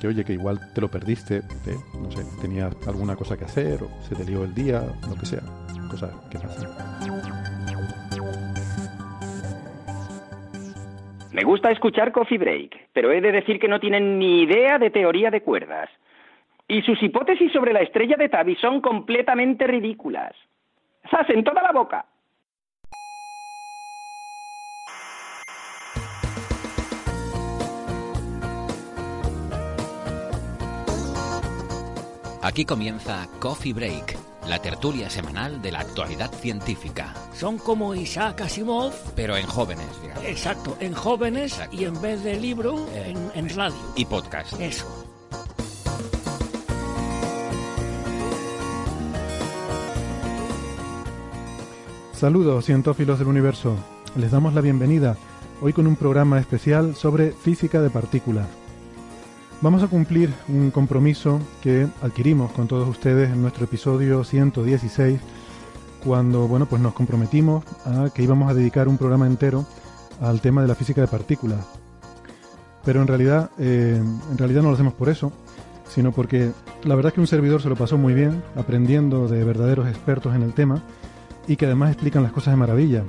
Que oye, que igual te lo perdiste, eh, no sé, tenías alguna cosa que hacer, o se te lió el día, lo que sea. Cosas que pasan. Me gusta escuchar Coffee Break, pero he de decir que no tienen ni idea de teoría de cuerdas. Y sus hipótesis sobre la estrella de Tabi son completamente ridículas. ¡Sas en toda la boca! Aquí comienza Coffee Break, la tertulia semanal de la actualidad científica. Son como Isaac Asimov, Pero en jóvenes, digamos. exacto, en jóvenes Exacto. y en vez de libro, en, en radio. Y podcast. Eso. Saludos, cientófilos del universo. Les damos la bienvenida hoy con un programa especial sobre física de partículas. Vamos a cumplir un compromiso que adquirimos con todos ustedes en nuestro episodio 116, cuando bueno, pues nos comprometimos a que íbamos a dedicar un programa entero al tema de la física de partículas. Pero en realidad, eh, en realidad no lo hacemos por eso, sino porque la verdad es que un servidor se lo pasó muy bien aprendiendo de verdaderos expertos en el tema y que además explican las cosas de maravilla.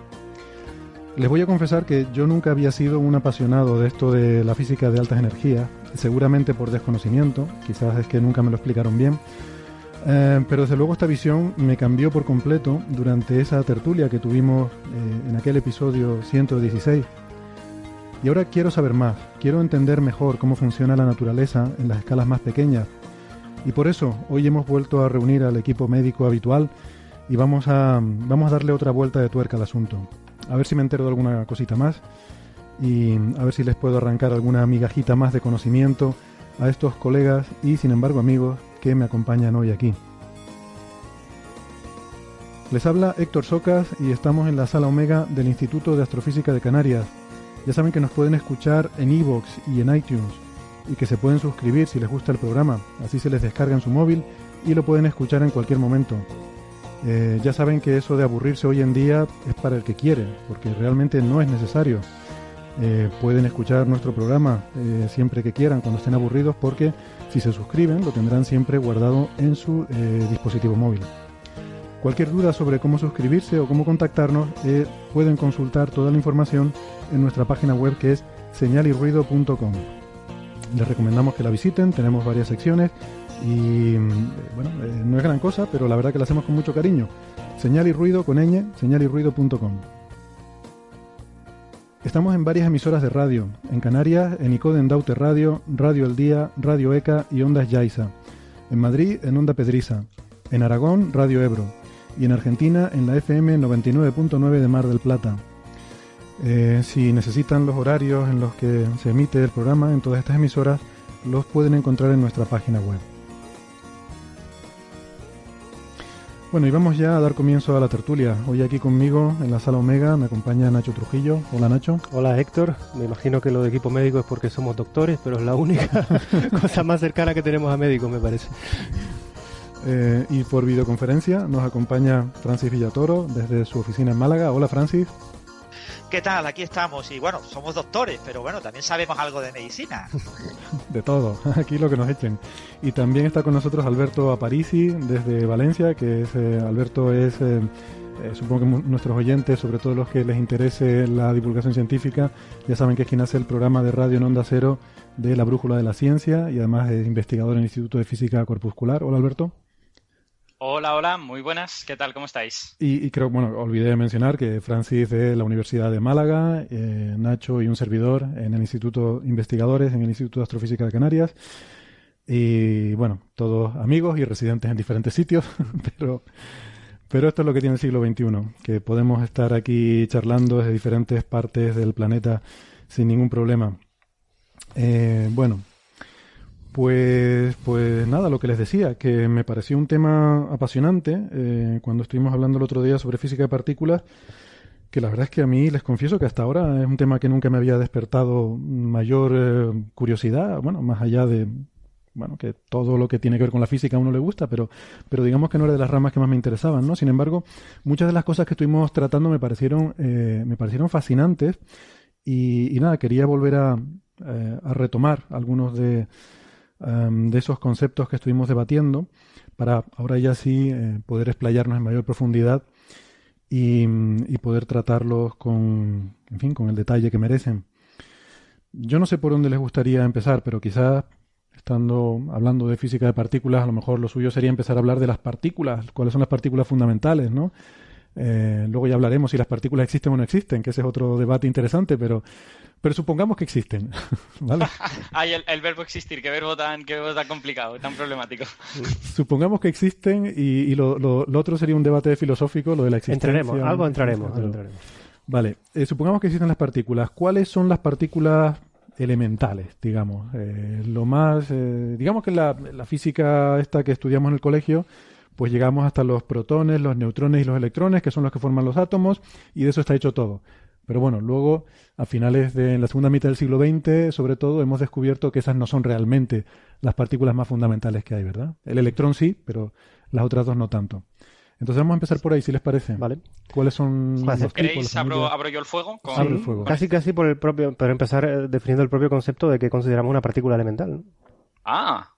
Les voy a confesar que yo nunca había sido un apasionado de esto de la física de altas energías, seguramente por desconocimiento, quizás es que nunca me lo explicaron bien, Eh, pero desde luego esta visión me cambió por completo durante esa tertulia que tuvimos eh, en aquel episodio 116. Y ahora quiero saber más, quiero entender mejor cómo funciona la naturaleza en las escalas más pequeñas. Y por eso hoy hemos vuelto a reunir al equipo médico habitual y vamos a, vamos a darle otra vuelta de tuerca al asunto. A ver si me entero de alguna cosita más y a ver si les puedo arrancar alguna migajita más de conocimiento a estos colegas y sin embargo amigos que me acompañan hoy aquí. Les habla Héctor Socas y estamos en la sala Omega del Instituto de Astrofísica de Canarias. Ya saben que nos pueden escuchar en iVoox y en iTunes y que se pueden suscribir si les gusta el programa. Así se les descarga en su móvil y lo pueden escuchar en cualquier momento. Eh, ya saben que eso de aburrirse hoy en día es para el que quiere, porque realmente no es necesario. Eh, pueden escuchar nuestro programa eh, siempre que quieran, cuando estén aburridos, porque si se suscriben lo tendrán siempre guardado en su dispositivo móvil. Cualquier duda sobre cómo suscribirse o cómo contactarnos, pueden consultar toda la información en nuestra página web que es señalirruido.com. Les recomendamos que la visiten, tenemos varias secciones y bueno, eh, no es gran cosa, pero la verdad que la hacemos con mucho cariño. Señal y ruido con ñ, señalirruido.com. Estamos en varias emisoras de radio. En Canarias, en Icoden Daute Radio, Radio El Día, Radio ECA y Ondas Yaiza. En Madrid, en Onda Pedriza. En Aragón, Radio Ebro. Y en Argentina, en la FM 99.9 de Mar del Plata. Eh, si necesitan los horarios en los que se emite el programa en todas estas emisoras, los pueden encontrar en nuestra página web. Bueno, y vamos ya a dar comienzo a la tertulia. Hoy aquí conmigo en la sala Omega me acompaña Nacho Trujillo. Hola Nacho. Hola Héctor, me imagino que lo de equipo médico es porque somos doctores, pero es la única cosa más cercana que tenemos a médicos, me parece. Eh, y por videoconferencia nos acompaña Francis Villatoro desde su oficina en Málaga. Hola Francis. ¿Qué tal? Aquí estamos. Y bueno, somos doctores, pero bueno, también sabemos algo de medicina. De todo, aquí lo que nos echen. Y también está con nosotros Alberto Aparici desde Valencia, que es eh, Alberto es, eh, eh, supongo que nuestros oyentes, sobre todo los que les interese la divulgación científica, ya saben que es quien hace el programa de radio en Onda Cero de la Brújula de la Ciencia y además es investigador en el Instituto de Física Corpuscular. Hola Alberto. Hola, hola, muy buenas. ¿Qué tal? ¿Cómo estáis? Y, creo, bueno, olvidé mencionar que Francis de la Universidad de Málaga, eh, Nacho y un servidor en el Instituto Investigadores, en el Instituto de Astrofísica de Canarias. Y bueno, todos amigos y residentes en diferentes sitios, pero, pero esto es lo que tiene el siglo XXI, que podemos estar aquí charlando desde diferentes partes del planeta sin ningún problema. Eh, bueno, pues, pues nada, lo que les decía, que me pareció un tema apasionante eh, cuando estuvimos hablando el otro día sobre física de partículas, que la verdad es que a mí les confieso que hasta ahora es un tema que nunca me había despertado mayor eh, curiosidad, bueno, más allá de, bueno, que todo lo que tiene que ver con la física a uno le gusta, pero, pero digamos que no era de las ramas que más me interesaban, ¿no? Sin embargo, muchas de las cosas que estuvimos tratando me parecieron, eh, me parecieron fascinantes y, y nada, quería volver a, eh, a retomar algunos de, em, de esos conceptos que estuvimos debatiendo para ahora ya sí eh, poder explayarnos en mayor profundidad y, y poder tratarlos con, en fin, con el detalle que merecen. Yo no sé por dónde les gustaría empezar, pero quizás estando hablando de física de partículas, a lo mejor lo suyo sería empezar a hablar de las partículas, cuáles son las partículas fundamentales, ¿no? Eh, luego ya hablaremos si las partículas existen o no existen, que ese es otro debate interesante, pero, pero supongamos que existen. ¿vale? Ay, el, el verbo existir, qué verbo tan, qué verbo tan complicado, tan problemático. supongamos que existen y, y lo, lo, lo, otro sería un debate filosófico, lo de la existencia. Entraremos, algo entraremos. Algo entraremos. Vale, eh, supongamos que existen las partículas. ¿Cuáles son las partículas elementales, digamos? Eh, lo más, eh, digamos que la, la física esta que estudiamos en el colegio, pues llegamos hasta los protones, los neutrones y los electrones, que son los que forman los átomos, y de eso está hecho todo. Pero bueno, luego, a finales de la segunda mitad del siglo XX, sobre todo, hemos descubierto que esas no son realmente las partículas más fundamentales que hay, ¿verdad? El electrón sí, pero las otras dos no tanto. Entonces vamos a empezar por ahí, si les parece. Vale. ¿Cuáles son los ¿Queréis? tipos? Abro, abro, yo el fuego. Con... Abre el fuego. Casi, casi por el propio, pero empezar eh, definiendo el propio concepto de que consideramos una partícula elemental. ¿no? Ah,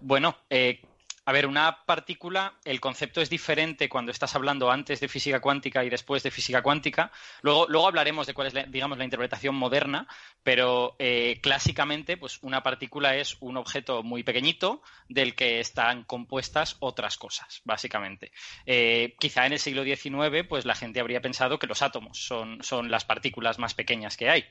bueno, eh, a ver, una partícula, el concepto es diferente cuando estás hablando antes de física cuántica y después de física cuántica. Luego, luego hablaremos de cuál es, la, digamos, la interpretación moderna, pero eh, clásicamente, pues una partícula es un objeto muy pequeñito del que están compuestas otras cosas, básicamente. Eh, quizá en el siglo XIX, pues la gente habría pensado que los átomos son, son las partículas más pequeñas que hay.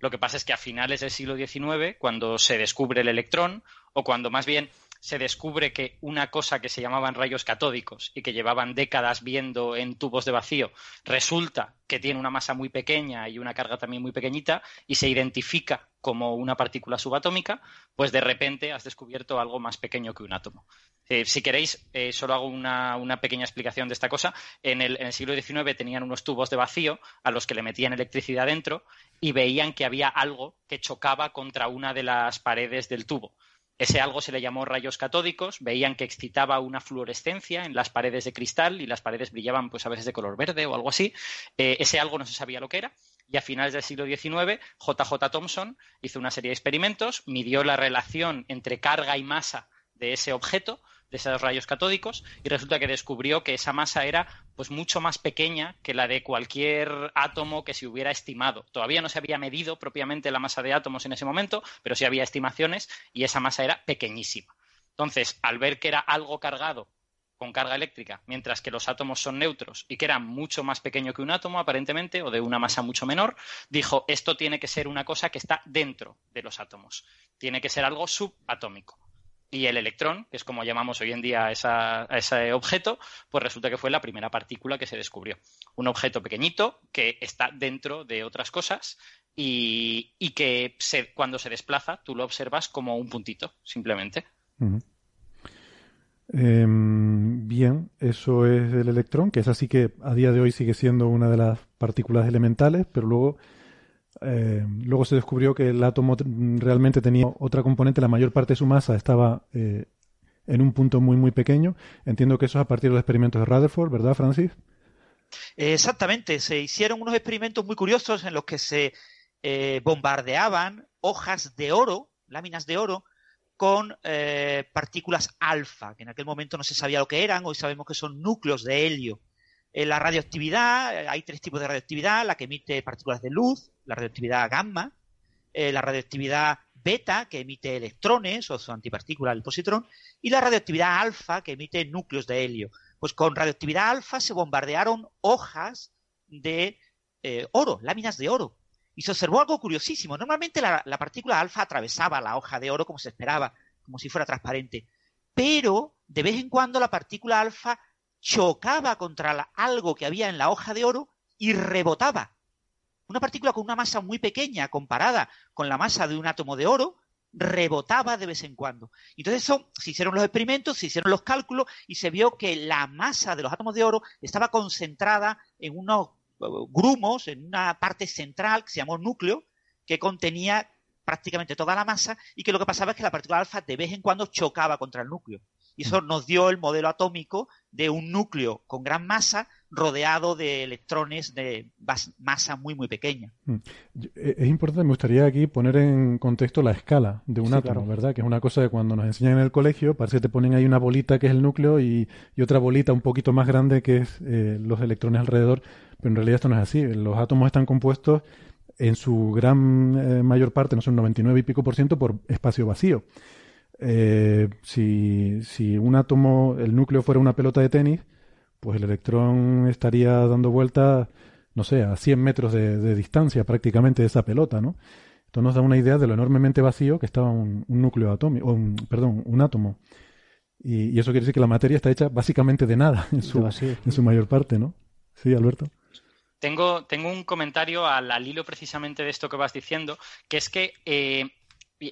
Lo que pasa es que a finales del siglo XIX, cuando se descubre el electrón, o cuando más bien se descubre que una cosa que se llamaban rayos catódicos y que llevaban décadas viendo en tubos de vacío resulta que tiene una masa muy pequeña y una carga también muy pequeñita y se identifica como una partícula subatómica, pues de repente has descubierto algo más pequeño que un átomo. Eh, si queréis, eh, solo hago una, pequeña explicación de esta cosa. En el, en el, siglo XIX tenían unos tubos de vacío a los que le metían electricidad dentro y veían que había algo que chocaba contra una de las paredes del tubo. Ese algo se le llamó rayos catódicos, veían que excitaba una fluorescencia en las paredes de cristal y las paredes brillaban pues a veces de color verde o algo así. Eh, ese algo no se sabía lo que era. Y a finales del siglo XIX JJ Thomson hizo una serie de experimentos, midió la relación entre carga y masa de ese objeto, de esos rayos catódicos, y resulta que descubrió que esa masa era pues mucho más pequeña que la de cualquier átomo que se hubiera estimado. Todavía no se había medido propiamente la masa de átomos en ese momento, pero sí había estimaciones y esa masa era pequeñísima. Entonces, al ver que era algo cargado con carga eléctrica, mientras que los átomos son neutros y que era mucho más pequeño que un átomo, aparentemente, o de una masa mucho menor, dijo, esto tiene que ser una cosa que está dentro de los átomos, tiene que ser algo subatómico. Y el electrón, que es como llamamos hoy en día a, esa, a, ese objeto, pues resulta que fue la primera partícula que se descubrió. Un objeto pequeñito que está dentro de otras cosas y, y que se, cuando se desplaza tú lo observas como un puntito, simplemente. Eh, bien, eso es el electrón, que es así que a día de hoy sigue siendo una de las partículas elementales, pero luego eh, luego se descubrió que el átomo realmente tenía otra componente, la mayor parte de su masa estaba eh, en un punto muy, muy pequeño. Entiendo que eso es a partir de los experimentos de Rutherford, ¿verdad, Francis? Exactamente, se hicieron unos experimentos muy curiosos en los que se eh, bombardeaban hojas de oro, láminas de oro, con partículas alfa, que en aquel momento no se sabía lo que eran, hoy sabemos que son núcleos de helio. En la radioactividad, hay tres tipos de radioactividad, la que emite partículas de luz, la radioactividad gamma, eh, la radioactividad beta, que emite electrones o su antipartícula, el positrón, y la radioactividad alfa, que emite núcleos de helio. Pues con radioactividad alfa se bombardearon hojas de eh, oro, láminas de oro. Y se observó algo curiosísimo. Normalmente la, la partícula alfa atravesaba la hoja de oro como se esperaba, como si fuera transparente. Pero de vez en cuando la partícula alfa chocaba contra algo que había en la hoja de oro y rebotaba. Una partícula con una masa muy pequeña comparada con la masa de un átomo de oro rebotaba de vez en cuando. Entonces se hicieron los experimentos, se hicieron los cálculos y se vio que la masa de los átomos de oro estaba concentrada en unos eh, grumos, en una parte central que se llamó núcleo, que contenía prácticamente toda la masa y que lo que pasaba es que la partícula alfa de vez en cuando chocaba contra el núcleo. Y eso nos dio el modelo atómico de un núcleo con gran masa rodeado de electrones de masa muy, muy pequeña. Mm. Yo- eh, Es importante, me gustaría aquí poner en contexto la escala de un Sí, átomo, claro. ¿verdad? Que es una cosa que cuando nos enseñan en el colegio, parece que te ponen ahí una bolita que es el núcleo y, y otra bolita un poquito más grande que es eh, los electrones alrededor, pero en realidad esto no es así. Los átomos están compuestos en su gran eh, mayor parte, no sé, un 99 y pico por ciento por espacio vacío. Eh, si, si un átomo, el núcleo fuera una pelota de tenis, pues el electrón estaría dando vueltas, no sé, a 100 metros de, de distancia prácticamente de esa pelota, ¿no? Esto nos da una idea de lo enormemente vacío que estaba un, un núcleo atómico, o un, perdón, un átomo. Y, y eso quiere decir que la materia está hecha básicamente de nada en su, De vacío. en su mayor parte, ¿no? Sí, Alberto. Tengo, tengo un comentario al, al hilo precisamente de esto que vas diciendo, que es que eh,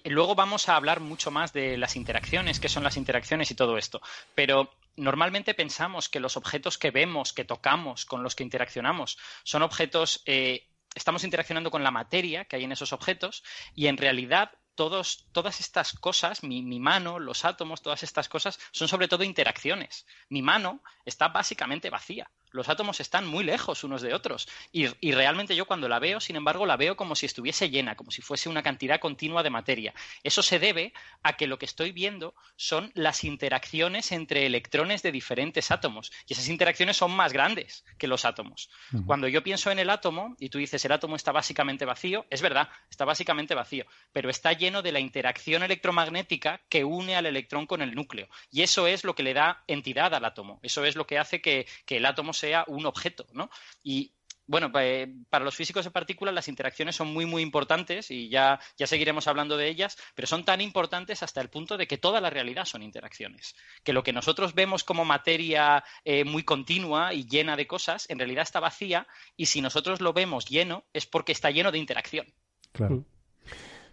luego vamos a hablar mucho más de las interacciones, qué son las interacciones y todo esto. Pero normalmente pensamos que los objetos que vemos, que tocamos, con los que interaccionamos, son objetos, eh, estamos interaccionando con la materia que hay en esos objetos y en realidad todos, todas estas cosas, mi mano, los átomos, todas estas cosas, son sobre todo interacciones. Mi mano está básicamente vacía. Los átomos están muy lejos unos de otros. Y, y realmente yo cuando la veo, sin embargo, la veo como si estuviese llena, como si fuese una cantidad continua de materia. Eso se debe a que lo que estoy viendo son las interacciones entre electrones de diferentes átomos. Y esas interacciones son más grandes que los átomos. Cuando yo pienso en el átomo, y tú dices el átomo está básicamente vacío, es verdad, está básicamente vacío, pero está lleno de la interacción electromagnética que une al electrón con el núcleo. Y eso es lo que le da entidad al átomo. Eso es lo que hace que, que el átomo sea un objeto, ¿no? Y bueno, eh, para los físicos de partículas las interacciones son muy, muy importantes y ya, ya seguiremos hablando de ellas, pero son tan importantes hasta el punto de que toda la realidad son interacciones. Que lo que nosotros vemos como materia eh, muy continua y llena de cosas, en realidad está vacía y si nosotros lo vemos lleno es porque está lleno de interacción. Claro.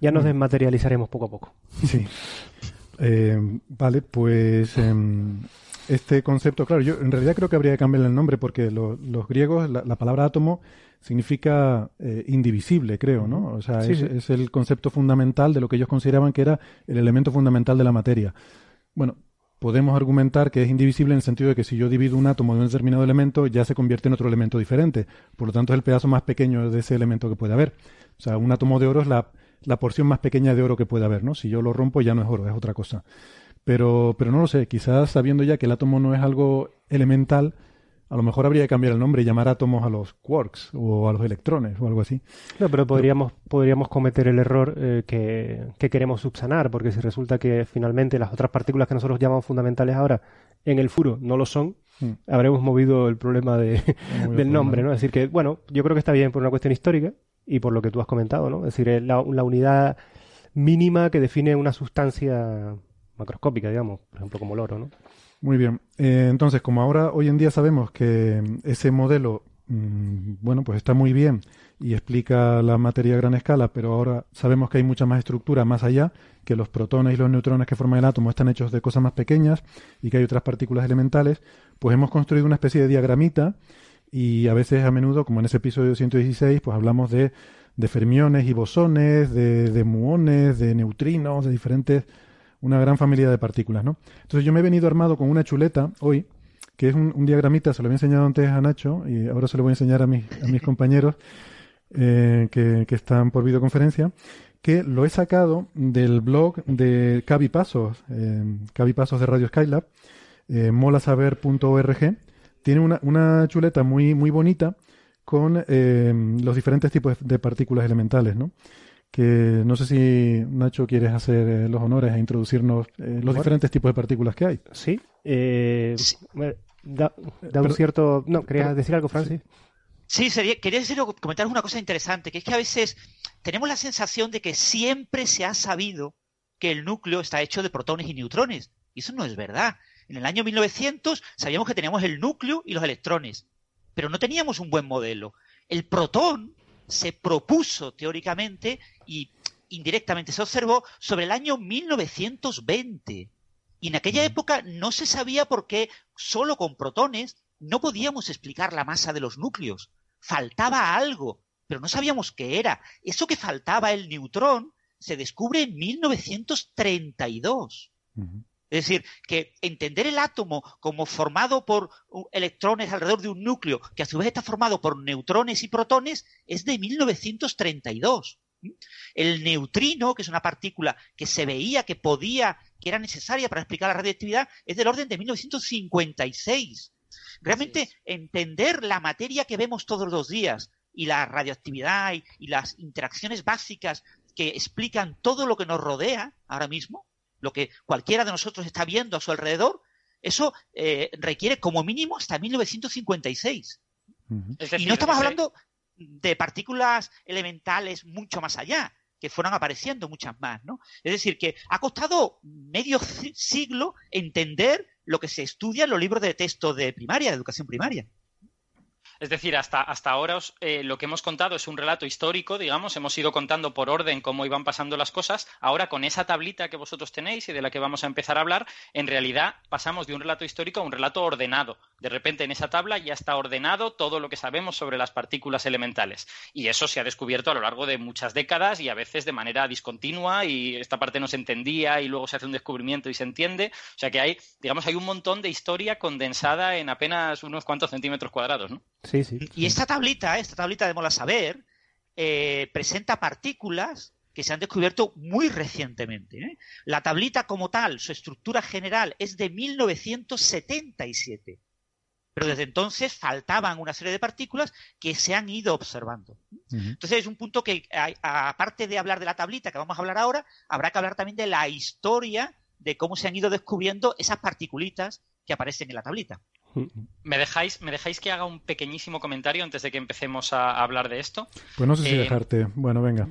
Ya nos Mm. desmaterializaremos poco a poco. Sí. Eh, vale, pues em, este concepto, claro, yo en realidad creo que habría que cambiarle el nombre porque lo- los griegos, la, la palabra átomo significa eh, indivisible, creo, ¿no? O sea, Sí, es, sí. es el concepto fundamental de lo que ellos consideraban que era el elemento fundamental de la materia. Bueno, podemos argumentar que es indivisible en el sentido de que si yo divido un átomo de un determinado elemento, ya se convierte en otro elemento diferente. Por lo tanto, es el pedazo más pequeño de ese elemento que puede haber. O sea, un átomo de oro es la, la porción más pequeña de oro que puede haber, ¿no? Si yo lo rompo ya no es oro, es otra cosa. Pero, pero no lo sé, quizás sabiendo ya que el átomo no es algo elemental, a lo mejor habría que cambiar el nombre y llamar átomos a los quarks o a los electrones o algo así. No, pero podríamos, podríamos cometer el error eh, que, que queremos subsanar, porque si resulta que finalmente las otras partículas que nosotros llamamos fundamentales ahora en el furo no lo son, Mm. habremos movido el problema de, el del nombre, problema. ¿no? Es decir, que, bueno, yo creo que está bien por una cuestión histórica y por lo que tú has comentado, ¿no? Es decir, la, la unidad mínima que define una sustancia macroscópica, digamos, por ejemplo, como el oro, ¿no? Muy bien. Eh, entonces, como ahora hoy en día sabemos que ese modelo, mm, bueno, pues está muy bien y explica la materia a gran escala, pero ahora sabemos que hay mucha más estructura más allá, que los protones y los neutrones que forman el átomo están hechos de cosas más pequeñas y que hay otras partículas elementales, pues hemos construido una especie de diagramita y a veces a menudo, como en ese episodio 116, pues hablamos de, de fermiones y bosones, de, de muones, de neutrinos, de diferentes una gran familia de partículas, ¿no? Entonces yo me he venido armado con una chuleta hoy, que es un, diagramita, se lo había enseñado antes a Nacho y ahora se lo voy a enseñar a mis, compañeros eh, que, están por videoconferencia, que lo he sacado del blog de Cavi Pasos, eh, Pasos de Radio Skylab, eh, molasaber.org. Tiene una, chuleta muy, muy bonita con eh, los diferentes tipos de partículas elementales, ¿no? Que no sé si Nacho quieres hacer eh, los honores e introducirnos eh, los Bueno. diferentes tipos de partículas que hay. Sí. eh, Sí. Da, da un Pero- cierto... No, ¿querías pero- decir algo, Francis? Sí, sería, quería decir, comentaros una cosa interesante, que es que a veces tenemos la sensación de que siempre se ha sabido que el núcleo está hecho de protones y neutrones. Y eso no es verdad. En el año 1900 sabíamos que teníamos el núcleo y los electrones, pero no teníamos un buen modelo. El protón se propuso teóricamente y indirectamente se observó sobre el año 1920. Y en aquella época no se sabía por qué solo con protones no podíamos explicar la masa de los núcleos. Faltaba algo, pero no sabíamos qué era. Eso que faltaba, el neutrón, se descubre en 1932. Ujú. Es decir, que entender el átomo como formado por electrones alrededor de un núcleo, que a su vez está formado por neutrones y protones, es de 1932. El neutrino, que es una partícula que se veía que podía, que era necesaria para explicar la radioactividad, es del orden de 1956. Realmente entender la materia que vemos todos los días y la radioactividad y, y las interacciones básicas que explican todo lo que nos rodea ahora mismo, lo que cualquiera de nosotros está viendo a su alrededor, eso eh, requiere como mínimo hasta 1956. Ujú. Es Y no estamos hablando de partículas elementales mucho más allá, que fueron apareciendo muchas más, ¿no? Es decir, que ha costado medio siglo entender lo que se estudia en los libros de texto de primaria, de educación primaria. Es decir, hasta, hasta ahora os- eh, lo que hemos contado es un relato histórico, digamos, hemos ido contando por orden cómo iban pasando las cosas. Ahora, con esa tablita que vosotros tenéis y de la que vamos a empezar a hablar, en realidad pasamos de un relato histórico a un relato ordenado. De repente, en esa tabla ya está ordenado todo lo que sabemos sobre las partículas elementales. Y eso se ha descubierto a lo largo de muchas décadas y a veces de manera discontinua y esta parte no se entendía y luego se hace un descubrimiento y se entiende. O sea que hay, digamos, hay un montón de historia condensada en apenas unos cuantos centímetros cuadrados, ¿no? Sí, sí. Y esta tablita, esta tablita de Mola Saber, eh, presenta partículas que se han descubierto muy recientemente. ¿eh? La tablita como tal, su estructura general, es de 1977. Pero desde entonces faltaban una serie de partículas que se han ido observando. Entonces es un punto que, aparte de hablar de la tablita que vamos a hablar ahora, habrá que hablar también de la historia de cómo se han ido descubriendo esas particulitas que aparecen en la tablita. ¿Me dejáis, ¿Me dejáis que haga un pequeñísimo comentario antes de que empecemos a a hablar de esto? Pues no sé si Eh, dejarte. Bueno, venga.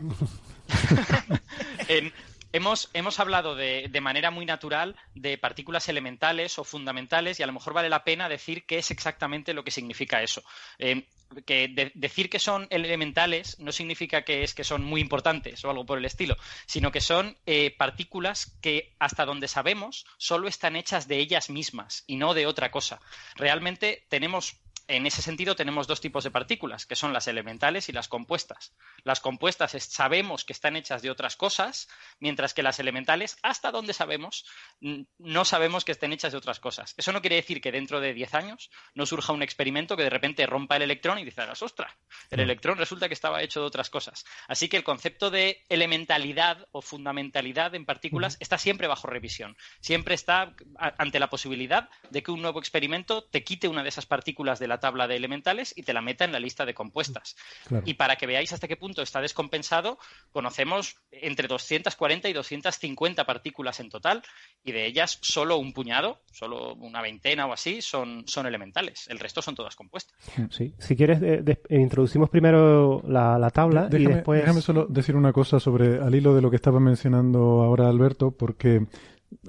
En- hemos, hemos hablado de, de manera muy natural de partículas elementales o fundamentales y a lo mejor vale la pena decir qué es exactamente lo que significa eso. Eh, que de- decir que son elementales no significa que es que son muy importantes o algo por el estilo, sino que son eh, partículas que hasta donde sabemos solo están hechas de ellas mismas y no de otra cosa. Realmente tenemos en ese sentido tenemos dos tipos de partículas, que son las elementales y las compuestas. Las compuestas es- sabemos que están hechas de otras cosas, mientras que las elementales, hasta donde sabemos, mm, no sabemos que estén hechas de otras cosas. Eso no quiere decir que dentro de 10 años no surja un experimento que de repente rompa el electrón y dices, ostras, el electrón resulta que estaba hecho de otras cosas. Así que el concepto de elementalidad o fundamentalidad en partículas está siempre bajo revisión. Siempre está ante la posibilidad de que un nuevo experimento te quite una de esas partículas de la tabla de elementales y te la meta en la lista de compuestas. Claro. Y para que veáis hasta qué punto está descompensado, conocemos entre 240 y 250 partículas en total, y de ellas solo un puñado, solo una veintena o así, son, son elementales. El resto son todas compuestas. Sí. Si quieres, eh, introducimos primero la, la tabla y después... déjame solo decir una cosa sobre, al hilo de lo que estaba mencionando ahora Alberto, porque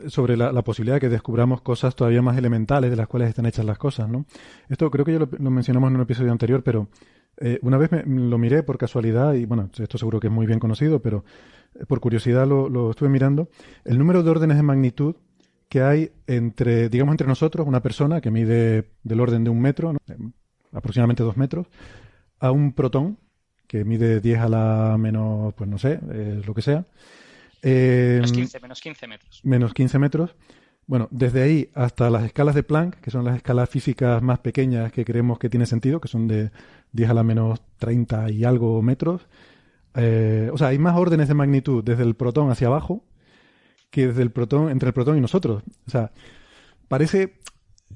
sobre la, posibilidad de que descubramos cosas todavía más elementales de las cuales están hechas las cosas, ¿no? Esto creo que ya lo, mencionamos en un episodio anterior, pero eh, una vez me- lo miré por casualidad, y bueno, esto seguro que es muy bien conocido, pero eh, por curiosidad lo, estuve mirando, el número de órdenes de magnitud que hay entre, digamos, entre nosotros, una persona que mide del orden de un metro, aproximadamente dos metros, a un protón que mide 10 a la menos, pues no sé, eh, lo que sea. Eh, Menos 15, menos 15 metros. menos 15 metros. Bueno, desde ahí hasta las escalas de Planck, que son las escalas físicas más pequeñas que creemos que tiene sentido, que son de 10 a la menos 30 y algo metros. Eh, o sea, hay más órdenes de magnitud desde el protón hacia abajo que desde el protón, entre el protón y nosotros. O sea, parece,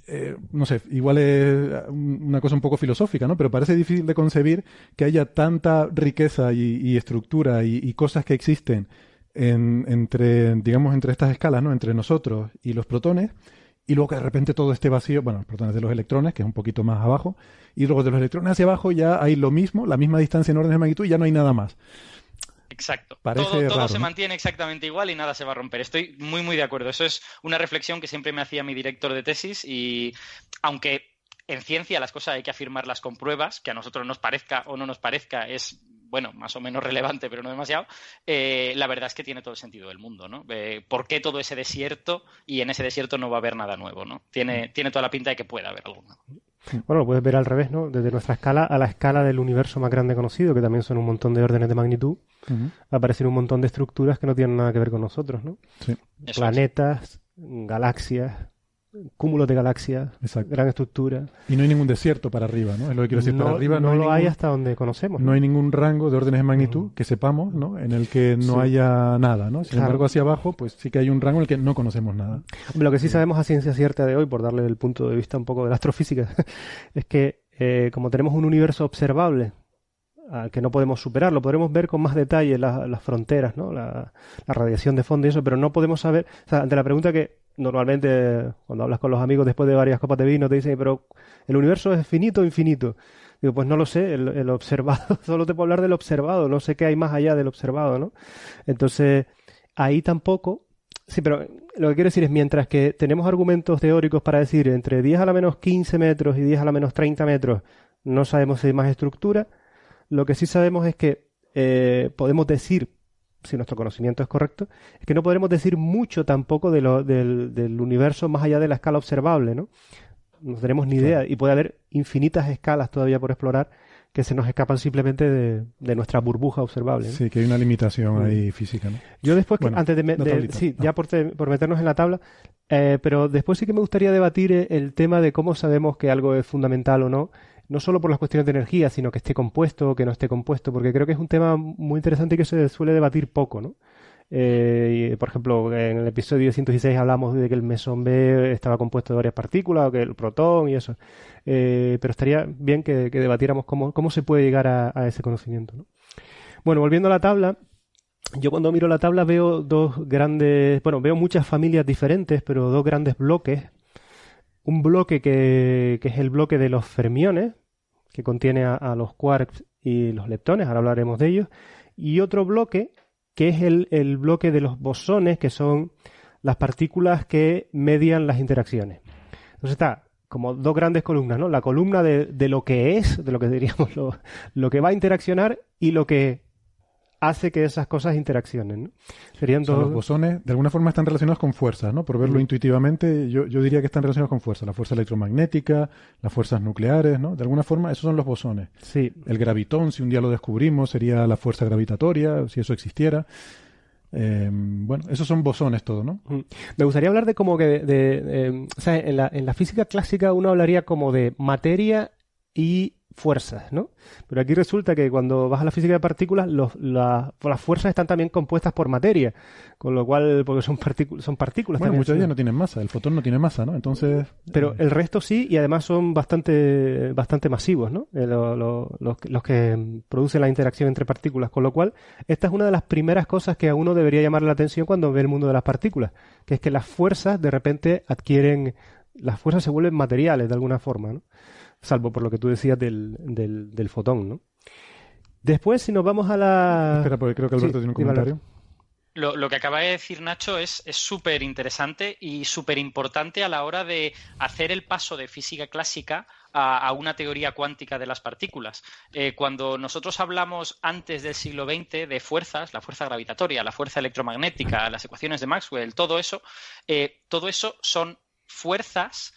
eh, no sé, igual es una cosa un poco filosófica, ¿no? Pero parece difícil de concebir que haya tanta riqueza y, y estructura y, y, cosas que existen en, entre, digamos, entre estas escalas, ¿no? Entre nosotros y los protones, y luego que de repente todo esté vacío, bueno, los protones de los electrones, que es un poquito más abajo, y luego de los electrones hacia abajo ya hay lo mismo, la misma distancia en orden de magnitud y ya no hay nada más. Exacto. todo, todo se mantiene exactamente igual y nada se va a romper. Estoy muy, muy de acuerdo. Eso es una reflexión que siempre me hacía mi director de tesis y aunque en ciencia las cosas hay que afirmarlas con pruebas, que a nosotros nos parezca o no nos parezca, es bueno, más o menos relevante, pero no demasiado, eh, la verdad es que tiene todo el sentido del mundo, ¿no? Eh, ¿Por qué todo ese desierto y en ese desierto no va a haber nada nuevo, ¿no? Tiene, tiene toda la pinta de que pueda haber algo nuevo. Bueno, lo puedes ver al revés, ¿no? Desde nuestra escala a la escala del universo más grande conocido, que también son un montón de órdenes de magnitud, aparecen un montón de estructuras que no tienen nada que ver con nosotros, ¿no? Sí. Planetas, galaxias, cúmulos de galaxias, gran estructura. Y no hay ningún desierto para arriba, ¿no? Es lo que quiero decir. No, para arriba no, hay lo ningún, hay hasta donde conocemos. No hay ningún rango de órdenes de magnitud que sepamos, ¿no? En el que no Sí. haya nada, ¿no? Sin Claro. embargo, hacia abajo, pues sí que hay un rango en el que no conocemos nada. Lo que sí sabemos a ciencia cierta de hoy, por darle el punto de vista un poco de la astrofísica, es que eh, como tenemos un universo observable al que no podemos superarlo, podremos ver con más detalle la- las fronteras, ¿no? La, la radiación de fondo y eso, pero no podemos saber, o sea, ante la pregunta que normalmente cuando hablas con los amigos después de varias copas de vino te dicen, pero ¿el universo es finito o infinito? Digo, pues no lo sé, el, observado, solo te puedo hablar del observado, no sé qué hay más allá del observado, ¿no? Entonces, ahí tampoco, sí, pero lo que quiero decir es, mientras que tenemos argumentos teóricos para decir entre 10 a la menos 15 metros y 10 a la menos 30 metros, no sabemos si hay más estructura, lo que sí sabemos es que eh, podemos decir, si nuestro conocimiento es correcto, es que no podremos decir mucho tampoco de lo- del, del universo más allá de la escala observable, ¿no? No tenemos ni idea y puede haber infinitas escalas todavía por explorar que se nos escapan simplemente de, de nuestra burbuja observable. ¿no? Sí, que hay una limitación ahí física, ¿no? Yo después, que- antes de, sí, Ah. ya por, te- por meternos en la tabla, eh, pero después sí que me gustaría debatir eh, el tema de cómo sabemos que algo es fundamental o no, no solo por las cuestiones de energía, sino que esté compuesto o que no esté compuesto, porque creo que es un tema muy interesante y que se suele debatir poco, ¿no? Eh, por ejemplo, en el episodio 116 hablamos de que el mesón B estaba compuesto de varias partículas, o que el protón y eso. Eh, pero estaría bien que, que debatiéramos cómo, cómo se puede llegar a, a ese conocimiento, ¿no? Bueno, volviendo a la tabla, yo cuando miro la tabla veo dos grandes, bueno, veo muchas familias diferentes, pero dos grandes bloques. Un bloque que, que es el bloque de los fermiones, que contiene a, los quarks y los leptones, ahora hablaremos de ellos. Y otro bloque que es el, el bloque de los bosones, que son las partículas que median las interacciones. Entonces está como dos grandes columnas, ¿no? La columna de, de lo que es, de lo que diríamos lo, lo que va a interaccionar y lo que hace que esas cosas interaccionen. ¿no? Serían O sea, dos... los bosones de alguna forma están relacionados con fuerzas, ¿no? Por verlo Mm. intuitivamente, yo, yo diría que están relacionados con fuerzas. La fuerza electromagnética, las fuerzas nucleares, ¿no? De alguna forma, esos son los bosones. Sí. El gravitón, si un día lo descubrimos, sería la fuerza gravitatoria, si eso existiera. Eh, bueno, esos son bosones todo, ¿no? Mm. Me gustaría hablar de como que de, de- eh, o sea, en la, en la física clásica uno hablaría como de materia y fuerzas, ¿no? Pero aquí resulta que cuando vas a la física de partículas, los- la- las fuerzas están también compuestas por materia, con lo cual, porque son, partículas son partículas Bueno, también, muchas de ellas no tienen masa, el fotón no tiene masa, ¿no? Entonces, Pero el resto sí, y además son bastante, bastante masivos, ¿no? Eh, lo- lo- los, que- los que producen la interacción entre partículas. Con lo cual, esta es una de las primeras cosas que a uno debería llamar la atención cuando ve el mundo de las partículas, que es que las fuerzas de repente adquieren, las fuerzas se vuelven materiales de alguna forma, ¿no? Salvo por lo que tú decías del, del, del fotón, ¿no? Después, si nos vamos a la... espera, porque creo que Alberto Sí, tiene un comentario. Lo, lo que acaba de decir Nacho es es súper interesante y súper importante a la hora de hacer el paso de física clásica a, a una teoría cuántica de las partículas. Eh, cuando nosotros hablamos antes del siglo XX de fuerzas, la fuerza gravitatoria, la fuerza electromagnética, las ecuaciones de Maxwell, todo eso, eh, todo eso son fuerzas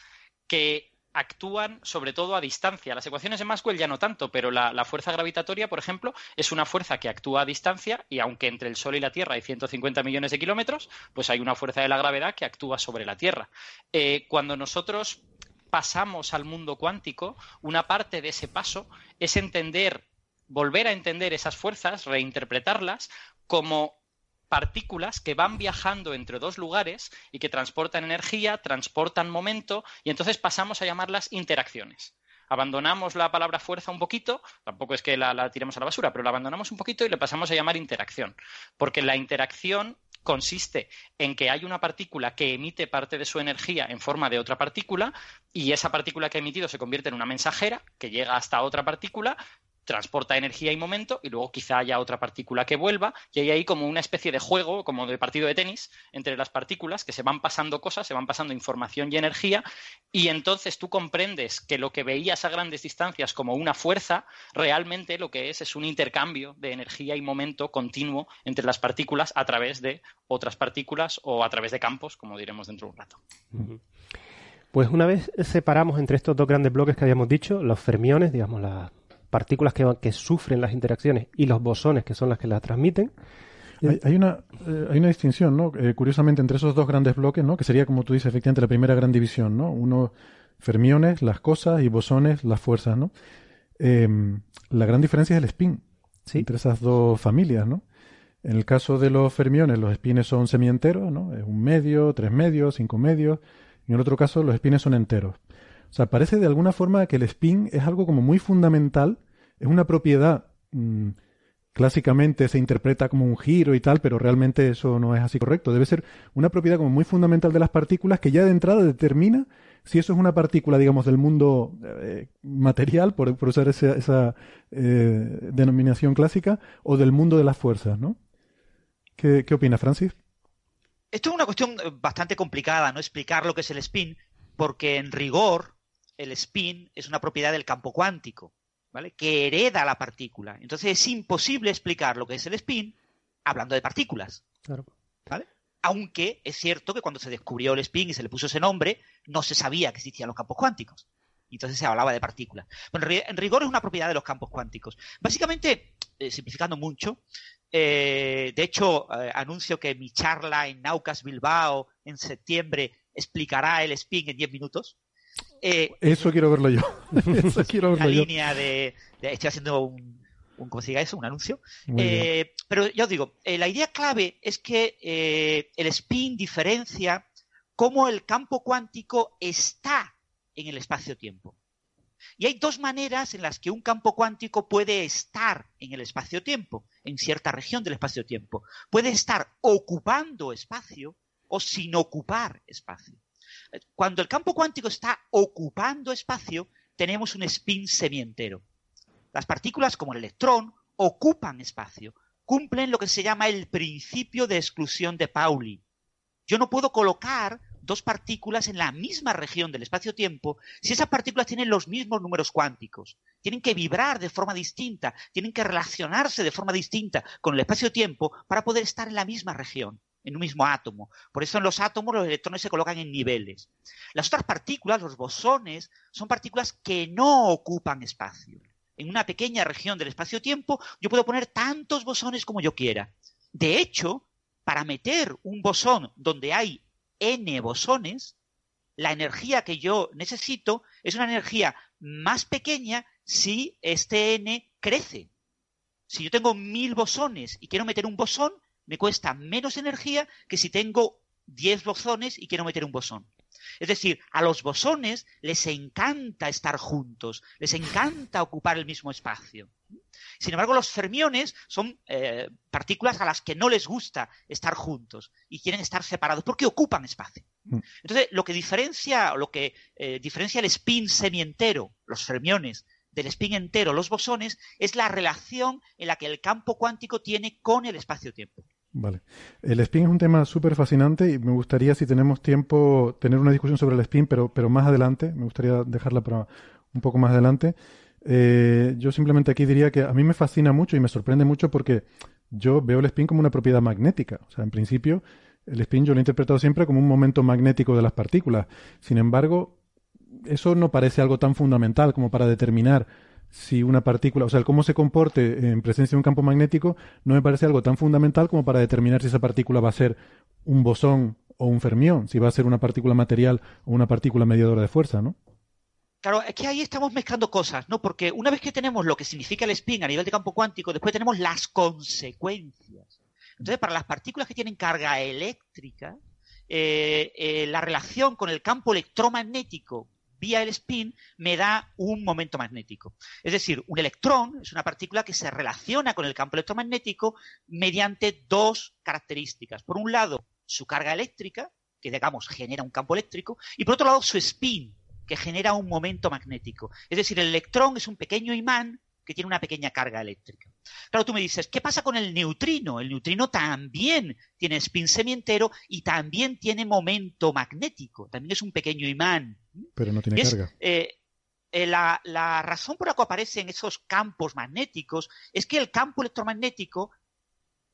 que actúan sobre todo a distancia. Las ecuaciones de Maxwell ya no tanto, pero la, fuerza gravitatoria, por ejemplo, es una fuerza que actúa a distancia y aunque entre el Sol y la Tierra hay 150 millones de kilómetros, pues hay una fuerza de la gravedad que actúa sobre la Tierra. Eh, cuando nosotros pasamos al mundo cuántico, una parte de ese paso es entender, volver a entender esas fuerzas, reinterpretarlas como partículas que van viajando entre dos lugares y que transportan energía, transportan momento, y entonces pasamos a llamarlas interacciones. Abandonamos la palabra fuerza un poquito, tampoco es que la, la, tiremos a la basura, pero la abandonamos un poquito y le pasamos a llamar interacción, porque la interacción consiste en que hay una partícula que emite parte de su energía en forma de otra partícula y esa partícula que ha emitido se convierte en una mensajera que llega hasta otra partícula transporta energía y momento y luego quizá haya otra partícula que vuelva y hay ahí como una especie de juego, como de partido de tenis entre las partículas que se van pasando cosas, se van pasando información y energía y entonces tú comprendes que lo que veías a grandes distancias como una fuerza, realmente lo que es es un intercambio de energía y momento continuo entre las partículas a través de otras partículas o a través de campos, como diremos dentro de un rato. Pues una vez separamos entre estos dos grandes bloques que habíamos dicho, los fermiones, digamos, la partículas que, que sufren las interacciones y los bosones, que son las que las transmiten. Hay, una, eh, hay una distinción, ¿no? Eh, curiosamente, entre esos dos grandes bloques, ¿no? Que sería, como tú dices, efectivamente, la primera gran división, ¿no? Uno, fermiones, las cosas, y bosones, las fuerzas, ¿no? Em, la gran diferencia es el spin entre esas dos familias, ¿no? En el caso de los fermiones, los espines son semienteros, ¿no? Es un medio, tres medios, cinco medios. Y en el otro caso, los espines son enteros. O sea, parece de alguna forma que el spin es algo como muy fundamental, es una propiedad, mmm, clásicamente se interpreta como un giro y tal, pero realmente eso no es así correcto. Debe ser una propiedad como muy fundamental de las partículas que ya de entrada determina si eso es una partícula, digamos, del mundo eh, material, por, usar esa, eh, denominación clásica, o del mundo de las fuerzas, ¿no? ¿Qué, ¿Qué opina Francis? Esto es una cuestión bastante complicada, ¿no? Explicar lo que es el spin, porque en rigor el spin es una propiedad del campo cuántico, ¿vale? Que hereda la partícula. Entonces es imposible explicar lo que es el spin hablando de partículas. Claro. ¿Vale? Aunque es cierto que cuando se descubrió el spin y se le puso ese nombre, no se sabía que existían los campos cuánticos. Entonces se hablaba de partículas. Bueno, en rigor es una propiedad de los campos cuánticos. Básicamente, eh, simplificando mucho, eh, de hecho, eh, anuncio que mi charla en Naucas Bilbao en septiembre explicará el spin en 10 minutos. Eh, eso quiero verlo yo. eso quiero verlo la yo. línea de, de, Estoy haciendo un, un ¿cómo se diga eso? Un anuncio. Eh, pero ya os digo, eh, la idea clave es que el spin diferencia cómo el campo cuántico está en el espacio-tiempo. Y hay dos maneras en las que un campo cuántico puede estar en el espacio-tiempo, en cierta región del espacio-tiempo. Puede estar ocupando espacio o sin ocupar espacio. Cuando el campo cuántico está ocupando espacio, tenemos un spin semientero. Las partículas, como el electrón, ocupan espacio, cumplen lo que se llama el principio de exclusión de Pauli. Yo no puedo colocar dos partículas en la misma región del espacio-tiempo si esas partículas tienen los mismos números cuánticos. Tienen que vibrar de forma distinta, tienen que relacionarse de forma distinta con el espacio-tiempo para poder estar en la misma región en un mismo átomo. Por eso en los átomos los electrones se colocan en niveles. Las otras partículas, los bosones, son partículas que no ocupan espacio. En una pequeña región del espacio-tiempo yo puedo poner tantos bosones como yo quiera. De hecho, para meter un bosón donde hay n bosones, la energía que yo necesito es una energía más pequeña si este n crece. Si yo tengo mil bosones y quiero meter un bosón, me cuesta menos energía que si tengo 10 bosones y quiero meter un bosón. Es decir, a los bosones les encanta estar juntos, les encanta ocupar el mismo espacio. Sin embargo, los fermiones son eh, partículas a las que no les gusta estar juntos y quieren estar separados porque ocupan espacio. Entonces, lo que diferencia, lo que eh, diferencia el spin semientero, los fermiones, del spin entero, los bosones, es la relación en la que el campo cuántico tiene con el espacio-tiempo. Vale. El spin es un tema súper fascinante y me gustaría, si tenemos tiempo, tener una discusión sobre el spin, pero, pero más adelante. Me gustaría dejarla para un poco más adelante. Eh, yo simplemente aquí diría que a mí me fascina mucho y me sorprende mucho porque yo veo el spin como una propiedad magnética. O sea, en principio, el spin yo lo he interpretado siempre como un momento magnético de las partículas. Sin embargo, eso no parece algo tan fundamental como para determinar si una partícula, o sea, el cómo se comporte en presencia de un campo magnético no me parece algo tan fundamental como para determinar si esa partícula va a ser un bosón o un fermión, si va a ser una partícula material o una partícula mediadora de fuerza, ¿no? Claro, es que ahí estamos mezclando cosas, ¿no? Porque una vez que tenemos lo que significa el spin a nivel de campo cuántico, después tenemos las consecuencias. Entonces, para las partículas que tienen carga eléctrica, eh, eh, la relación con el campo electromagnético vía el spin me da un momento magnético. Es decir, un electrón es una partícula que se relaciona con el campo electromagnético mediante dos características. Por un lado, su carga eléctrica, que digamos genera un campo eléctrico, y por otro lado, su spin, que genera un momento magnético. Es decir, el electrón es un pequeño imán que tiene una pequeña carga eléctrica. Claro, tú me dices, ¿qué pasa con el neutrino? El neutrino también tiene spin semientero y también tiene momento magnético, también es un pequeño imán. Pero no tiene carga. Eh, eh, la, la, razón por la que aparecen esos campos magnéticos es que el campo electromagnético,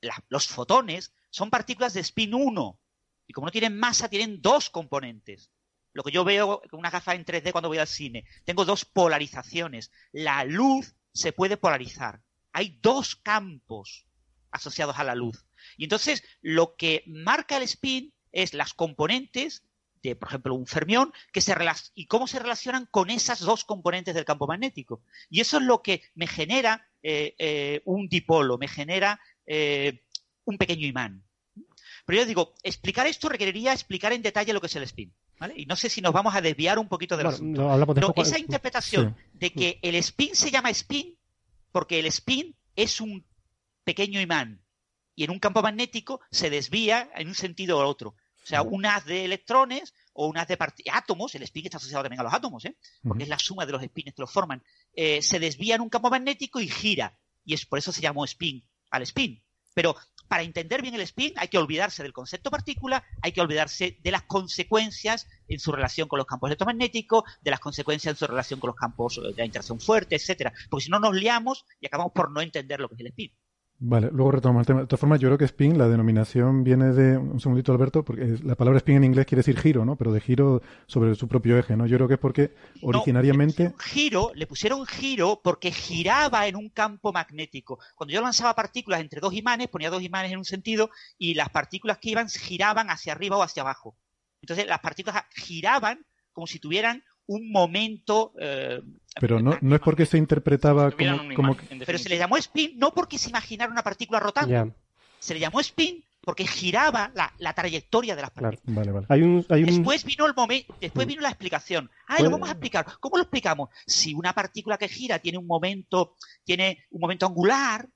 la, los fotones, son partículas de spin 1 y como no tienen masa, tienen dos componentes. Lo que yo veo con una gafa en 3D cuando voy al cine, tengo dos polarizaciones. La luz se puede polarizar. Hay dos campos asociados a la luz. Y entonces lo que marca el spin es las componentes de, por ejemplo, un fermión que se y cómo se relacionan con esas dos componentes del campo magnético. Y eso es lo que me genera eh, eh, un dipolo, me genera eh, un pequeño imán. Pero yo digo, explicar esto requeriría explicar en detalle lo que es el spin. Y no sé si nos vamos a desviar un poquito de bueno, Pero esa interpretación de que el spin se llama spin porque el spin es un pequeño imán y en un campo magnético se desvía en un sentido u otro. O sea, un haz de electrones o un haz de átomos, el spin está asociado también a los átomos, ¿eh? porque es la suma de los spins que los forman, eh, se desvía en un campo magnético y gira. Y es por eso se llamó spin al spin. Pero para entender bien el spin hay que olvidarse del concepto partícula, hay que olvidarse de las consecuencias en su relación con los campos electromagnéticos, de las consecuencias en su relación con los campos de la interacción fuerte, etcétera, porque si no nos liamos y acabamos por no entender lo que es el spin. Vale, luego retomamos el tema. De todas formas, yo creo que spin, la denominación viene de, un segundito Alberto, porque la palabra spin en inglés quiere decir giro, ¿no? Pero de giro sobre su propio eje, ¿no? Yo creo que es porque originariamente... le giro, le pusieron giro porque giraba en un campo magnético. Cuando yo lanzaba partículas entre dos imanes, ponía dos imanes en un sentido y las partículas que iban giraban hacia arriba o hacia abajo. Entonces las partículas giraban como si tuvieran un momento. Eh, pero no, no es porque se interpretaba como. pero se le llamó spin no porque se imaginara una partícula rotando. Se le llamó spin porque giraba la, trayectoria de las partículas. Después vino el momento, después vino la explicación. Ah, lo vamos a explicar. ¿Cómo lo explicamos? Si una partícula que gira tiene un momento, tiene un momento angular,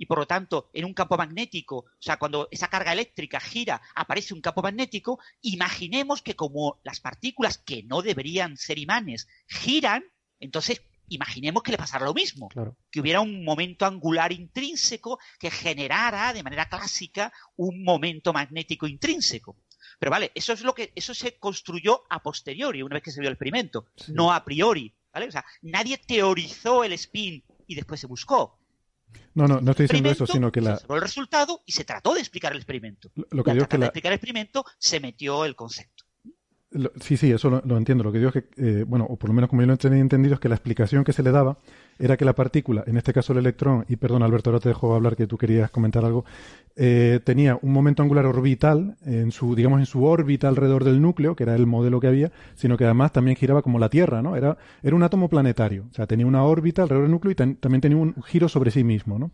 y por lo tanto en un campo magnético, o sea, cuando esa carga eléctrica gira, aparece un campo magnético, imaginemos que como las partículas que no deberían ser imanes giran, entonces imaginemos que le pasara lo mismo, que hubiera un momento angular intrínseco que generara de manera clásica un momento magnético intrínseco. Pero vale, eso es lo que eso se construyó a posteriori, una vez que se vio el experimento, no a priori, ¿vale? O sea, nadie teorizó el spin y después se buscó. No, no, no estoy diciendo eso, sino que la... Se el resultado y se trató de explicar el experimento. Lo que digo es que de explicar el experimento se metió el concepto. sí, sí, eso lo, entiendo. Lo que digo es que, eh, bueno, o por lo menos como yo lo he entendido, es que la explicación que se le daba era que la partícula, en este caso el electrón, y perdón Alberto, ahora te dejo hablar que tú querías comentar algo, eh, tenía un momento angular orbital en su, digamos, en su órbita alrededor del núcleo, que era el modelo que había, sino que además también giraba como la Tierra, ¿no? Era, era un átomo planetario, o sea, tenía una órbita alrededor del núcleo y también tenía un giro sobre sí mismo, ¿no?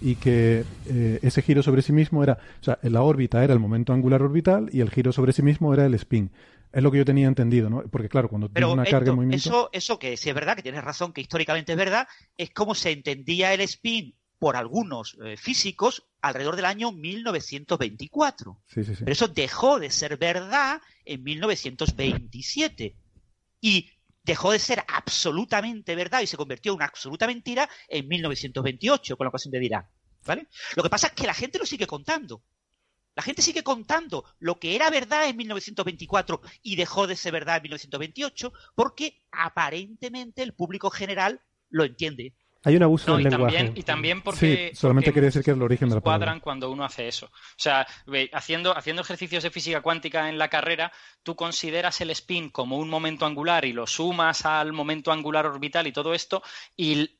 Y que eh, ese giro sobre sí mismo era, o sea, la órbita era el momento angular orbital y el giro sobre sí mismo era el spin. Es lo que yo tenía entendido, ¿no? Porque claro, cuando tiene una carga en movimiento... Eso, eso que sí es verdad, que tienes razón, que históricamente es verdad, es como se entendía el spin por algunos eh, físicos alrededor del año 1924. Sí, sí, sí. Pero eso dejó de ser verdad en 1927. Y dejó de ser absolutamente verdad y se convirtió en una absoluta mentira en 1928, con la ocasión de Dirac. ¿Vale? Lo que pasa es que la gente lo sigue contando. La gente sigue contando lo que era verdad en 1924 y dejó de ser verdad en 1928 porque aparentemente el público general lo entiende. Hay un abuso del y lenguaje. También, y también porque. Sí, solamente quería decir que es el origen de la cuadran cuando uno hace eso. O sea, haciendo, haciendo ejercicios de física cuántica en la carrera, tú consideras el spin como un momento angular y lo sumas al momento angular orbital y todo esto, y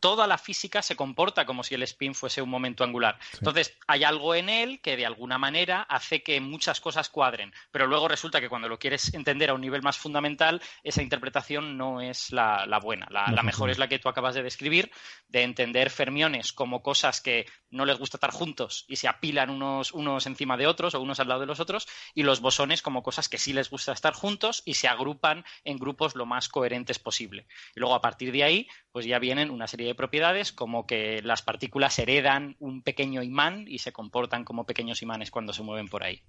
toda la física se comporta como si el spin fuese un momento angular. Entonces, hay algo en él que de alguna manera hace que muchas cosas cuadren, pero luego resulta que cuando lo quieres entender a un nivel más fundamental, esa interpretación no es la, buena. La, la mejor es la que tú acabas de describir, de entender fermiones como cosas que no les gusta estar juntos y se apilan unos, unos encima de otros o unos al lado de los otros, y los bosones como cosas que sí les gusta estar juntos y se agrupan en grupos lo más coherentes posible. Y luego a partir de ahí, pues ya vienen una serie de propiedades como que las partículas heredan un pequeño imán y se comportan como pequeños imanes cuando se mueven por ahí.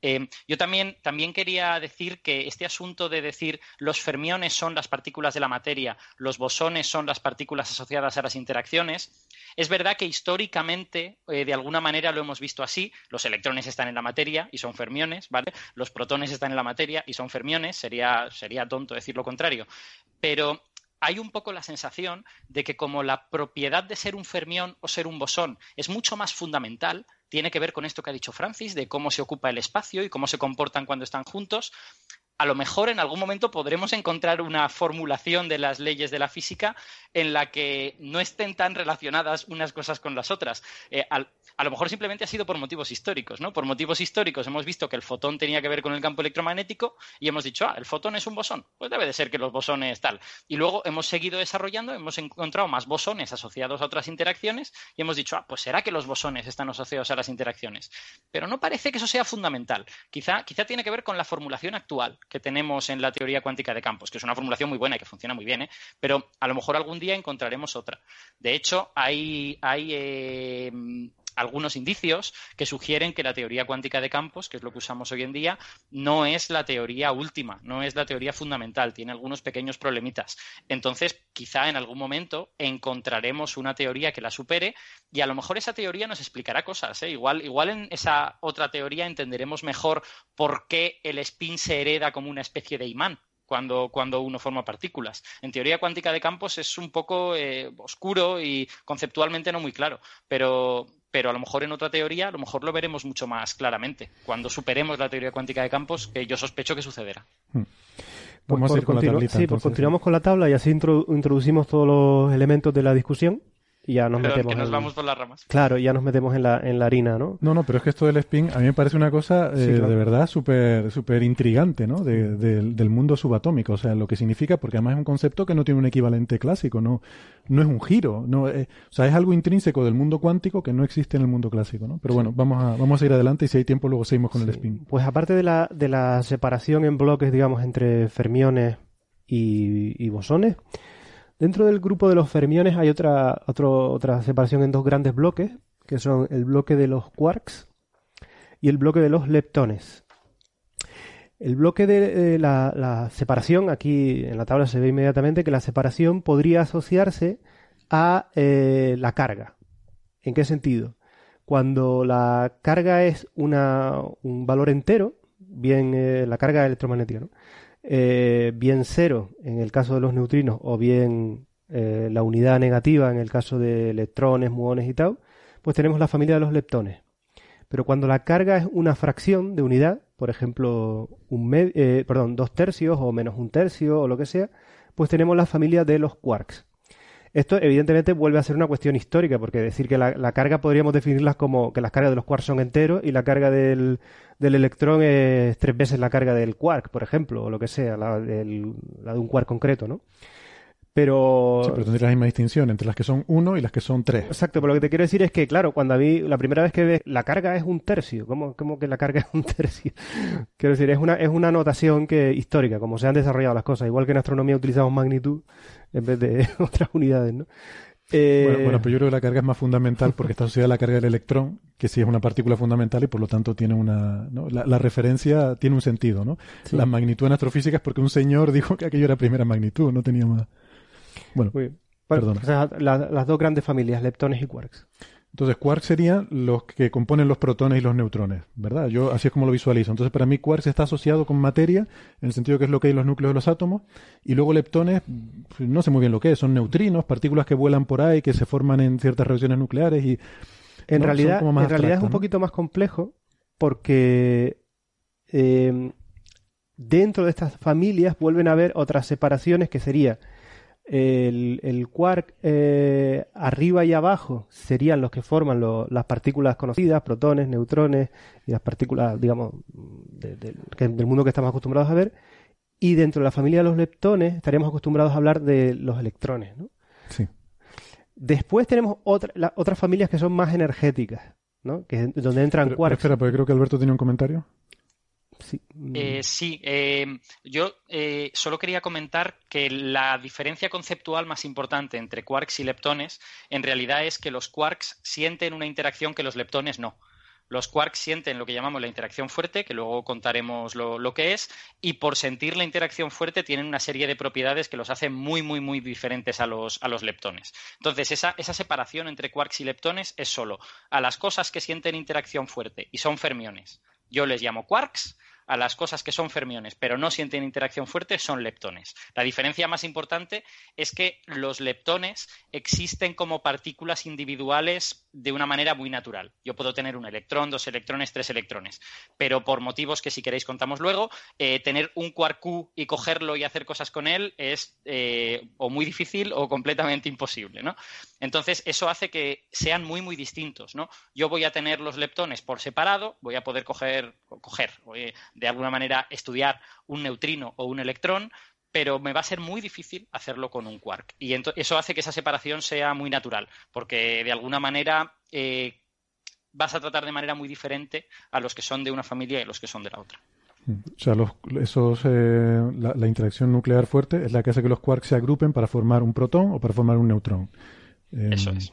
Eh, yo también, también quería decir que este asunto de decir los fermiones son las partículas de la materia, los bosones son las partículas asociadas a las interacciones, es verdad que históricamente, eh, de alguna manera lo hemos visto así, los electrones están en la materia y son fermiones, ¿vale? Los protones están en la materia y son fermiones, sería, sería tonto decir lo contrario, pero hay un poco la sensación de que como la propiedad de ser un fermión o ser un bosón es mucho más fundamental, tiene que ver con esto que ha dicho Francis, de cómo se ocupa el espacio y cómo se comportan cuando están juntos, a lo mejor en algún momento podremos encontrar una formulación de las leyes de la física en la que no estén tan relacionadas unas cosas con las otras. Eh, a lo mejor simplemente ha sido por motivos históricos, ¿no? Por motivos históricos hemos visto que el fotón tenía que ver con el campo electromagnético y hemos dicho, ah, el fotón es un bosón. Pues debe de ser que los bosones tal. Y luego hemos seguido desarrollando, hemos encontrado más bosones asociados a otras interacciones y hemos dicho, ah, pues será que los bosones están asociados a las interacciones. Pero no parece que eso sea fundamental. Quizá, quizá tiene que ver con la formulación actual que tenemos en la teoría cuántica de campos, que es una formulación muy buena y que funciona muy bien, ¿eh? pero a lo mejor algún día encontraremos otra. De hecho, hay, eh, algunos indicios que sugieren que la teoría cuántica de campos, que es lo que usamos hoy en día, no es la teoría última, no es la teoría fundamental, tiene algunos pequeños problemitas. Entonces, quizá en algún momento encontraremos una teoría que la supere y a lo mejor esa teoría nos explicará cosas. ¿eh? Igual, igual en esa otra teoría entenderemos mejor por qué el spin se hereda como una especie de imán cuando, cuando uno forma partículas. En teoría cuántica de campos es un poco eh, oscuro y conceptualmente no muy claro, pero, pero a lo mejor en otra teoría, a lo mejor lo veremos mucho más claramente, cuando superemos la teoría cuántica de campos, que yo sospecho que sucederá. Hmm. Vamos a ir con la tablita. Sí, pues continuamos con la tabla y así introducimos todos los elementos de la discusión y ya nos metemos. Que nos vamos por las ramas. Claro, ya nos metemos en la, en la harina, ¿no? No, no, pero es que esto del spin a mí me parece una cosa eh, de verdad súper súper intrigante, ¿no? De, del mundo subatómico, o sea, lo que significa, porque además es un concepto que no tiene un equivalente clásico, no, no es un giro, no, eh, o sea, es algo intrínseco del mundo cuántico que no existe en el mundo clásico, ¿no? Pero bueno, vamos a, vamos a ir adelante y si hay tiempo luego seguimos con el spin. Pues aparte de la, de la separación en bloques, digamos, entre fermiones y, y bosones, Dentro del grupo de los fermiones hay otra, otra separación en dos grandes bloques, que son el bloque de los quarks y el bloque de los leptones. El bloque de eh, la, separación, aquí en la tabla se ve inmediatamente que la separación podría asociarse a eh, la carga. ¿En qué sentido? Cuando la carga es un valor entero, bien eh, la carga electromagnética, ¿no? Eh, bien cero en el caso de los neutrinos o bien eh, la unidad negativa en el caso de electrones, muones y tal, pues tenemos la familia de los leptones. Pero cuando la carga es una fracción de unidad, por ejemplo, un eh, perdón, dos tercios o menos un tercio o lo que sea, pues tenemos la familia de los quarks. Esto evidentemente vuelve a ser una cuestión histórica, porque decir que la, carga podríamos definirlas como que las cargas de los quarks son enteros y la carga del, electrón es tres veces la carga del quark, por ejemplo, o lo que sea, la, la de un quark concreto, ¿no? Pero... Sí, pero tendría la misma distinción entre las que son uno y las que son tres. Exacto, pero lo que te quiero decir es que, claro, cuando a mí, la primera vez que ves, la carga es un tercio. ¿Cómo, cómo que la carga es un tercio? quiero decir, es una, es una notación que, histórica, como se han desarrollado las cosas. Igual que en astronomía utilizamos magnitud en vez de otras unidades, ¿no? Eh, bueno, pero yo creo que la carga es más fundamental porque está asociada a la carga del electrón, que sí es una partícula fundamental y por lo tanto tiene una. ¿no? La, referencia tiene un sentido, ¿no? La magnitud en astrofísica es porque un señor dijo que aquello era primera magnitud, no tenía más. Bueno, las dos grandes familias, leptones y quarks. Entonces, quarks serían los que componen los protones y los neutrones, ¿verdad? Yo así es como lo visualizo. Entonces, para mí, quarks está asociado con materia, en el sentido que es lo que hay en los núcleos de los átomos, y luego leptones, pues, no sé muy bien lo que es, son neutrinos, partículas que vuelan por ahí, que se forman en ciertas reacciones nucleares y... En realidad, en realidad es un poquito más complejo porque eh, dentro de estas familias vuelven a haber otras separaciones que sería El, el quark eh, arriba y abajo serían los que forman lo- las partículas conocidas, protones, neutrones y las partículas, digamos, de- de- que- del mundo que estamos acostumbrados a ver. Y dentro de la familia de los leptones estaríamos acostumbrados a hablar de los electrones. ¿no? Sí. Después tenemos otra- la- otras familias que son más energéticas, ¿no? que es donde entran Pero- pero quarks. espera, porque creo que Alberto tenía un comentario. Sí. mm, Eh, eh, yo eh, solo quería comentar que la diferencia conceptual más importante entre quarks y leptones en realidad es que los quarks sienten una interacción que los leptones no. Los quarks sienten lo que llamamos la interacción fuerte, que luego contaremos lo, lo que es, y por sentir la interacción fuerte tienen una serie de propiedades que los hacen muy, muy, muy diferentes a los, a los leptones. Entonces, esa, esa separación entre quarks y leptones es solo a las cosas que sienten interacción fuerte y son fermiones. Yo les llamo quarks, a las cosas que son fermiones pero no sienten interacción fuerte son leptones. La diferencia más importante es que los leptones existen como partículas individuales de una manera muy natural. Yo puedo tener un electrón, dos electrones, tres electrones, pero por motivos que si queréis contamos luego, eh, tener un quark Q y cogerlo y hacer cosas con él es eh, o muy difícil o completamente imposible, ¿no? Entonces, eso hace que sean muy, muy distintos, ¿no? Yo voy a tener los leptones por separado, voy a poder coger, coger eh, de alguna manera estudiar un neutrino o un electrón, pero me va a ser muy difícil hacerlo con un quark. Y eso hace que esa separación sea muy natural, porque de alguna manera eh, vas a tratar de manera muy diferente a los que son de una familia y a los que son de la otra. O sea, los, esos, eh, la, la interacción nuclear fuerte es la que hace que los quarks se agrupen para formar un protón o para formar un neutrón. Eh, Eso es.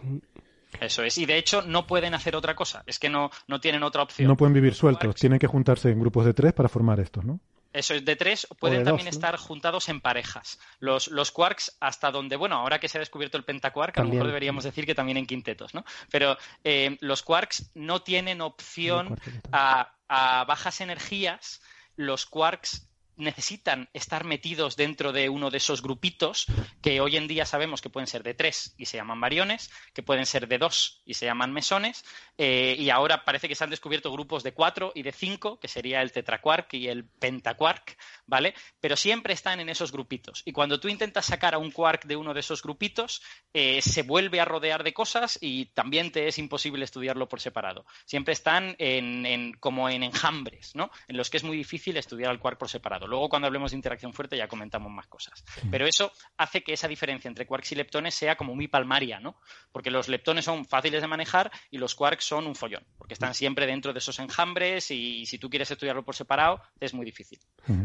Eso es. Y de hecho no pueden hacer otra cosa. Es que no, no tienen otra opción. No pueden vivir sueltos, tienen que juntarse en grupos de tres para formar estos, ¿no? Eso es de tres, pueden de dos, también ¿no? estar juntados en parejas. Los, los quarks, hasta donde, bueno, ahora que se ha descubierto el pentaquark, a lo mejor deberíamos decir que también en quintetos, ¿no? Pero eh, los quarks no tienen opción a, a bajas energías. Los quarks necesitan estar metidos dentro de uno de esos grupitos que hoy en día sabemos que pueden ser de tres y se llaman bariones, que pueden ser de dos y se llaman mesones, eh, y ahora parece que se han descubierto grupos de cuatro y de cinco, que sería el tetraquark y el pentaquark, ¿vale? Pero siempre están en esos grupitos. Y cuando tú intentas sacar a un quark de uno de esos grupitos, eh, se vuelve a rodear de cosas y también te es imposible estudiarlo por separado. Siempre están en- como en enjambres, ¿no? En los que es muy difícil estudiar al quark por separado. Luego, cuando hablemos de interacción fuerte, ya comentamos más cosas. Pero eso hace que esa diferencia entre quarks y leptones sea como muy palmaria, ¿no? Porque los leptones son fáciles de manejar y los quarks son un follón, porque están siempre dentro de esos enjambres y si tú quieres estudiarlo por separado, es muy difícil.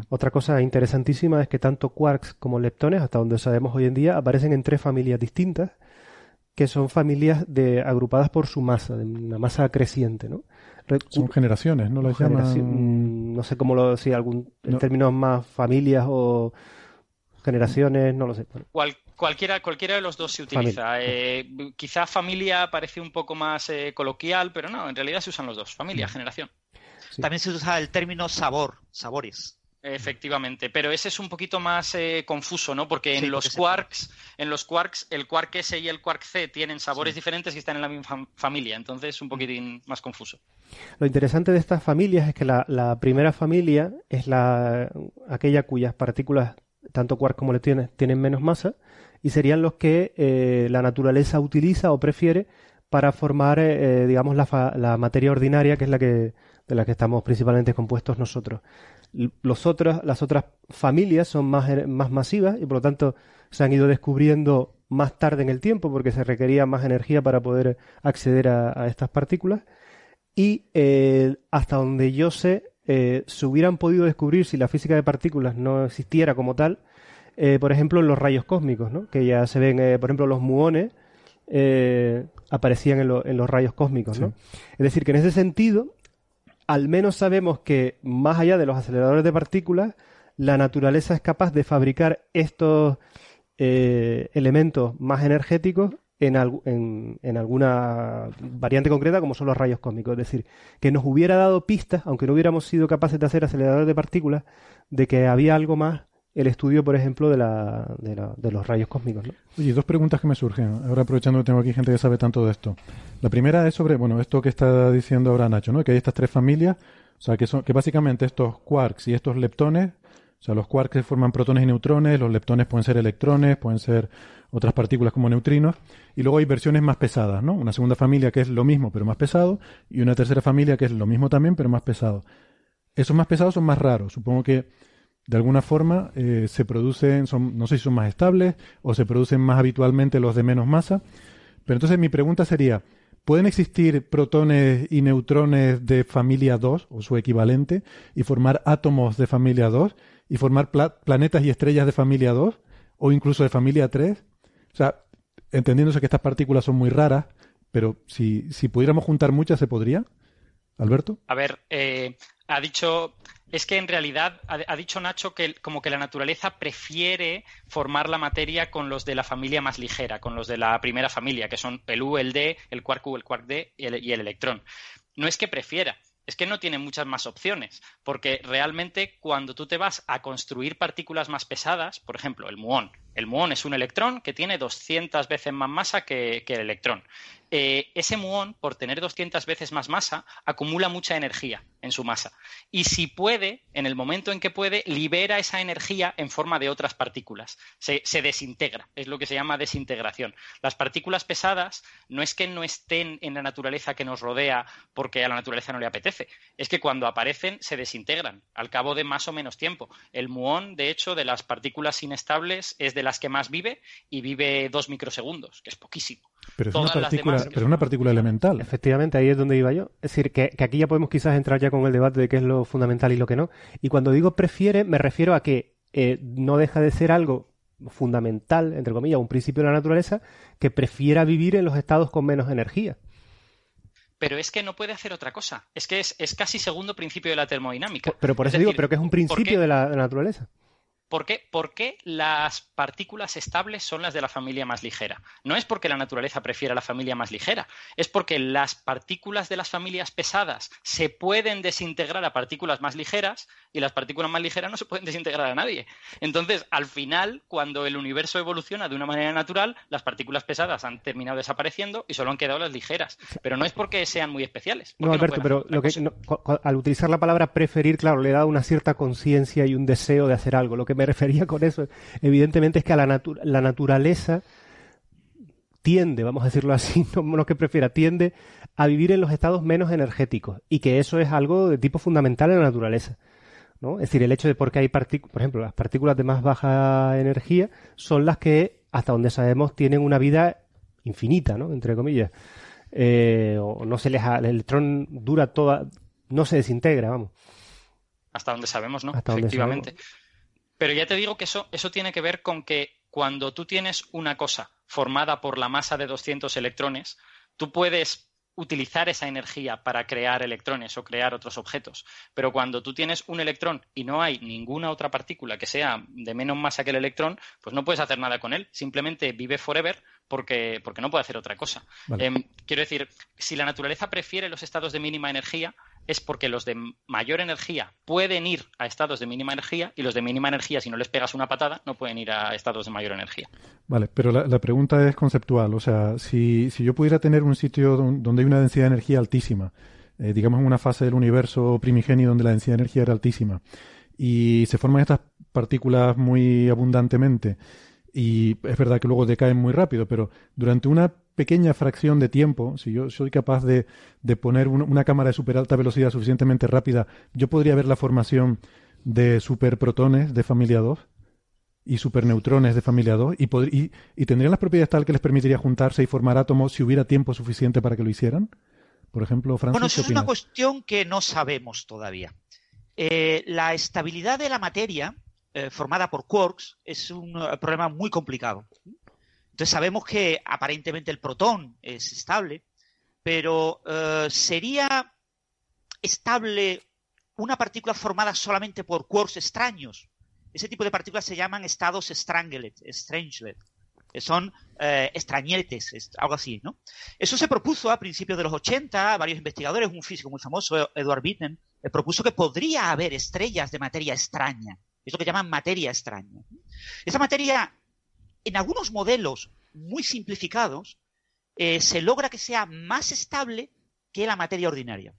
Otra cosa interesantísima es que tanto quarks como leptones, hasta donde sabemos hoy en día, aparecen en tres familias distintas, que son familias de, agrupadas por su masa, de una masa creciente, ¿no? Son generaciones, ¿no? Las generación- llaman... mm, no sé cómo lo, si algún, en No. términos más familias o generaciones, no lo sé. Bueno, Cual- cualquiera, cualquiera de los dos se utiliza. Eh, quizá familia parece un poco más eh, coloquial, pero no, en realidad se usan los dos. Familia, generación. sí. También se usa el término sabor, sabores. Efectivamente, pero ese es un poquito más eh, confuso, ¿no? Porque en Sí, los porque quarks, en los quarks, el quark S y el quark C tienen sabores diferentes y están en la misma fam- familia, entonces es un poquitín más confuso. Lo interesante de estas familias es que la, la primera familia es la aquella cuyas partículas, tanto quark como leptones, tienen menos masa y serían los que eh, la naturaleza utiliza o prefiere para formar, eh, digamos, la, fa- la materia ordinaria, que es la que de la que estamos principalmente compuestos nosotros. Los otros, las otras familias son más, eh, más masivas y por lo tanto se han ido descubriendo más tarde en el tiempo porque se requería más energía para poder acceder a- a estas partículas y eh, hasta donde yo sé, eh, se hubieran podido descubrir si la física de partículas no existiera como tal, eh, por ejemplo, en los rayos cósmicos, ¿no? que ya se ven, por ejemplo, los muones aparecían en, lo- en los rayos cósmicos. ¿no? Es decir, que en ese sentido, al menos sabemos que más allá de los aceleradores de partículas, la naturaleza es capaz de fabricar estos eh, elementos más energéticos en, en- en alguna variante concreta como son los rayos cósmicos. Es decir, que nos hubiera dado pistas, aunque no hubiéramos sido capaces de hacer aceleradores de partículas, de que había algo más el estudio, por ejemplo, de, la, de, la- de los rayos cósmicos. ¿no? Oye, dos preguntas que me surgen, ahora aprovechando que tengo aquí gente que sabe tanto de esto. La primera es sobre, bueno, esto que está diciendo ahora Nacho, ¿no? Que hay estas tres familias, o sea, que son, que básicamente estos quarks y estos leptones O sea, los quarks forman protones y neutrones, los leptones pueden ser electrones, pueden ser otras partículas como neutrinos, y luego hay versiones más pesadas, ¿no? Una segunda familia que es lo mismo pero más pesado, y una tercera familia que es lo mismo también pero más pesado. Esos más pesados son más raros, supongo que de alguna forma eh, se producen, son, no sé si son más estables o se producen más habitualmente los de menos masa, pero entonces mi pregunta sería, ¿pueden existir protones y neutrones de familia 2 o su equivalente y formar átomos de familia 2? y formar planetas y estrellas de familia 2 o incluso de familia 3. O sea, entendiéndose que estas partículas son muy raras, pero si, si pudiéramos juntar muchas, ¿se podría? Alberto. A ver, eh, ha dicho, es que en realidad ha, dicho Nacho que como que la naturaleza prefiere formar la materia con los de la familia más ligera, con los de la primera familia, que son el U, el D, el quark U, el quark D y el, electrón. No es que prefiera, es que no tiene muchas más opciones, porque realmente cuando tú te vas a construir partículas más pesadas, por ejemplo, el muón, el muón es un electrón que tiene 200 veces más masa que, el electrón. Eh, ese muón, por tener 200 veces más masa, acumula mucha energía en su masa. Y si puede, en el momento en que puede, libera esa energía en forma de otras partículas. Se, desintegra, es lo que se llama desintegración. Las partículas pesadas no es que no estén en la naturaleza que nos rodea porque a la naturaleza no le apetece, es que cuando aparecen se desintegran al cabo de más o menos tiempo. El muón, de hecho, de las partículas inestables es de las que más vive y vive dos microsegundos, que es poquísimo. Pero es, una partícula, pero una partícula elemental. Efectivamente, ahí es donde iba yo. Es decir, que, aquí ya podemos quizás entrar ya con el debate de qué es lo fundamental y lo que no. Y cuando digo prefiere, me refiero a que eh, no deja de ser algo fundamental, entre comillas, un principio de la naturaleza, que prefiera vivir en los estados con menos energía. Pero es que no puede hacer otra cosa. Es que es, casi segundo principio de la termodinámica. Pero por eso digo, pero que es un principio de la naturaleza. ¿Por qué? las partículas estables son las de la familia más ligera? No es porque la naturaleza prefiera la familia más ligera, es porque las partículas de las familias pesadas se pueden desintegrar a partículas más ligeras y las partículas más ligeras no se pueden desintegrar a nadie. Entonces, al final, cuando el universo evoluciona de una manera natural, las partículas pesadas han terminado desapareciendo y solo han quedado las ligeras. Pero no es porque sean muy especiales. No, Alberto, pero lo que, al utilizar la palabra preferir, claro, le da una cierta conciencia y un deseo de hacer algo. Lo que me refería con eso, evidentemente, es que a la, la naturaleza tiende, vamos a decirlo así, no, que prefiera, tiende a vivir en los estados menos energéticos y que eso es algo de tipo fundamental en la naturaleza. ¿no? Es decir, el hecho de porque hay partículas, por ejemplo, las partículas de más baja energía son las que, hasta donde sabemos, tienen una vida infinita, ¿no? Entre comillas. Eh, o no se les el electrón dura toda, no se desintegra, vamos. Hasta donde sabemos, ¿no? Efectivamente. Pero ya te digo que eso, eso tiene que ver con que cuando tú tienes una cosa formada por la masa de 200 electrones, tú puedes utilizar esa energía para crear electrones o crear otros objetos. Pero cuando tú tienes un electrón y no hay ninguna otra partícula que sea de menos masa que el electrón, pues no puedes hacer nada con él. Simplemente vive forever porque, porque no puede hacer otra cosa. Em, quiero decir, si la naturaleza prefiere los estados de mínima energía, es porque los de mayor energía pueden ir a estados de mínima energía y los de mínima energía, si no les pegas una patada, no pueden ir a estados de mayor energía. Vale, pero la, pregunta es conceptual. O sea, si, si, yo pudiera tener un sitio donde hay una densidad de energía altísima, eh, digamos en una fase del universo primigenio donde la densidad de energía era altísima, y se forman estas partículas muy abundantemente, y es verdad que luego decaen muy rápido, pero durante una pequeña fracción de tiempo, si yo soy capaz de, de poner una cámara de super alta velocidad suficientemente rápida, yo podría ver la formación de superprotones de familia 2 y superneutrones de familia 2 y, y, y, tendrían las propiedades tal que les permitiría juntarse y formar átomos si hubiera tiempo suficiente para que lo hicieran. Por ejemplo, Francis. Bueno, eso es una cuestión que no sabemos todavía. Eh, la estabilidad de la materia eh, formada por quarks es un eh, problema muy complicado. Entonces sabemos que aparentemente el protón es estable, pero eh, ¿sería estable una partícula formada solamente por quarks extraños? Ese tipo de partículas se llaman estados strangelet, strangelet que son extrañetes, algo así, ¿no? Eso se propuso a principios de los 80, varios investigadores, un físico muy famoso, Edward Witten, propuso que podría haber estrellas de materia extraña es lo que llaman materia extraña. Esa materia, en algunos modelos muy simplificados, eh, se logra que sea más estable que la materia ordinaria.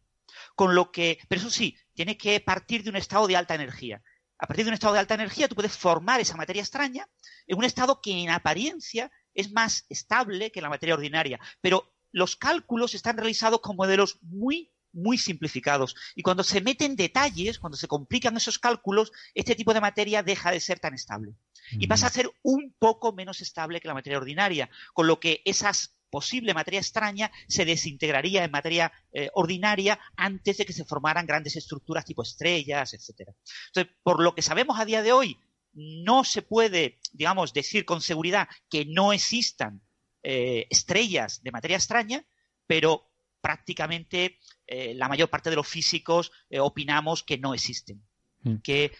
Con lo que, pero eso sí, tiene que partir de un estado de alta energía. a partir de un estado de alta energía, tú puedes formar esa materia extraña en un estado que en apariencia es más estable que la materia ordinaria. Pero los cálculos están realizados con modelos muy, muy simplificados. Y cuando se meten detalles, cuando se complican esos cálculos, este tipo de materia deja de ser tan estable. Y pasa a ser un poco menos estable que la materia ordinaria, con lo que esas posible materia extraña se desintegraría en materia eh, ordinaria antes de que se formaran grandes estructuras tipo estrellas, etcétera. Entonces, por lo que sabemos a día de hoy, no se puede, digamos, decir con seguridad que no existan eh, estrellas de materia extraña, pero prácticamente eh, la mayor parte de los físicos opinamos que no existen mm. que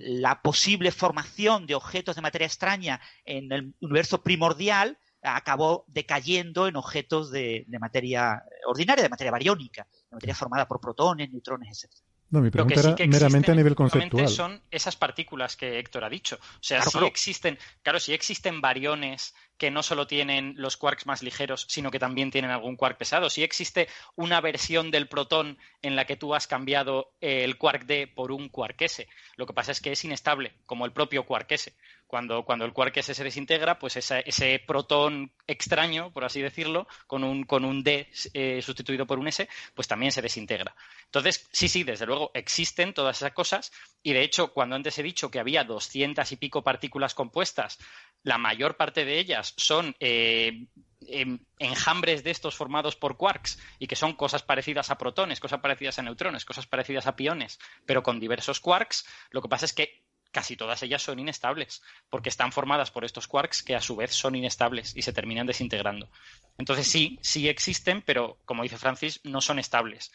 la posible formación de objetos de materia extraña en el universo primordial acabó decayendo en objetos de, materia ordinaria, de materia bariónica, de materia formada por protones, neutrones, etc. No, mi pregunta era meramente a nivel conceptual. Son esas partículas que Héctor ha dicho. O sea, si existen, claro, si existen bariones que no solo tienen los quarks más ligeros, sino que también tienen algún quark pesado. Si existe una versión del protón en la que tú has cambiado el quark D por un quark S, lo que pasa es que es inestable, como el propio quark S cuando, cuando el quark S se desintegra, pues ese protón extraño, por así decirlo, con un, con un D eh, sustituido por un S, pues también se desintegra. Entonces, sí, sí, desde luego existen todas esas cosas y de hecho, cuando antes he dicho que había doscientas y pico partículas compuestas, la mayor parte de ellas son eh, em, enjambres de estos formados por quarks y que son cosas parecidas a protones, cosas parecidas a neutrones, cosas parecidas a piones, pero con diversos quarks, lo que pasa es que casi todas ellas son inestables, porque están formadas por estos quarks que a su vez son inestables y se terminan desintegrando. Entonces sí, sí existen, pero como dice Francis, no son estables.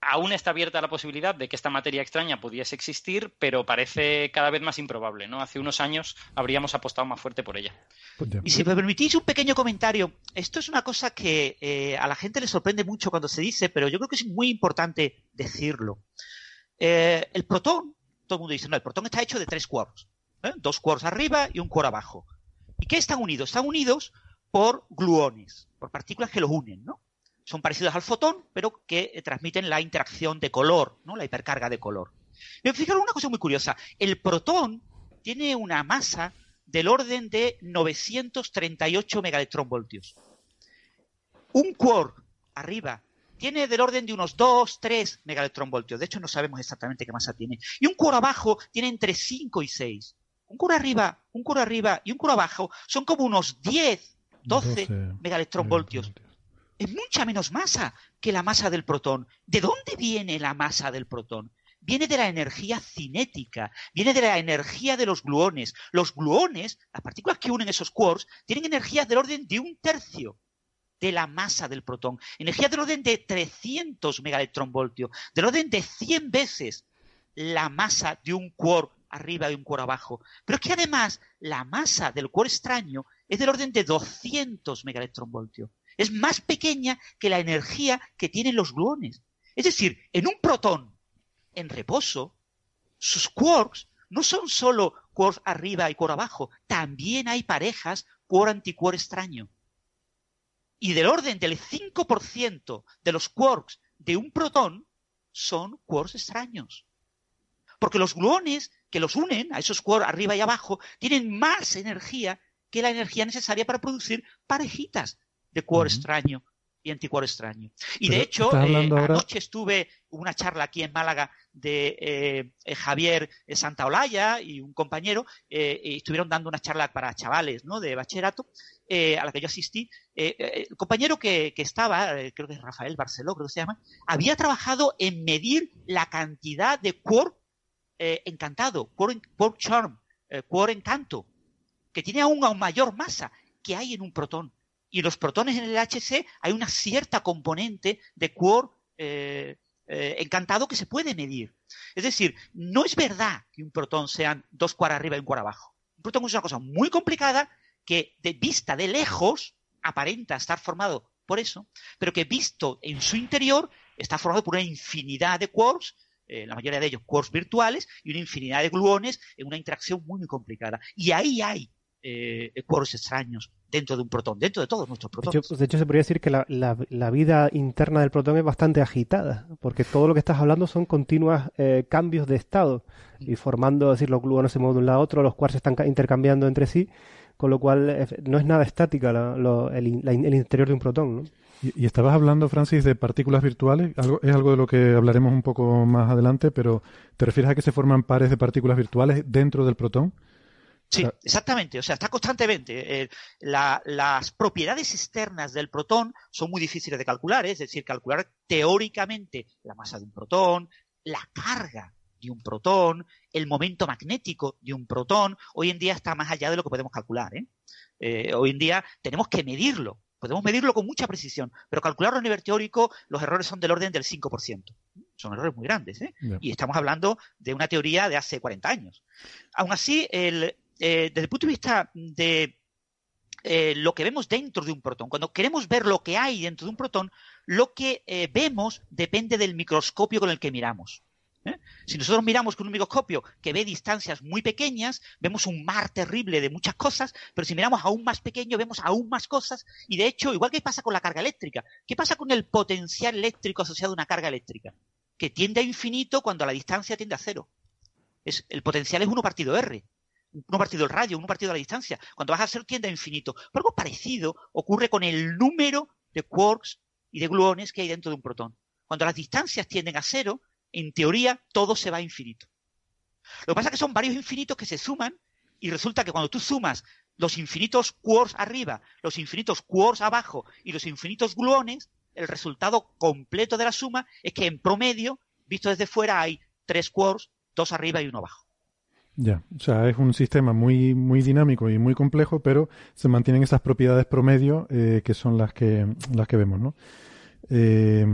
Aún está abierta la posibilidad de que esta materia extraña pudiese existir, pero parece cada vez más improbable. ¿no? Hace unos años habríamos apostado más fuerte por ella. Y si me permitís un pequeño comentario, esto es una cosa que eh, a la gente le sorprende mucho cuando se dice, pero yo creo que es muy importante decirlo. Eh, el protón el mundo dice, no, el protón está hecho de tres quarks. ¿eh? Dos quarks arriba y un quark abajo. ¿Y qué están unidos? Están unidos por gluones, por partículas que los unen, ¿no? Son parecidos al fotón, pero que eh, transmiten la interacción de color, ¿no? La hipercarga de color. Pero fijaros una cosa muy curiosa. El protón tiene una masa del orden de 938 megaelectronvoltios. Un quark arriba tiene del orden de unos 2, 3 megaelectronvoltios. De hecho, no sabemos exactamente qué masa tiene. Y un core abajo tiene entre 5 y 6. Un core arriba, un core arriba y un core abajo son como unos 10, 12, megaelectronvoltios. Es mucha menos masa que la masa del protón. ¿De dónde viene la masa del protón? Viene de la energía cinética, viene de la energía de los gluones. Los gluones, las partículas que unen esos quarks, tienen energías del orden de un tercio de la masa del protón. Energía del orden de 300 megaelectronvoltios, del orden de 100 veces la masa de un quark arriba y un quark abajo. Pero es que además la masa del quark extraño es del orden de 200 megaelectronvoltios. Es más pequeña que la energía que tienen los gluones. Es decir, en un protón en reposo, sus quarks no son solo quarks arriba y quark abajo, también hay parejas quark-antiquark extraño y del orden del 5% de los quarks de un protón son quarks extraños. Porque los gluones que los unen a esos quarks arriba y abajo tienen más energía que la energía necesaria para producir parejitas de quark extraño y anticuerpo extraño. Y de hecho, eh, anoche estuve una charla aquí en Málaga de eh, eh, Javier Santaolalla y un compañero, y estuvieron dando una charla para chavales ¿no? de bachillerato, a la que yo asistí. el compañero que, estaba, creo que es Rafael Barceló, creo que se llama, había trabajado en medir la cantidad de quark encantado, quark, charm, quark encanto, que tiene aún, mayor masa que hay en un protón y los protones en el HC hay una cierta componente de quark eh, eh, encantado que se puede medir. Es decir, no es verdad que un protón sean dos quarks arriba y un quark abajo. Un protón es una cosa muy complicada que de vista de lejos aparenta estar formado por eso, pero que visto en su interior está formado por una infinidad de quarks, eh, la mayoría de ellos quarks virtuales, y una infinidad de gluones en una interacción muy, muy complicada. Y ahí hay eh, quarks extraños dentro de un protón, dentro de todos nuestros De protones. hecho, de hecho, se podría decir que la, la- la vida interna del protón es bastante agitada, porque todo lo que estás hablando son continuos cambios de estado y formando, es decir, los gluones se mueven de un lado a otro, los quarks se están ca- intercambiando entre sí, con lo cual eh, no es nada estática la- lo- el, in- la el interior de un protón. ¿no? Y, y estabas hablando, Francis, de partículas virtuales. Algo, es algo de lo que hablaremos un poco más adelante, pero ¿te refieres a que se forman pares de partículas virtuales dentro del protón? Sí, exactamente. O sea, está constantemente. eh, la- las propiedades externas del protón son muy difíciles de calcular, ¿eh? es decir, calcular teóricamente la masa de un protón, la carga de un protón, el momento magnético de un protón, hoy en día está más allá de lo que podemos calcular. ¿eh? Eh, hoy en día tenemos que medirlo. Podemos medirlo con mucha precisión, pero calcularlo a nivel teórico, los errores son del orden del 5%. Son errores muy grandes, ¿eh? Y estamos hablando de una teoría de hace 40 años. Aún así, el, eh, desde el punto de vista de eh, lo que vemos dentro de un protón, cuando queremos ver lo que hay dentro de un protón, lo que vemos depende del microscopio con el que miramos. Si nosotros miramos con un microscopio que ve distancias muy pequeñas, vemos un mar terrible de muchas cosas, pero si miramos aún más pequeño, vemos aún más cosas. Y de hecho, igual que pasa con la carga eléctrica, ¿qué pasa con el potencial eléctrico asociado a una carga eléctrica? Que tiende a infinito cuando la distancia tiende a cero. El potencial es 1 partido R. 1 partido el radio, 1 partido la distancia. Cuando vas a cero tiende a infinito. Algo parecido ocurre con el número de quarks y de gluones que hay dentro de un protón. Cuando las distancias tienden a cero, en teoría todo se va a infinito. Lo que pasa es que son varios infinitos que se suman y resulta que cuando tú sumas los infinitos quarks arriba, los infinitos quarks abajo y los infinitos gluones, el resultado completo de la suma es que en promedio, visto desde fuera, hay tres quarks, dos arriba y uno abajo. Ya, o sea, es un sistema muy, muy dinámico y muy complejo, pero se mantienen esas propiedades promedio eh, que son las que, las que vemos, ¿no? Eh,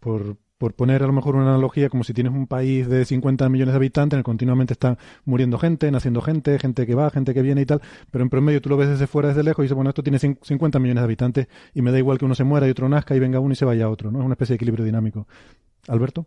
por, por poner a lo mejor una analogía, como si tienes un país de 50 millones de habitantes, en el que continuamente está muriendo gente, naciendo gente, gente que va, gente que viene y tal, pero en promedio tú lo ves desde fuera, desde lejos, y dices, bueno, esto tiene cin- 50 millones de habitantes y me da igual que uno se muera y otro nazca y venga uno y se vaya otro, ¿no? Es una especie de equilibrio dinámico. Alberto.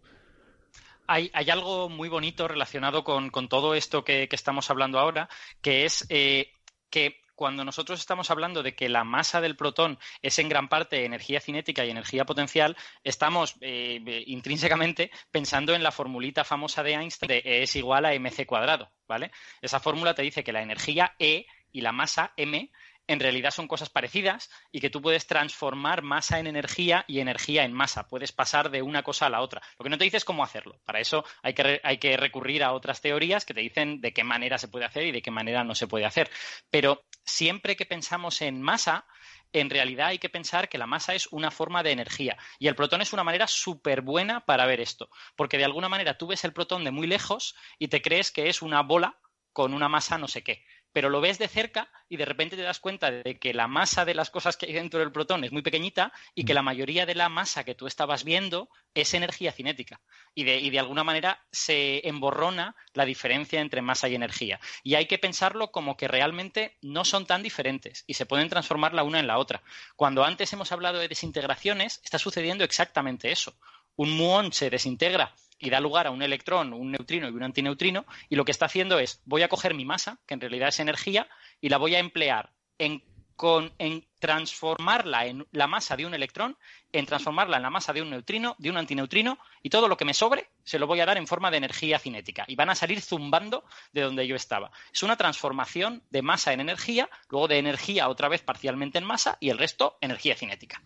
Hay, hay algo muy bonito relacionado con, con todo esto que, que estamos hablando ahora, que es eh, que cuando nosotros estamos hablando de que la masa del protón es en gran parte energía cinética y energía potencial, estamos eh, intrínsecamente pensando en la formulita famosa de Einstein de E es igual a mc cuadrado, ¿vale? Esa fórmula te dice que la energía E y la masa m en realidad son cosas parecidas y que tú puedes transformar masa en energía y energía en masa. Puedes pasar de una cosa a la otra. Lo que no te dice es cómo hacerlo. Para eso hay que, hay que recurrir a otras teorías que te dicen de qué manera se puede hacer y de qué manera no se puede hacer. Pero siempre que pensamos en masa, en realidad hay que pensar que la masa es una forma de energía y el protón es una manera súper buena para ver esto, porque de alguna manera tú ves el protón de muy lejos y te crees que es una bola con una masa no sé qué, pero lo ves de cerca y de repente te das cuenta de que la masa de las cosas que hay dentro del protón es muy pequeñita y que la mayoría de la masa que tú estabas viendo es energía cinética y de, y de alguna manera se emborrona la diferencia entre masa y energía. Y hay que pensarlo como que realmente no son tan diferentes y se pueden transformar la una en la otra. Cuando antes hemos hablado de desintegraciones, está sucediendo exactamente eso. Un muón se desintegra y da lugar a un electrón, un neutrino y un antineutrino, y lo que está haciendo es, voy a coger mi masa, que en realidad es energía, y la voy a emplear en, con, en transformarla en la masa de un electrón, en transformarla en la masa de un neutrino, de un antineutrino, y todo lo que me sobre se lo voy a dar en forma de energía cinética, y van a salir zumbando de donde yo estaba. Es una transformación de masa en energía, luego de energía otra vez parcialmente en masa, y el resto energía cinética.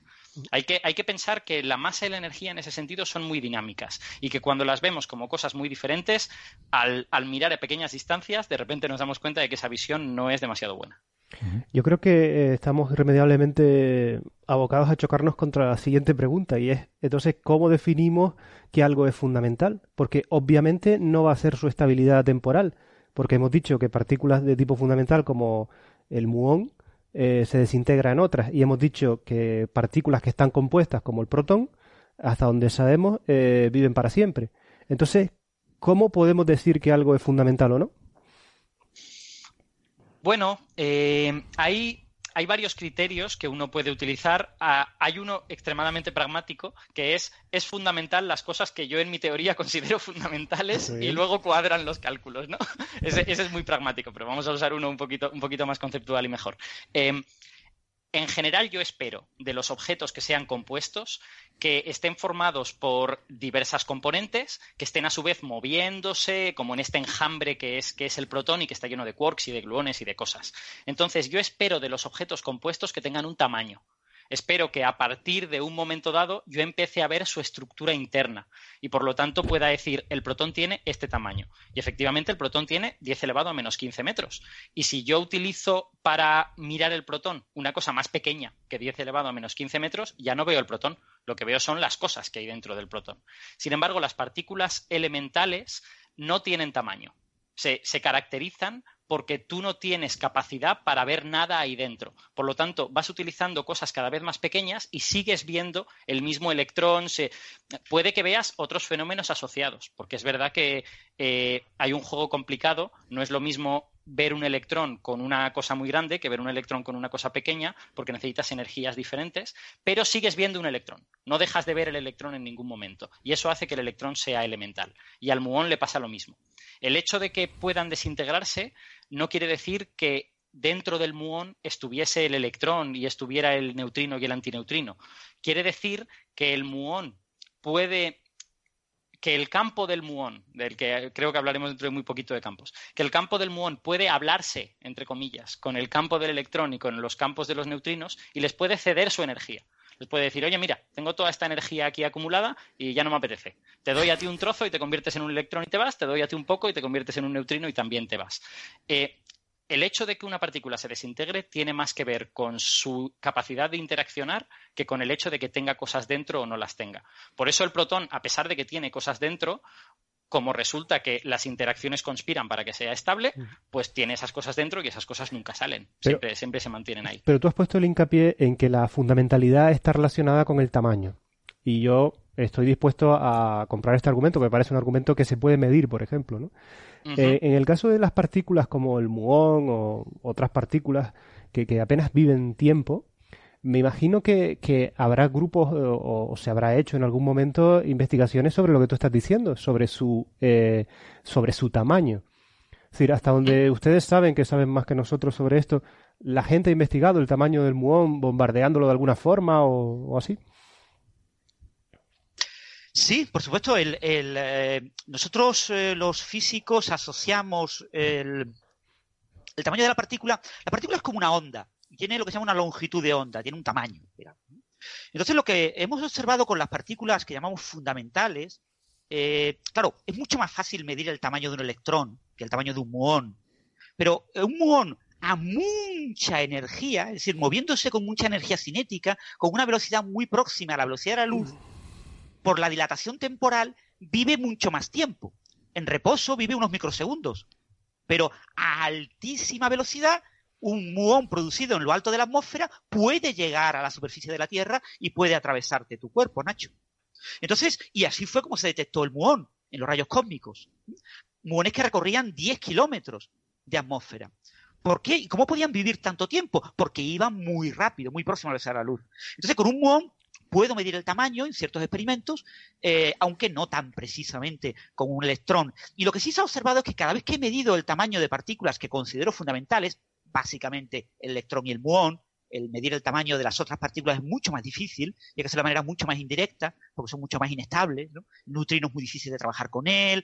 Hay que, pensar que la masa y la energía en ese sentido son muy dinámicas y que cuando las vemos como cosas muy diferentes, al, al, mirar a pequeñas distancias, de repente nos damos cuenta de que esa visión no es demasiado buena. Yo creo que eh, estamos irremediablemente abocados a chocarnos contra la siguiente pregunta y es, entonces, ¿cómo definimos que algo es fundamental? Porque obviamente no va a ser su estabilidad temporal, porque hemos dicho que partículas de tipo fundamental como el muón eh, se desintegra en otras. Y hemos dicho que partículas que están compuestas, como el protón, hasta donde sabemos, eh, viven para siempre. Entonces, ¿cómo podemos decir que algo es fundamental o no? Bueno, eh, hay, hay varios criterios que uno puede utilizar. Ah, hay uno extremadamente pragmático, que es, es fundamental las cosas que yo en mi teoría considero fundamentales y luego cuadran los cálculos, ¿no? ese, es muy pragmático, pero vamos a usar uno un poquito, un poquito más conceptual y mejor. Em, en general yo espero de los objetos que sean compuestos que estén formados por diversas componentes, que estén a su vez moviéndose, como en este enjambre que es, que es el protón y que está lleno de quarks y de gluones y de cosas. Entonces yo espero de los objetos compuestos que tengan un tamaño espero que a partir de un momento dado yo empiece a ver su estructura interna y por lo tanto pueda decir el protón tiene este tamaño. Y efectivamente el protón tiene 10 elevado a menos 15 metros. Y si yo utilizo para mirar el protón una cosa más pequeña que 10 elevado a menos 15 metros, ya no veo el protón. Lo que veo son las cosas que hay dentro del protón. Sin embargo, las partículas elementales no tienen tamaño. Se, se, caracterizan porque tú no tienes capacidad para ver nada ahí dentro. Por lo tanto, vas utilizando cosas cada vez más pequeñas y sigues viendo el mismo electrón. Puede que veas otros fenómenos asociados, porque es verdad que eh, hay un juego complicado, no es lo mismo ver un electrón con una cosa muy grande que ver un electrón con una cosa pequeña, porque necesitas energías diferentes, pero sigues viendo un electrón. No dejas de ver el electrón en ningún momento. Y eso hace que el electrón sea elemental. Y al muón le pasa lo mismo. El hecho de que puedan desintegrarse no quiere decir que dentro del muón estuviese el electrón y estuviera el neutrino y el antineutrino. Quiere decir que el muón puede que el campo del muón, del que creo que hablaremos dentro de muy poquito de campos, que el campo del muón puede hablarse, entre comillas, con el campo del electrón y con los campos de los neutrinos y les puede ceder su energía. Les puede decir, oye, mira, tengo toda esta energía aquí acumulada y ya no me apetece. Te doy a ti un trozo y te conviertes en un electrón y te vas, te doy a ti un poco y te conviertes en un neutrino y también te vas. Eh, el hecho de que una partícula se desintegre tiene más que ver con su capacidad de interaccionar que con el hecho de que tenga cosas dentro o no las tenga. Por eso el protón, a pesar de que tiene cosas dentro, como resulta que las interacciones conspiran para que sea estable, pues tiene esas cosas dentro y esas cosas nunca salen. siempre, siempre se mantienen ahí. Pero tú has puesto el hincapié en que la fundamentalidad está relacionada con el tamaño. Y yo estoy dispuesto a comprar este argumento, que me parece un argumento que se puede medir, por ejemplo. ¿no? Eh, en el caso de las partículas como el muón o otras partículas que, que apenas viven tiempo, me imagino que, habrá grupos eh, o, se habrá hecho en algún momento investigaciones sobre lo que tú estás diciendo, sobre su, eh, sobre su tamaño. Es decir, hasta donde ustedes saben que saben más que nosotros sobre esto, ¿la gente ha investigado el tamaño del muón bombardeándolo de alguna forma o, así? Sí, por supuesto. El, eh, nosotros los físicos asociamos el, el tamaño de la partícula. La partícula es como una onda tiene lo que se llama una longitud de onda, tiene un tamaño. Entonces, lo que hemos observado con las partículas que llamamos fundamentales, eh, claro, es mucho más fácil medir el tamaño de un electrón que el tamaño de un muón. Pero un muón a mucha energía, es decir, moviéndose con mucha energía cinética, con una velocidad muy próxima a la velocidad de la luz, por la dilatación temporal, vive mucho más tiempo. En reposo vive unos microsegundos. Pero a altísima velocidad un muón producido en lo alto de la atmósfera puede llegar a la superficie de la Tierra y puede atravesarte tu cuerpo, Nacho. Entonces, y así fue como se detectó el muón en los rayos cósmicos. Muones que recorrían 10 kilómetros de atmósfera. ¿Por qué? ¿Y cómo podían vivir tanto tiempo? Porque iban muy rápido, muy próximo a la luz. Entonces, con un muón puedo medir el tamaño en ciertos experimentos, eh, aunque no tan precisamente como un electrón. Y lo que sí se ha observado es que cada vez que he medido el tamaño de partículas que considero fundamentales, básicamente el electrón y el muón. El medir el tamaño de las otras partículas es mucho más difícil, y que es de manera mucho más indirecta, porque son mucho más inestables. ¿no? El muy difícil de trabajar con él,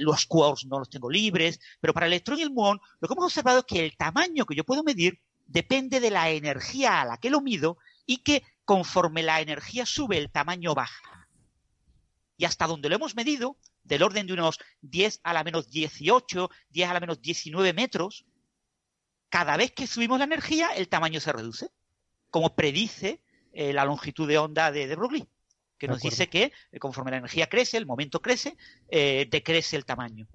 los quarks no los tengo libres, pero para el electrón y el muón lo que hemos observado es que el tamaño que yo puedo medir depende de la energía a la que lo mido y que conforme la energía sube, el tamaño baja. Y hasta donde lo hemos medido, del orden de unos 10 a la menos 18, 10 a la menos 19 metros, cada vez que subimos la energía, el tamaño se reduce, como predice eh, la longitud de onda de, Broglie, que nos dice que eh, conforme la energía crece, el momento crece, eh, decrece el tamaño.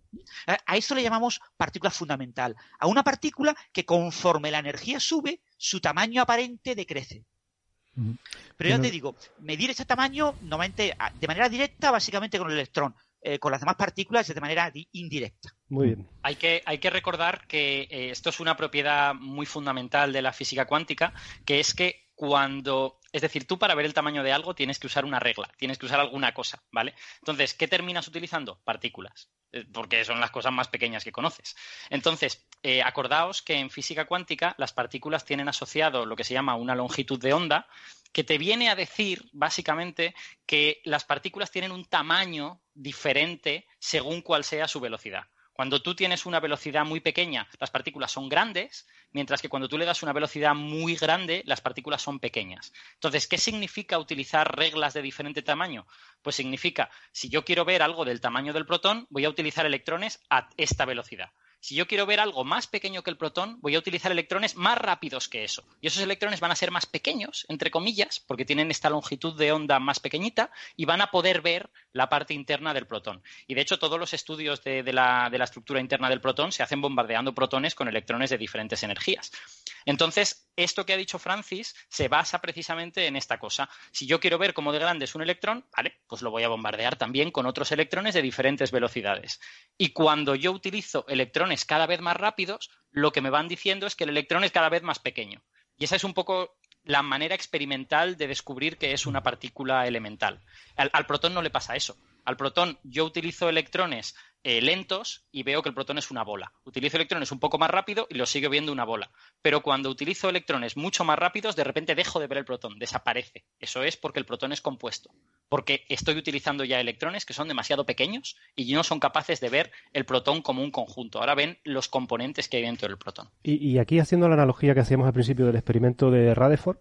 A, eso le llamamos partícula fundamental, a una partícula que conforme la energía sube, su tamaño aparente decrece. Pero ya te digo, medir ese tamaño normalmente de manera directa, básicamente con el electrón, eh, con las demás partículas de manera indirecta. Muy bien. Hay que, hay que recordar que eh, esto es una propiedad muy fundamental de la física cuántica, que es que cuando, es decir, tú para ver el tamaño de algo tienes que usar una regla, tienes que usar alguna cosa, ¿vale? Entonces, ¿qué terminas utilizando? Partículas, eh, porque son las cosas más pequeñas que conoces. Entonces, acordaos que en física cuántica las partículas tienen asociado lo que se llama una longitud de onda, que te viene a decir, básicamente, que las partículas tienen un tamaño diferente según cuál sea su velocidad. Cuando tú tienes una velocidad muy pequeña, las partículas son grandes, mientras que cuando tú le das una velocidad muy grande, las partículas son pequeñas. Entonces, ¿qué significa utilizar reglas de diferente tamaño? Pues significa, si yo quiero ver algo del tamaño del protón, voy a utilizar electrones a esta velocidad. Si yo quiero ver algo más pequeño que el protón, voy a utilizar electrones más rápidos que eso. Y esos electrones van a ser más pequeños, entre comillas, porque tienen esta longitud de onda más pequeñita y van a poder ver la parte interna del protón. Y de hecho, todos los estudios de, la, de la estructura interna del protón se hacen bombardeando protones con electrones de diferentes energías. Entonces, esto que ha dicho Francis se basa precisamente en esta cosa. Si yo quiero ver cómo de grande es un electrón, vale, pues lo voy a bombardear también con otros electrones de diferentes velocidades. Y cuando yo utilizo electrones cada vez más rápidos, lo que me van diciendo es que el electrón es cada vez más pequeño. Y esa es un poco la manera experimental de descubrir que es una partícula elemental. al protón no le pasa eso. Al protón yo utilizo electrones eh, lentos y veo que el protón es una bola. Utilizo electrones un poco más rápido y lo sigo viendo una bola. Pero cuando utilizo electrones mucho más rápidos, de repente dejo de ver el protón, desaparece. Eso es porque el protón es compuesto. Porque estoy utilizando ya electrones que son demasiado pequeños y no son capaces de ver el protón como un conjunto. Ahora ven los componentes que hay dentro del protón. Y, aquí haciendo la analogía que hacíamos al principio del experimento de Rutherford,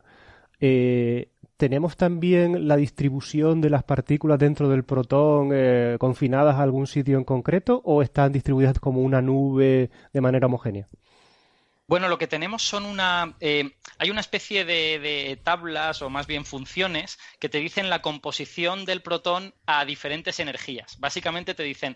eh, ¿Tenemos también la distribución de las partículas dentro del protón eh, confinadas a algún sitio en concreto o están distribuidas como una nube de manera homogénea? Bueno, lo que tenemos son una. Eh, hay una especie de, tablas o más bien funciones que te dicen la composición del protón a diferentes energías. Básicamente te dicen.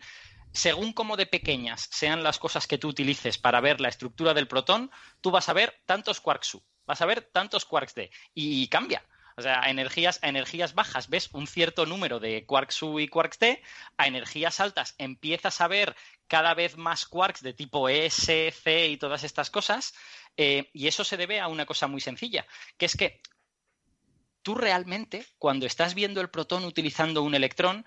Según cómo de pequeñas sean las cosas que tú utilices para ver la estructura del protón, tú vas a ver tantos quarks vas a ver tantos quarks D. Y cambia. O sea, a energías, a energías bajas ves un cierto número de quarks U y quarks T, a energías altas empiezas a ver cada vez más quarks de tipo S, C y todas estas cosas, eh, y eso se debe a una cosa muy sencilla, que es que tú realmente, cuando estás viendo el protón utilizando un electrón,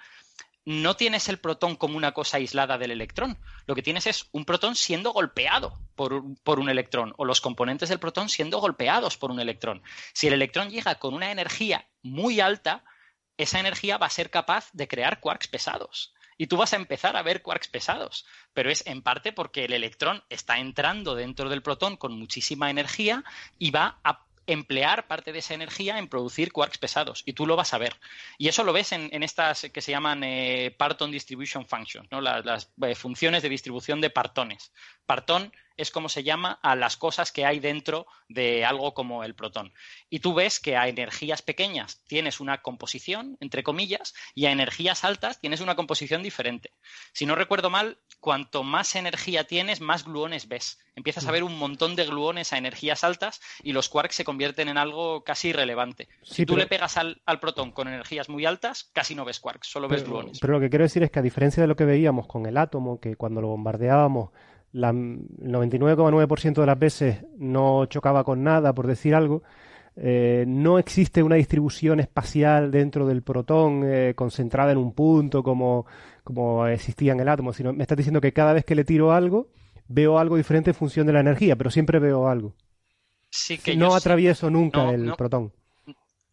no tienes el protón como una cosa aislada del electrón. Lo que tienes es un protón siendo golpeado por, un electrón o los componentes del protón siendo golpeados por un electrón. Si el electrón llega con una energía muy alta, esa energía va a ser capaz de crear quarks pesados. Y tú vas a empezar a ver quarks pesados, pero es en parte porque el electrón está entrando dentro del protón con muchísima energía y va a emplear parte de esa energía en producir quarks pesados y tú lo vas a ver. Y eso lo ves en, estas que se llaman eh, Parton Distribution Functions, ¿no? las, eh, funciones de distribución de partones. Partón es como se llama a las cosas que hay dentro de algo como el protón. Y tú ves que a energías pequeñas tienes una composición, entre comillas, y a energías altas tienes una composición diferente. Si no recuerdo mal, cuanto más energía tienes, más gluones ves. Empiezas a ver un montón de gluones a energías altas y los quarks se convierten en algo casi irrelevante. si tú le pegas al, protón con energías muy altas, casi no ves quarks, solo ves gluones. Pero lo que quiero decir es que a diferencia de lo que veíamos con el átomo, que cuando lo bombardeábamos la 99,9% de las veces no chocaba con nada, por decir algo, eh, no existe una distribución espacial dentro del protón eh, concentrada en un punto como, como existía en el átomo, sino me estás diciendo que cada vez que le tiro algo, veo algo diferente en función de la energía, pero siempre veo algo. Sí que no atravieso nunca el protón.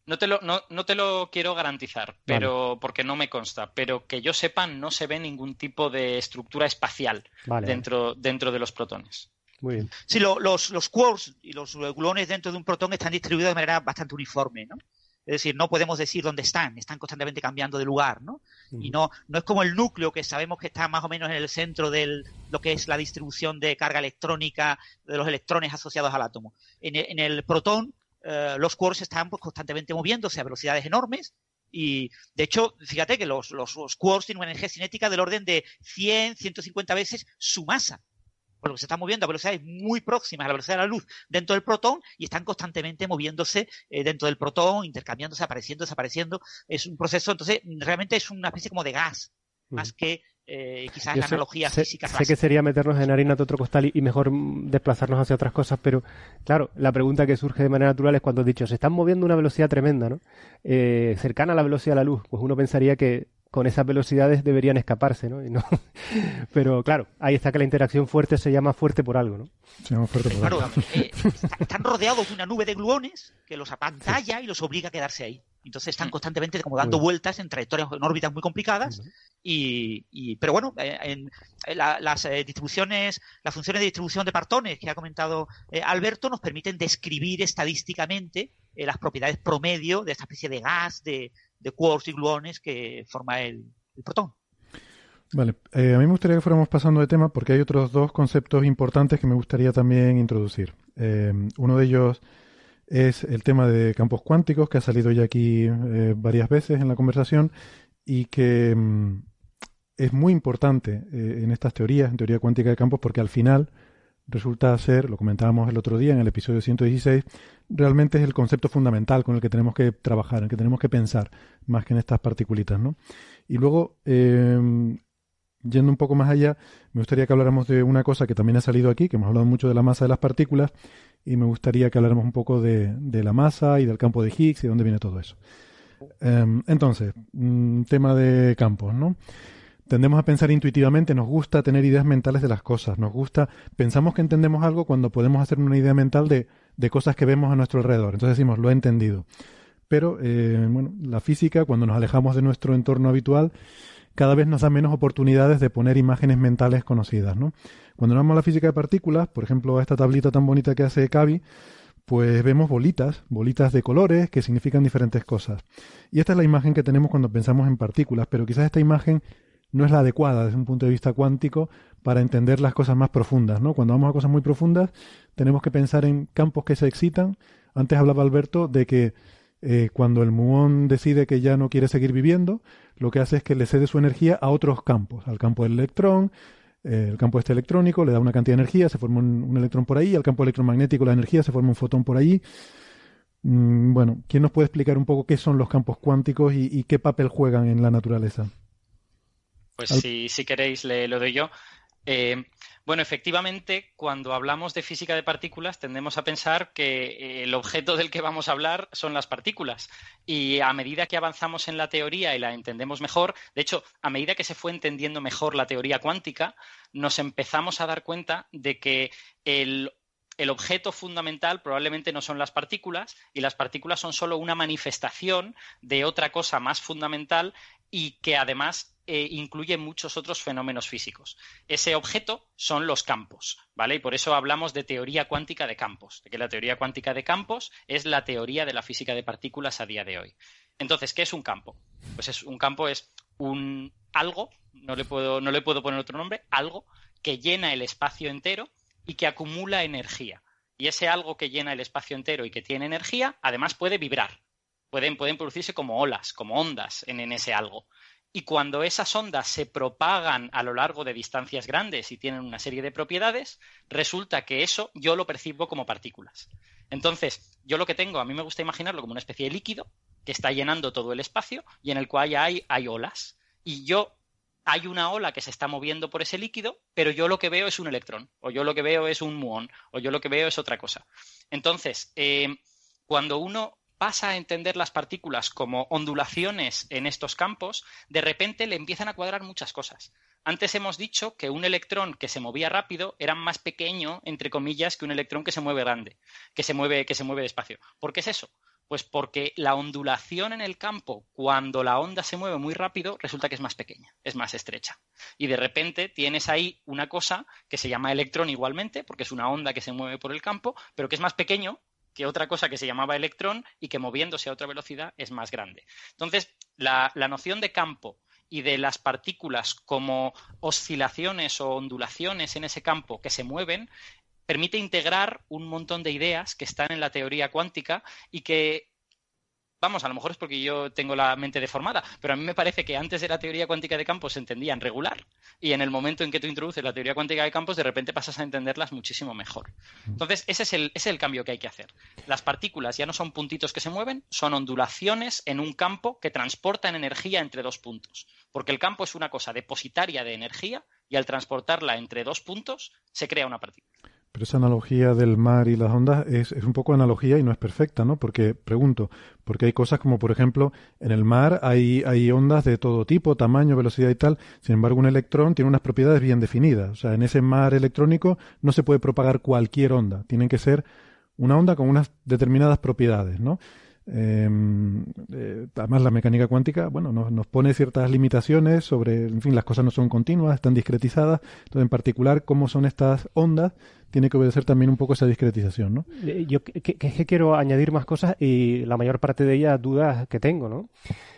No te lo, no, no te lo quiero garantizar, pero porque no me consta, pero que yo sepa no se ve ningún tipo de estructura espacial dentro, dentro de los protones. Muy bien. Sí, los, los quarks y los gluones dentro de un protón están distribuidos de manera bastante uniforme, ¿no? Es decir, no podemos decir dónde están, están constantemente cambiando de lugar, ¿no? Y no, no es como el núcleo que sabemos que está más o menos en el centro de lo que es la distribución de carga electrónica de los electrones asociados al átomo. En el, en el protón eh, los quarks están pues, constantemente moviéndose a velocidades enormes y de hecho, fíjate que los, los, quarks tienen una energía cinética del orden de 100, 150 veces su masa. Por lo que se están moviendo a velocidades muy próximas a la velocidad de la luz dentro del protón y están constantemente moviéndose eh, dentro del protón, intercambiándose, apareciendo, desapareciendo. Es un proceso, entonces, realmente es una especie como de gas. más que eh, quizás Yo la sé- analogía sé, física sé que sería meternos en harina de otro costal y, y mejor desplazarnos hacia otras cosas, pero claro, la pregunta que surge de manera natural es cuando has dicho, se están moviendo a una velocidad tremenda, ¿no? Eh, cercana a la velocidad de la luz, pues uno pensaría que con esas velocidades deberían escaparse, ¿no? Y no- pero claro, ahí está que la interacción fuerte se llama fuerte por algo, ¿no? Se llama fuerte por Claro, algo. eh, está- están rodeados de una nube de gluones que los apantalla y los obliga a quedarse ahí. Entonces están constantemente como dando vueltas en trayectorias, en órbitas muy complicadas. Y, y- pero bueno, eh, en, en la- las eh, distribuciones, las funciones de distribución de partones que ha comentado eh, Alberto nos permiten describir estadísticamente eh, las propiedades promedio de esta especie de gas, de, de quarks y gluones que forma el, el protón. Vale, eh, a mí me gustaría que fuéramos pasando de tema porque hay otros dos conceptos importantes que me gustaría también introducir. Eh, uno de ellos es el tema de campos cuánticos, que ha salido ya aquí eh, varias veces en la conversación y que mm, es muy importante eh, en estas teorías, en teoría cuántica de campos, porque al final resulta ser, lo comentábamos el otro día en el episodio 116, realmente es el concepto fundamental con el que tenemos que trabajar, en el que tenemos que pensar, más que en estas particulitas, ¿no? Y luego, eh, yendo un poco más allá, me gustaría que habláramos de una cosa que también ha salido aquí, que hemos hablado mucho de la masa de las partículas, y me gustaría que habláramos un poco de, de la masa y del campo de Higgs y de dónde viene todo eso. Em, entonces, mm, tema de campos, ¿no? Tendemos a pensar intuitivamente, nos gusta tener ideas mentales de las cosas, nos gusta, pensamos que entendemos algo cuando podemos hacer una idea mental de, de cosas que vemos a nuestro alrededor. Entonces decimos, lo he entendido. Pero, eh, bueno, la física, cuando nos alejamos de nuestro entorno habitual, cada vez nos da menos oportunidades de poner imágenes mentales conocidas, ¿no? Cuando vamos a la física de partículas, por ejemplo, a esta tablita tan bonita que hace Cavi, pues vemos bolitas, bolitas de colores que significan diferentes cosas. Y esta es la imagen que tenemos cuando pensamos en partículas, pero quizás esta imagen no es la adecuada desde un punto de vista cuántico para entender las cosas más profundas, ¿no? Cuando vamos a cosas muy profundas, tenemos que pensar en campos que se excitan. Antes hablaba Alberto de que eh, cuando el muón decide que ya no quiere seguir viviendo, lo que hace es que le cede su energía a otros campos, al campo del electrón, eh, el campo este electrónico le da una cantidad de energía, se forma un, un electrón por ahí, al campo electromagnético la energía se forma un fotón por allí. Mm, bueno, ¿quién nos puede explicar un poco qué son los campos cuánticos y, y qué papel juegan en la naturaleza? Pues Al- si, si queréis, le, lo doy yo. Eh, bueno, efectivamente, cuando hablamos de física de partículas, tendemos a pensar que el objeto del que vamos a hablar son las partículas. Y a medida que avanzamos en la teoría y la entendemos mejor, de hecho, a medida que se fue entendiendo mejor la teoría cuántica, nos empezamos a dar cuenta de que el el objeto fundamental probablemente no son las partículas y las partículas son solo una manifestación de otra cosa más fundamental y que además eh, incluye muchos otros fenómenos físicos. Ese objeto son los campos, ¿vale? Y por eso hablamos de teoría cuántica de campos, de que la teoría cuántica de campos es la teoría de la física de partículas a día de hoy. Entonces, ¿qué es un campo? Pues es un campo es un algo, no le puedo, no puedo poner otro nombre, algo que llena el espacio entero y que acumula energía. Y ese algo que llena el espacio entero y que tiene energía, además puede vibrar. Pueden, pueden producirse como olas, como ondas en, en ese algo. Y cuando esas ondas se propagan a lo largo de distancias grandes y tienen una serie de propiedades, resulta que eso yo lo percibo como partículas. Entonces, yo lo que tengo, a mí me gusta imaginarlo como una especie de líquido que está llenando todo el espacio y en el cual hay, hay olas. Y yo hay una ola que se está moviendo por ese líquido, pero yo lo que veo es un electrón, o yo lo que veo es un muón, o yo lo que veo es otra cosa. Entonces, eh, cuando uno pasa a entender las partículas como ondulaciones en estos campos, de repente le empiezan a cuadrar muchas cosas. Antes hemos dicho que un electrón que se movía rápido era más pequeño, entre comillas, que un electrón que se mueve grande, que se mueve, que se mueve despacio. ¿Por qué es eso? Pues porque la ondulación en el campo, cuando la onda se mueve muy rápido, resulta que es más pequeña, es más estrecha. Y de repente tienes ahí una cosa que se llama electrón igualmente, porque es una onda que se mueve por el campo, pero que es más pequeño que otra cosa que se llamaba electrón y que moviéndose a otra velocidad es más grande. Entonces, la, la noción de campo y de las partículas como oscilaciones o ondulaciones en ese campo que se mueven permite integrar un montón de ideas que están en la teoría cuántica y que vamos, a lo mejor es porque yo tengo la mente deformada, pero a mí me parece que antes de la teoría cuántica de campos se entendían regular y en el momento en que tú introduces la teoría cuántica de campos, de repente pasas a entenderlas muchísimo mejor. Entonces, ese es el, ese es el cambio que hay que hacer. Las partículas ya no son puntitos que se mueven, son ondulaciones en un campo que transportan energía entre dos puntos, porque el campo es una cosa depositaria de energía y al transportarla entre dos puntos se crea una partícula. Pero esa analogía del mar y las ondas es, es, un poco analogía y no es perfecta, ¿no? Porque, pregunto, porque hay cosas como, por ejemplo, en el mar hay, hay ondas de todo tipo, tamaño, velocidad y tal. Sin embargo, un electrón tiene unas propiedades bien definidas. O sea, en ese mar electrónico no se puede propagar cualquier onda. Tienen que ser una onda con unas determinadas propiedades, ¿no? Em, eh, además, la mecánica cuántica, bueno, nos, pone ciertas limitaciones sobre, en fin, las cosas no son continuas, están discretizadas. Entonces, en particular, cómo son estas ondas, tiene que obedecer también un poco esa discretización, ¿no? Yo que, quiero añadir más cosas y la mayor parte de ellas dudas que tengo, ¿no?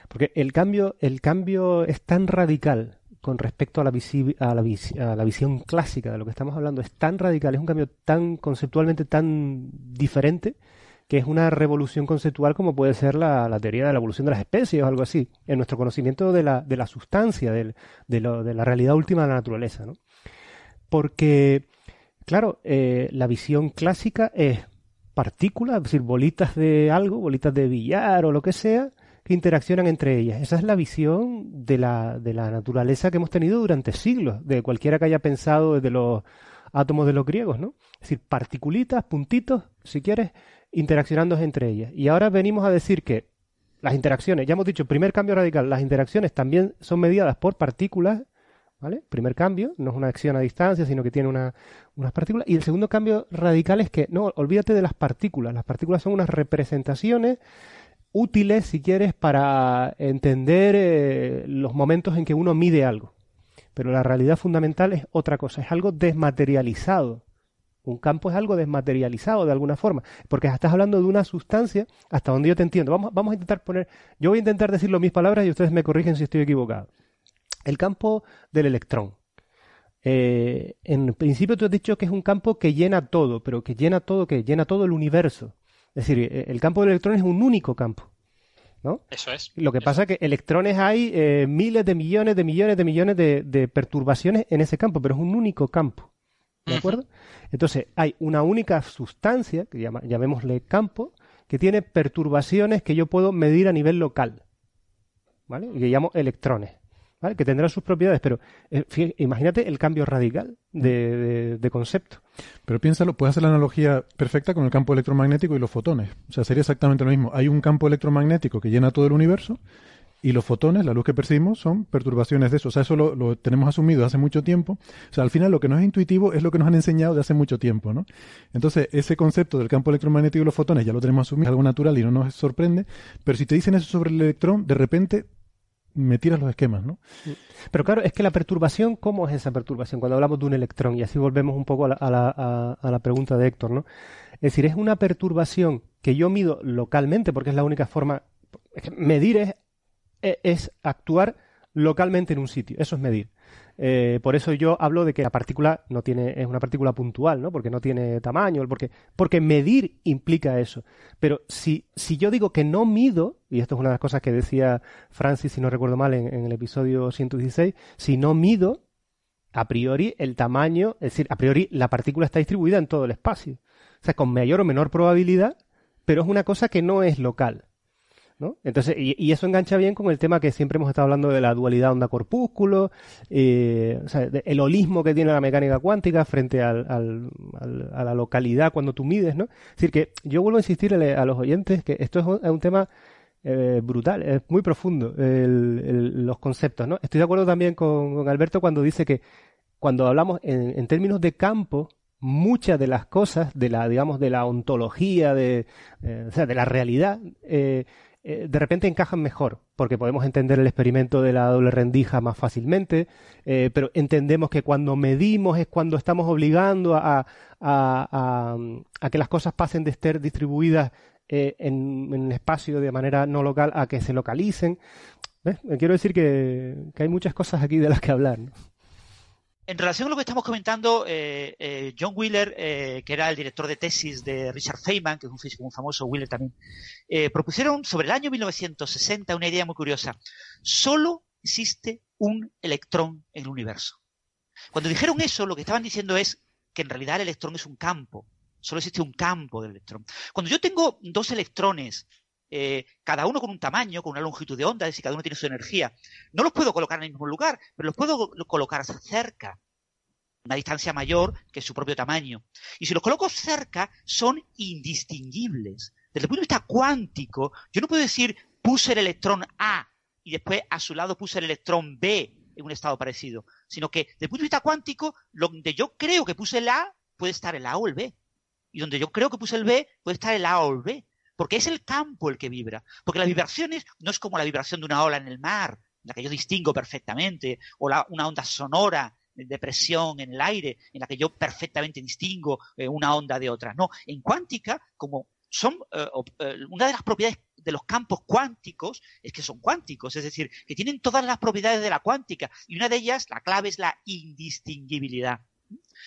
Porque el cambio, el cambio es tan radical con respecto a, la a la visión clásica de lo que estamos hablando, es tan radical, es un cambio tan conceptualmente tan diferente que es una revolución conceptual como puede ser la, teoría de la evolución de las especies o algo así, en nuestro conocimiento de la, de la sustancia, de la realidad última de la naturaleza. ¿no? Porque, claro, eh, la visión clásica es partículas, es decir, bolitas de algo, bolitas de billar o lo que sea, que interaccionan entre ellas. Esa es la visión de la, de la naturaleza que hemos tenido durante siglos, de cualquiera que haya pensado desde los átomos de los griegos, ¿no? Es decir, particulitas, puntitos, si quieres, interaccionando entre ellas. Y ahora venimos a decir que las interacciones, ya hemos dicho, primer cambio radical, las interacciones también son mediadas por partículas, ¿vale? Primer cambio, no es una acción a distancia, sino que tiene una, unas partículas. Y el segundo cambio radical es que, no, olvídate de las partículas. Las partículas son unas representaciones útiles, si quieres, para entender eh, los momentos en que uno mide algo. Pero la realidad fundamental es otra cosa, es algo desmaterializado. Un campo es algo desmaterializado de alguna forma, porque estás hablando de una sustancia hasta donde yo te entiendo. Vamos, vamos a intentar poner, yo voy a intentar decirlo mis palabras y ustedes me corrigen si estoy equivocado. El campo del electrón. Eh, en principio tú has dicho que es un campo que llena todo, pero que llena todo, que llena todo el universo. Es decir, eh, el campo del electrón es un único campo. ¿no? Eso es. Lo que eso. pasa es que electrones hay eh, miles de millones de millones de millones de, de perturbaciones en ese campo, pero es un único campo. ¿De acuerdo? Entonces, hay una única sustancia, que llama, llamémosle campo, que tiene perturbaciones que yo puedo medir a nivel local. ¿Vale? Y que llamo electrones. ¿Vale? Que tendrán sus propiedades, pero eh, fíjate, imagínate el cambio radical de, de, de, concepto. Pero piénsalo, puedes hacer la analogía perfecta con el campo electromagnético y los fotones. O sea, sería exactamente lo mismo. Hay un campo electromagnético que llena todo el universo y los fotones, la luz que percibimos, son perturbaciones de eso. O sea, eso lo, tenemos asumido hace mucho tiempo. O sea, al final lo que no es intuitivo es lo que nos han enseñado de hace mucho tiempo, ¿no? Entonces, ese concepto del campo electromagnético y los fotones ya lo tenemos asumido, es algo natural y no nos sorprende. Pero si te dicen eso sobre el electrón, de repente me tiras los esquemas, ¿no? Pero claro, es que la perturbación, ¿cómo es esa perturbación? Cuando hablamos de un electrón, y así volvemos un poco a la, a la, a, la pregunta de Héctor, ¿no? Es decir, es una perturbación que yo mido localmente, porque es la única forma. Medir es es actuar localmente en un sitio. Eso es medir. Eh, por eso yo hablo de que la partícula no tiene, es una partícula puntual, ¿no? Porque no tiene tamaño, porque, porque medir implica eso. Pero si, si yo digo que no mido, y esto es una de las cosas que decía Francis, si no recuerdo mal, en, en el episodio 116, si no mido, a priori el tamaño, es decir, a priori la partícula está distribuida en todo el espacio. O sea, con mayor o menor probabilidad, pero es una cosa que no es local. ¿No? Entonces, y, eso engancha bien con el tema que siempre hemos estado hablando de la dualidad onda-corpúsculo, eh, el holismo que tiene la mecánica cuántica frente al, al, a la localidad cuando tú mides, ¿no? Es decir, que yo vuelvo a insistir a los oyentes que esto es un, tema eh, brutal, es muy profundo los conceptos, ¿no? Estoy de acuerdo también con, con Alberto cuando dice que cuando hablamos en, en términos de campo, muchas de las cosas de la digamos de la ontología de eh, o sea de la realidad eh, de repente encajan mejor, porque podemos entender el experimento de la doble rendija más fácilmente, eh, pero entendemos que cuando medimos es cuando estamos obligando a, que las cosas pasen de estar distribuidas eh, en, en, el espacio de manera no local a que se localicen. Quiero decir que, hay muchas cosas aquí de las que hablar. En relación a lo que estamos comentando, eh, eh, John Wheeler, eh, que era el director de tesis de Richard Feynman, que es un físico muy famoso, Wheeler también, propusieron sobre el año 1960 una idea muy curiosa. Solo existe un electrón en el universo. Cuando dijeron eso, lo que estaban diciendo es que en realidad el electrón es un campo. Solo existe un campo del electrón. Cuando yo tengo dos electrones cada uno con un tamaño, con una longitud de onda, es decir, cada uno tiene su energía. No los puedo colocar en el mismo lugar, pero los puedo colocar cerca una distancia mayor que su propio tamaño. Y si los coloco cerca, son indistinguibles. Desde el punto de vista cuántico, yo no puedo decir puse el electrón A y después a su lado puse el electrón B en un estado parecido, sino que desde el punto de vista cuántico, donde yo creo que puse el A, puede estar el A o el B. Y donde yo creo que puse el B, puede estar el A o el B. Porque es el campo el que vibra. Porque las vibraciones no es como la vibración de una ola en el mar, la que yo distingo perfectamente, o una onda sonora de presión en el aire, en la que yo perfectamente distingo eh, una onda de otra. No, en cuántica, como son eh, eh, una de las propiedades de los campos cuánticos es que son cuánticos, es decir, que tienen todas las propiedades de la cuántica y una de ellas, la clave es la indistinguibilidad.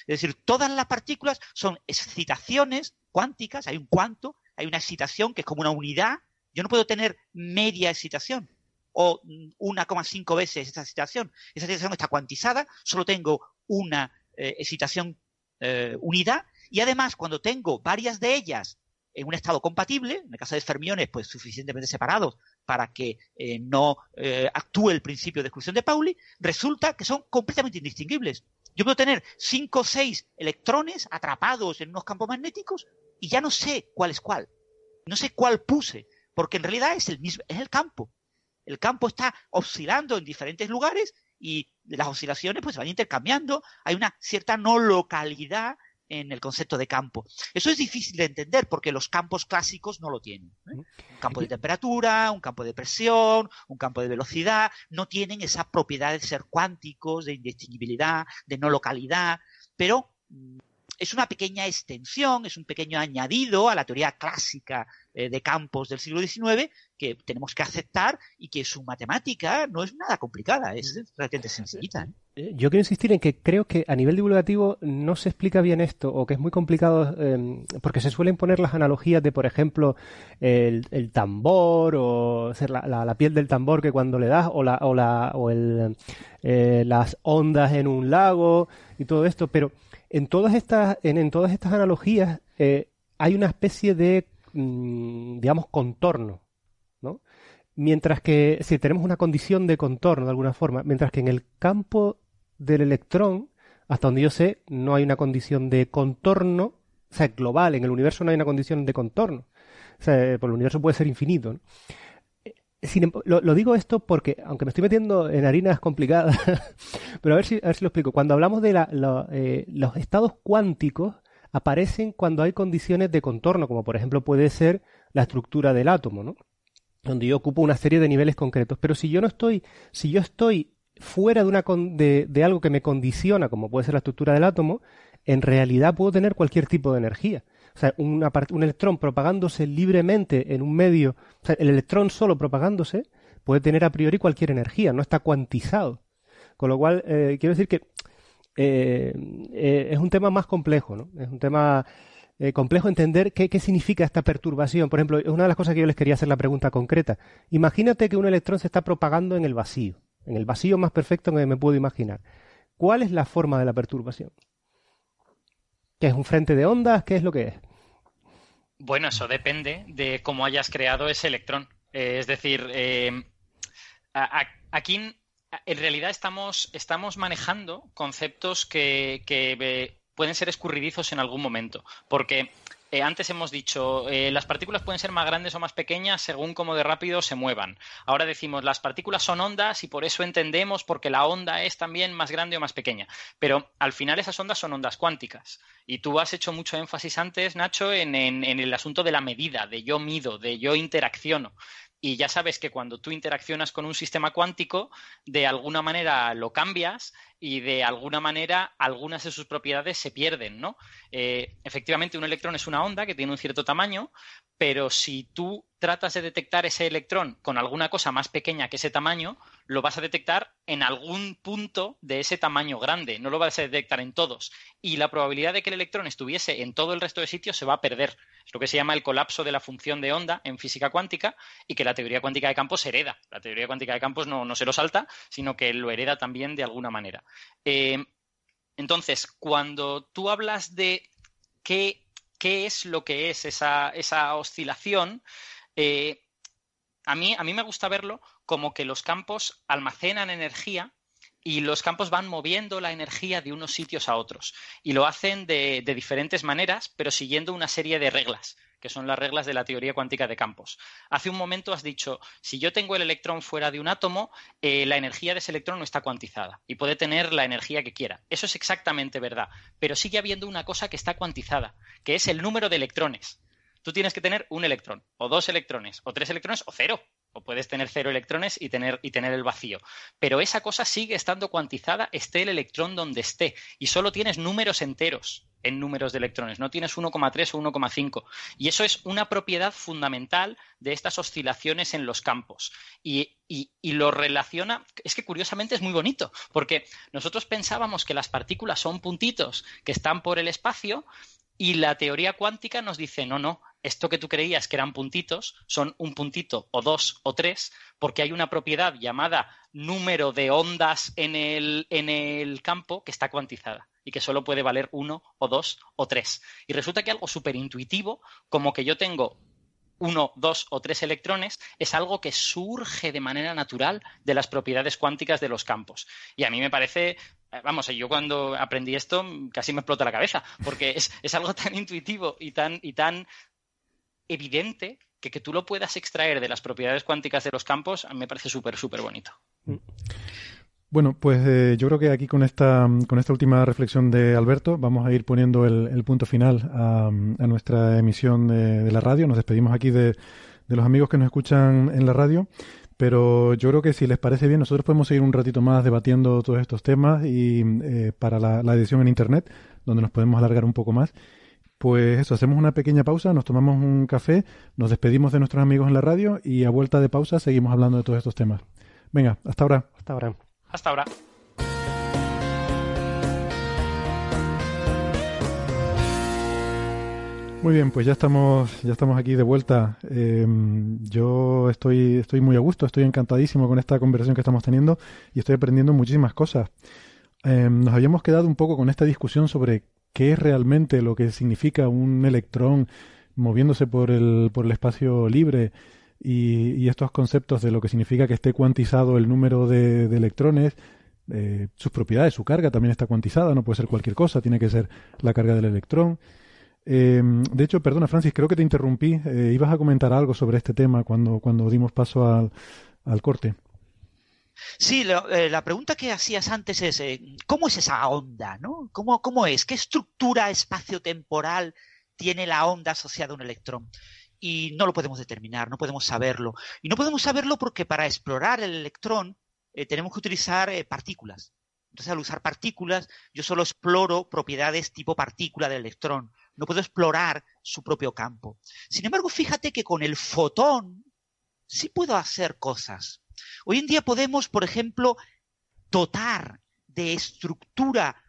Es decir, todas las partículas son excitaciones cuánticas, hay un cuanto, hay una excitación que es como una unidad. Yo no puedo tener media excitación o 1,5 veces esa excitación. Esa excitación está cuantizada, solo tengo una eh, excitación eh, unidad y además cuando tengo varias de ellas en un estado compatible, en el caso de fermiones, pues suficientemente separados para que eh, no actúe el principio de exclusión de Pauli, resulta que son completamente indistinguibles. Yo puedo tener 5 o 6 electrones atrapados en unos campos magnéticos y ya no sé cuál es cuál. No sé cuál puse, porque en realidad es el mismo, es el campo el campo está oscilando en diferentes lugares y las oscilaciones pues se van intercambiando. Hay una cierta no localidad en el concepto de campo. Eso es difícil de entender porque los campos clásicos no lo tienen. ¿eh? Un campo de temperatura, un campo de presión, un campo de velocidad, no tienen esa propiedad de ser cuánticos, de indistinguibilidad, de no localidad, pero mm, es una pequeña extensión, es un pequeño añadido a la teoría clásica eh, de campos del siglo XIX que tenemos que aceptar y que su matemática no es nada complicada, es relativamente sencillita. ¿eh? Eh, yo quiero insistir en que creo que a nivel divulgativo no se explica bien esto o que es muy complicado em, porque se suelen poner las analogías de, por ejemplo, el, tambor o la, piel del tambor que cuando le das o, la, o, el, las ondas en un lago y todo esto, pero en todas estas, en, todas estas analogías eh, hay una especie de, mm, digamos, contorno, ¿no? Mientras que, si tenemos una condición de contorno de alguna forma, mientras que en el campo del electrón, hasta donde yo sé, no hay una condición de contorno, o sea, global, en el universo no hay una condición de contorno. O sea, por pues el universo puede ser infinito. ¿no? lo, digo esto porque, aunque me estoy metiendo en harinas complicadas, pero a ver, si, a ver si lo explico. Cuando hablamos de eh, los estados cuánticos, aparecen cuando hay condiciones de contorno, como por ejemplo puede ser la estructura del átomo, ¿no? Donde yo ocupo una serie de niveles concretos. Pero si yo no estoy, si yo estoy fuera de, una de, de algo que me condiciona, como puede ser la estructura del átomo, en realidad puedo tener cualquier tipo de energía. O sea, un electrón propagándose libremente en un medio, o sea, el electrón solo propagándose puede tener a priori cualquier energía, no está cuantizado. Con lo cual, eh, quiero decir que eh, eh, es un tema más complejo, ¿no? Es un tema complejo entender qué, qué, significa esta perturbación. Por ejemplo, es una de las cosas que yo les quería hacer la pregunta concreta. Imagínate que un electrón se está propagando en el vacío, en el vacío más perfecto que me puedo imaginar. ¿Cuál es la forma de la perturbación? ¿Qué es un frente de ondas? ¿Qué es lo que es? Bueno, eso depende de cómo hayas creado ese electrón. Eh, es decir, eh, aquí en realidad estamos, estamos manejando conceptos que, eh, pueden ser escurridizos en algún momento. Porque eh, antes hemos dicho, eh, las partículas pueden ser más grandes o más pequeñas según cómo de rápido se muevan. Ahora decimos, las partículas son ondas y por eso entendemos porque la onda es también más grande o más pequeña. Pero al final esas ondas son ondas cuánticas. Y tú has hecho mucho énfasis antes, Nacho, en, en el asunto de la medida, de yo mido, de yo interacciono. Y ya sabes que cuando tú interaccionas con un sistema cuántico, de alguna manera lo cambias y de alguna manera algunas de sus propiedades se pierden, ¿no? Eh, efectivamente, un electrón es una onda que tiene un cierto tamaño, pero si tú tratas de detectar ese electrón con alguna cosa más pequeña que ese tamaño, lo vas a detectar en algún punto de ese tamaño grande, no lo vas a detectar en todos. Y la probabilidad de que el electrón estuviese en todo el resto de sitios se va a perder. Es lo que se llama el colapso de la función de onda en física cuántica y que la teoría cuántica de campos hereda. La teoría cuántica de campos no, se lo salta, sino que lo hereda también de alguna manera. Eh, entonces, cuando tú hablas de qué, qué, es lo que es esa, esa oscilación, eh, a, mí, a mí me gusta verlo como que los campos almacenan energía y los campos van moviendo la energía de unos sitios a otros. Y lo hacen de, diferentes maneras, pero siguiendo una serie de reglas, que son las reglas de la teoría cuántica de campos. Hace un momento has dicho, si yo tengo el electrón fuera de un átomo, eh, la energía de ese electrón no está cuantizada y puede tener la energía que quiera. Eso es exactamente verdad, pero sigue habiendo una cosa que está cuantizada, que es el número de electrones tú tienes que tener un electrón, o dos electrones, o tres electrones, o cero. O puedes tener cero electrones y tener, y tener el vacío. Pero esa cosa sigue estando cuantizada, esté el electrón donde esté. Y solo tienes números enteros en números de electrones, no tienes 1,3 o 1,5. Y eso es una propiedad fundamental de estas oscilaciones en los campos. Y, y, lo relaciona, es que curiosamente es muy bonito, porque nosotros pensábamos que las partículas son puntitos que están por el espacio y la teoría cuántica nos dice, no, no, esto que tú creías que eran puntitos son un puntito o dos o tres, porque hay una propiedad llamada número de ondas en el, en el campo que está cuantizada y que solo puede valer uno o dos o tres. Y resulta que algo súper intuitivo, como que yo tengo uno, dos o tres electrones, es algo que surge de manera natural de las propiedades cuánticas de los campos. Y a mí me parece, vamos, yo cuando aprendí esto casi me explota la cabeza, porque es, es algo tan intuitivo y tan, y tan evidente que que tú lo puedas extraer de las propiedades cuánticas de los campos a mí me parece súper, súper bonito. Bueno, pues eh, yo creo que aquí con esta, con esta última reflexión de Alberto vamos a ir poniendo el, punto final a, nuestra emisión de, la radio. Nos despedimos aquí de, los amigos que nos escuchan en la radio. Pero yo creo que si les parece bien, nosotros podemos seguir un ratito más debatiendo todos estos temas y eh, para la, la, edición en Internet, donde nos podemos alargar un poco más. Pues eso, hacemos una pequeña pausa, nos tomamos un café, nos despedimos de nuestros amigos en la radio y a vuelta de pausa seguimos hablando de todos estos temas. Venga, hasta ahora. Hasta ahora. Hasta ahora. Muy bien, pues ya estamos, ya estamos aquí de vuelta. Em, yo estoy, estoy muy a gusto, estoy encantadísimo con esta conversación que estamos teniendo y estoy aprendiendo muchísimas cosas. Em, nos habíamos quedado un poco con esta discusión sobre qué es realmente lo que significa un electrón moviéndose por el, por el espacio libre y, estos conceptos de lo que significa que esté cuantizado el número de, electrones, eh, sus propiedades, su carga también está cuantizada, no puede ser cualquier cosa, tiene que ser la carga del electrón. Eh, de hecho, perdona Francis, creo que te interrumpí, eh, ibas a comentar algo sobre este tema cuando, cuando dimos paso al, corte. Sí, eh, la pregunta que hacías antes es, ¿cómo es esa onda? ¿no? ¿Cómo, ¿Cómo es? ¿Qué estructura espaciotemporal tiene la onda asociada a un electrón? Y no lo podemos determinar, no podemos saberlo. Y no podemos saberlo porque para explorar el electrón tenemos que utilizar partículas. Entonces, al usar partículas, yo solo exploro propiedades tipo partícula del electrón. No puedo explorar su propio campo. Sin embargo, fíjate que con el fotón sí puedo hacer cosas. Hoy en día podemos, por ejemplo, dotar de estructura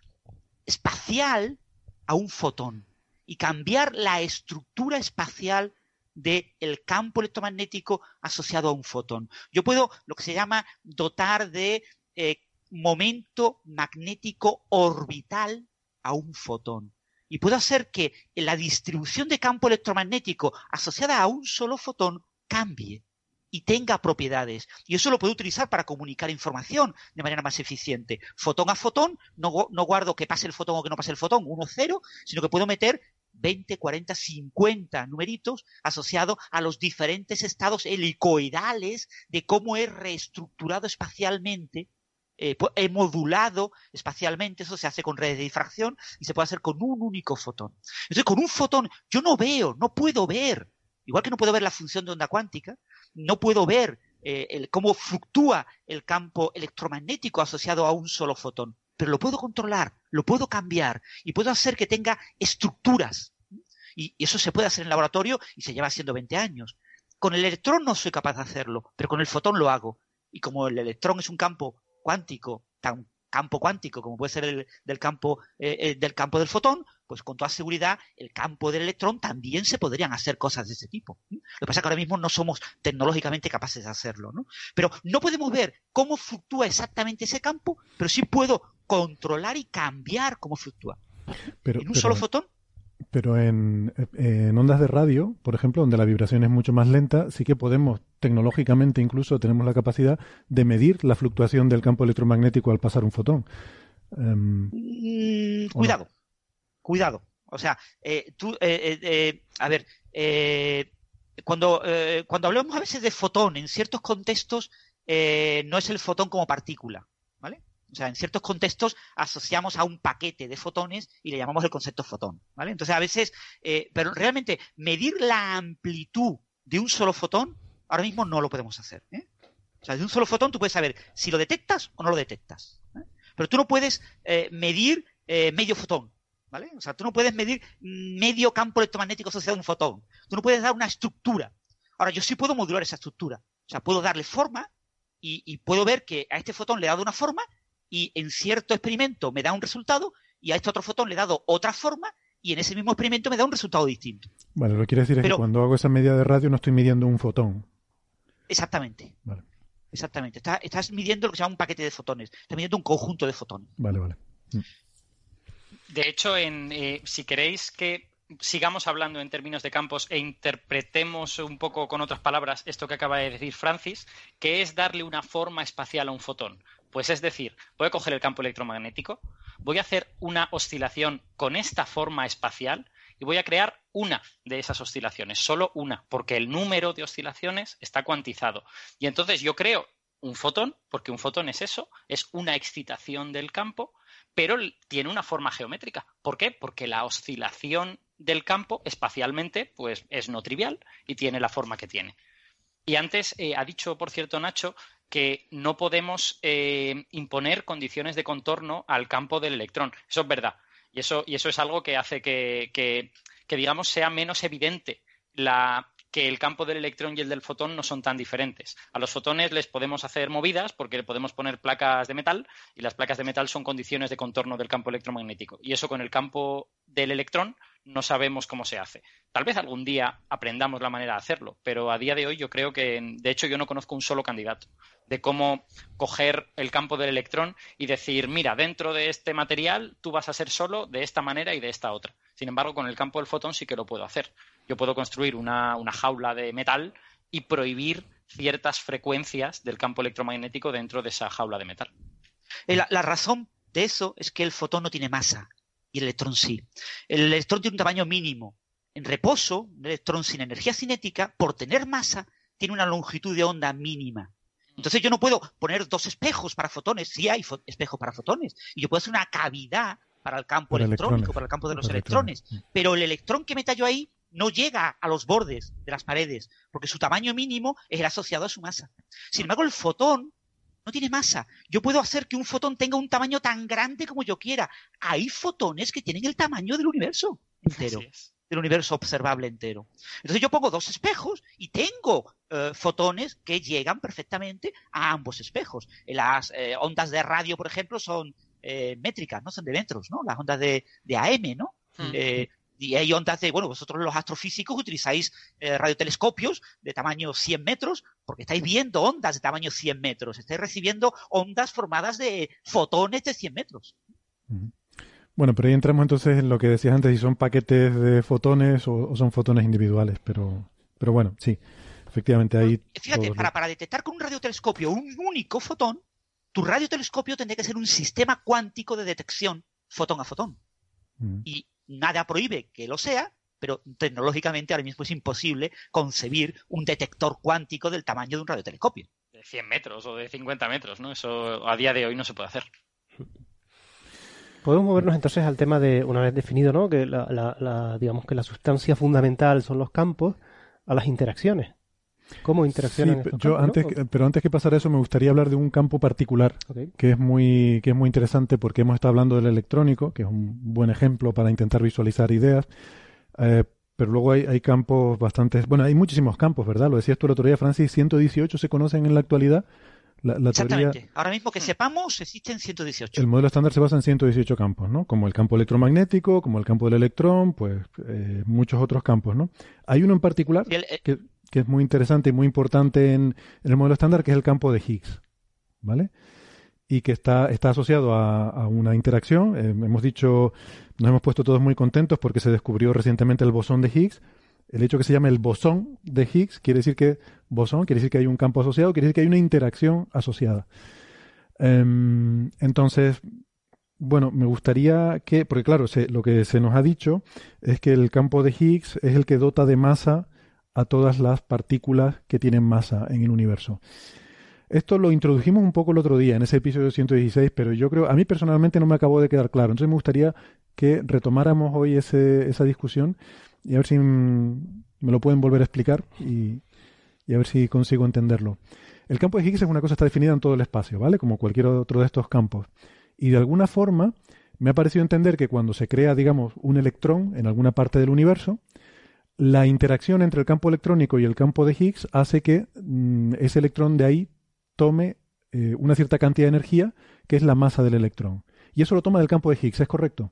espacial a un fotón y cambiar la estructura espacial del campo electromagnético asociado a un fotón. Yo puedo lo que se llama dotar de eh, momento magnético orbital a un fotón. Y puedo hacer que la distribución de campo electromagnético asociada a un solo fotón cambie y tenga propiedades. Y eso lo puedo utilizar para comunicar información de manera más eficiente. Fotón a fotón, no, guardo que pase el fotón o que no pase el fotón, 1, 0, sino que puedo meter 20, 40, 50 numeritos asociados a los diferentes estados helicoidales de cómo he reestructurado espacialmente eh, he modulado espacialmente, eso se hace con redes de difracción y se puede hacer con un único fotón. Entonces, con un fotón yo no veo, no puedo ver, igual que no puedo ver la función de onda cuántica, no puedo ver eh, cómo fluctúa el campo electromagnético asociado a un solo fotón, pero lo puedo controlar, lo puedo cambiar y puedo hacer que tenga estructuras. Y, eso se puede hacer en laboratorio y se lleva haciendo 20 años. Con el electrón no soy capaz de hacerlo, pero con el fotón lo hago. Y como el electrón es un campo cuántico, tan campo cuántico como puede ser el del campo eh, eh, del campo del fotón, pues con toda seguridad el campo del electrón también se podrían hacer cosas de ese tipo. Lo que pasa es que ahora mismo no somos tecnológicamente capaces de hacerlo, ¿no? Pero no podemos ver cómo fluctúa exactamente ese campo, pero sí puedo controlar y cambiar cómo fluctúa. Pero, en un pero- solo fotón Pero en, en ondas de radio, por ejemplo, donde la vibración es mucho más lenta, sí que podemos, tecnológicamente incluso, tenemos la capacidad de medir la fluctuación del campo electromagnético al pasar un fotón. Em, Mm, cuidado, cuidado. O sea, eh, tú, eh, eh, eh, a ver, eh, cuando, cuando hablamos a veces de fotón, en ciertos contextos eh, no es el fotón como partícula, ¿vale? O sea, en ciertos contextos asociamos a un paquete de fotones y le llamamos el concepto fotón, ¿vale? Entonces, a veces, eh, pero realmente medir la amplitud de un solo fotón, ahora mismo no lo podemos hacer, ¿eh? O sea, de un solo fotón tú puedes saber si lo detectas o no lo detectas. ¿eh? Pero tú no puedes medir medio fotón, ¿vale? O sea, tú no puedes medir medio campo electromagnético asociado a un fotón. Tú no puedes dar una estructura. Ahora, yo sí puedo modular esa estructura. O sea, puedo darle forma y puedo ver que a este fotón le he dado una forma y en cierto experimento me da un resultado y a este otro fotón le he dado otra forma y en ese mismo experimento me da un resultado distinto. vale, lo que quiere decir es que cuando hago esa medida de radio no estoy midiendo un fotón. Exactamente. Vale. Exactamente. Estás, estás midiendo lo que se llama un paquete de fotones. Estás midiendo un conjunto de fotones. Vale, vale. De hecho, en, eh, si queréis que sigamos hablando en términos de campos e interpretemos un poco con otras palabras esto que acaba de decir Francis, que es darle una forma espacial a un fotón. Pues es decir, voy a coger el campo electromagnético, voy a hacer una oscilación con esta forma espacial y voy a crear una de esas oscilaciones, solo una, porque el número de oscilaciones está cuantizado. Y entonces yo creo un fotón, porque un fotón es eso, es una excitación del campo, pero tiene una forma geométrica. ¿Por qué? Porque la oscilación del campo espacialmente pues es no trivial y tiene la forma que tiene. Y antes eh, ha dicho, por cierto, Nacho, que no podemos eh, imponer condiciones de contorno al campo del electrón. Eso es verdad. Y eso, y eso es algo que hace que, que- que, digamos, sea menos evidente la, que el campo del electrón y el del fotón no son tan diferentes. A los fotones les podemos hacer movidas porque le podemos poner placas de metal y las placas de metal son condiciones de contorno del campo electromagnético. Y eso con el campo del electrón no sabemos cómo se hace. Tal vez algún día aprendamos la manera de hacerlo, pero a día de hoy yo creo que, de hecho, yo no conozco un solo candidato de cómo coger el campo del electrón y decir, mira, dentro de este material tú vas a ser solo de esta manera y de esta otra. Sin embargo, con el campo del fotón sí que lo puedo hacer. Yo puedo construir una, una jaula de metal y prohibir ciertas frecuencias del campo electromagnético dentro de esa jaula de metal. Eh, La, la razón de eso es que el fotón no tiene masa y el electrón sí. El electrón tiene un tamaño mínimo. En reposo, un electrón sin energía cinética, por tener masa, tiene una longitud de onda mínima. Entonces yo no puedo poner dos espejos para fotones. Sí hay fo- espejos para fotones. Y yo puedo hacer una cavidad para el campo Para electrónico, para el campo de los electrones. electrones. Pero el electrón que meta yo ahí no llega a los bordes de las paredes, porque su tamaño mínimo es el asociado a su masa. Sin embargo, el fotón no tiene masa. Yo puedo hacer que un fotón tenga un tamaño tan grande como yo quiera. Hay fotones que tienen el tamaño del universo entero, del universo observable entero. Entonces yo pongo dos espejos y tengo eh, fotones que llegan perfectamente a ambos espejos. Eh, Las eh, ondas de radio, por ejemplo, son eh, métricas, no son de metros, ¿no? Las ondas de, de AM, ¿no? Eh, y hay ondas de, bueno, vosotros los astrofísicos utilizáis eh, radiotelescopios de tamaño 100 metros porque estáis viendo ondas de tamaño 100 metros, estáis recibiendo ondas formadas de fotones de 100 metros. Bueno, pero ahí entramos entonces en lo que decías antes, si son paquetes de fotones o, o son fotones individuales, pero, pero bueno, sí, efectivamente ahí... Fíjate, todos para, para detectar con un radiotelescopio un único fotón, tu radiotelescopio tendría que ser un sistema cuántico de detección fotón a fotón. Y nada prohíbe que lo sea, pero tecnológicamente ahora mismo es imposible concebir un detector cuántico del tamaño de un radiotelescopio. De 100 metros o de 50 metros, ¿no? Eso a día de hoy no se puede hacer. Podemos movernos entonces al tema de, una vez definido, ¿no? Que la, la- la- digamos que la sustancia fundamental son los campos, a las interacciones. ¿Cómo interaccionan pe- estos yo campos, antes, no? que- pero antes que pasar a eso me gustaría hablar de un campo particular que es muy que es muy interesante porque hemos estado hablando del electrónico, que es un buen ejemplo para intentar visualizar ideas. Eh, pero luego hay, hay campos bastante... Bueno, hay muchísimos campos, ¿verdad? Lo decías tú el otro día, Francis, 118 se conocen en la actualidad. La, la teoría, Exactamente. Ahora mismo que sepamos, existen 118. el modelo estándar se basa en 118 campos, ¿no? Como el campo electromagnético, como el campo del electrón, pues eh, muchos otros campos, ¿no? Hay uno en particular el- eh, que, que es muy interesante y muy importante en, el modelo estándar, que es el campo de Higgs, ¿vale? Y que está, está asociado a, una interacción. Eh, hemos dicho, nos hemos puesto todos muy contentos porque se descubrió recientemente el bosón de Higgs. El hecho que se llame el bosón de Higgs quiere decir que bosón quiere decir que hay un campo asociado, quiere decir que hay una interacción asociada. Em, entonces, bueno, me gustaría que, porque claro, lo que se nos ha dicho es que el campo de Higgs es el que dota de masa a todas las partículas que tienen masa en el universo. Esto lo introdujimos un poco el otro día en ese episodio 116, pero yo creo, a mí personalmente no me acabó de quedar claro. Entonces me gustaría que retomáramos hoy ese, esa discusión y a ver si mm, me lo pueden volver a explicar y, y a ver si consigo entenderlo. El campo de Higgs es una cosa que está definida en todo el espacio, ¿vale? Como cualquier otro de estos campos. Y de alguna forma me ha parecido entender que cuando se crea, digamos, un electrón en alguna parte del universo, la interacción entre el campo electrónico y el campo de Higgs hace que mm, ese electrón de ahí tome eh, una cierta cantidad de energía, que es la masa del electrón. Y eso lo toma del campo de Higgs, ¿es correcto?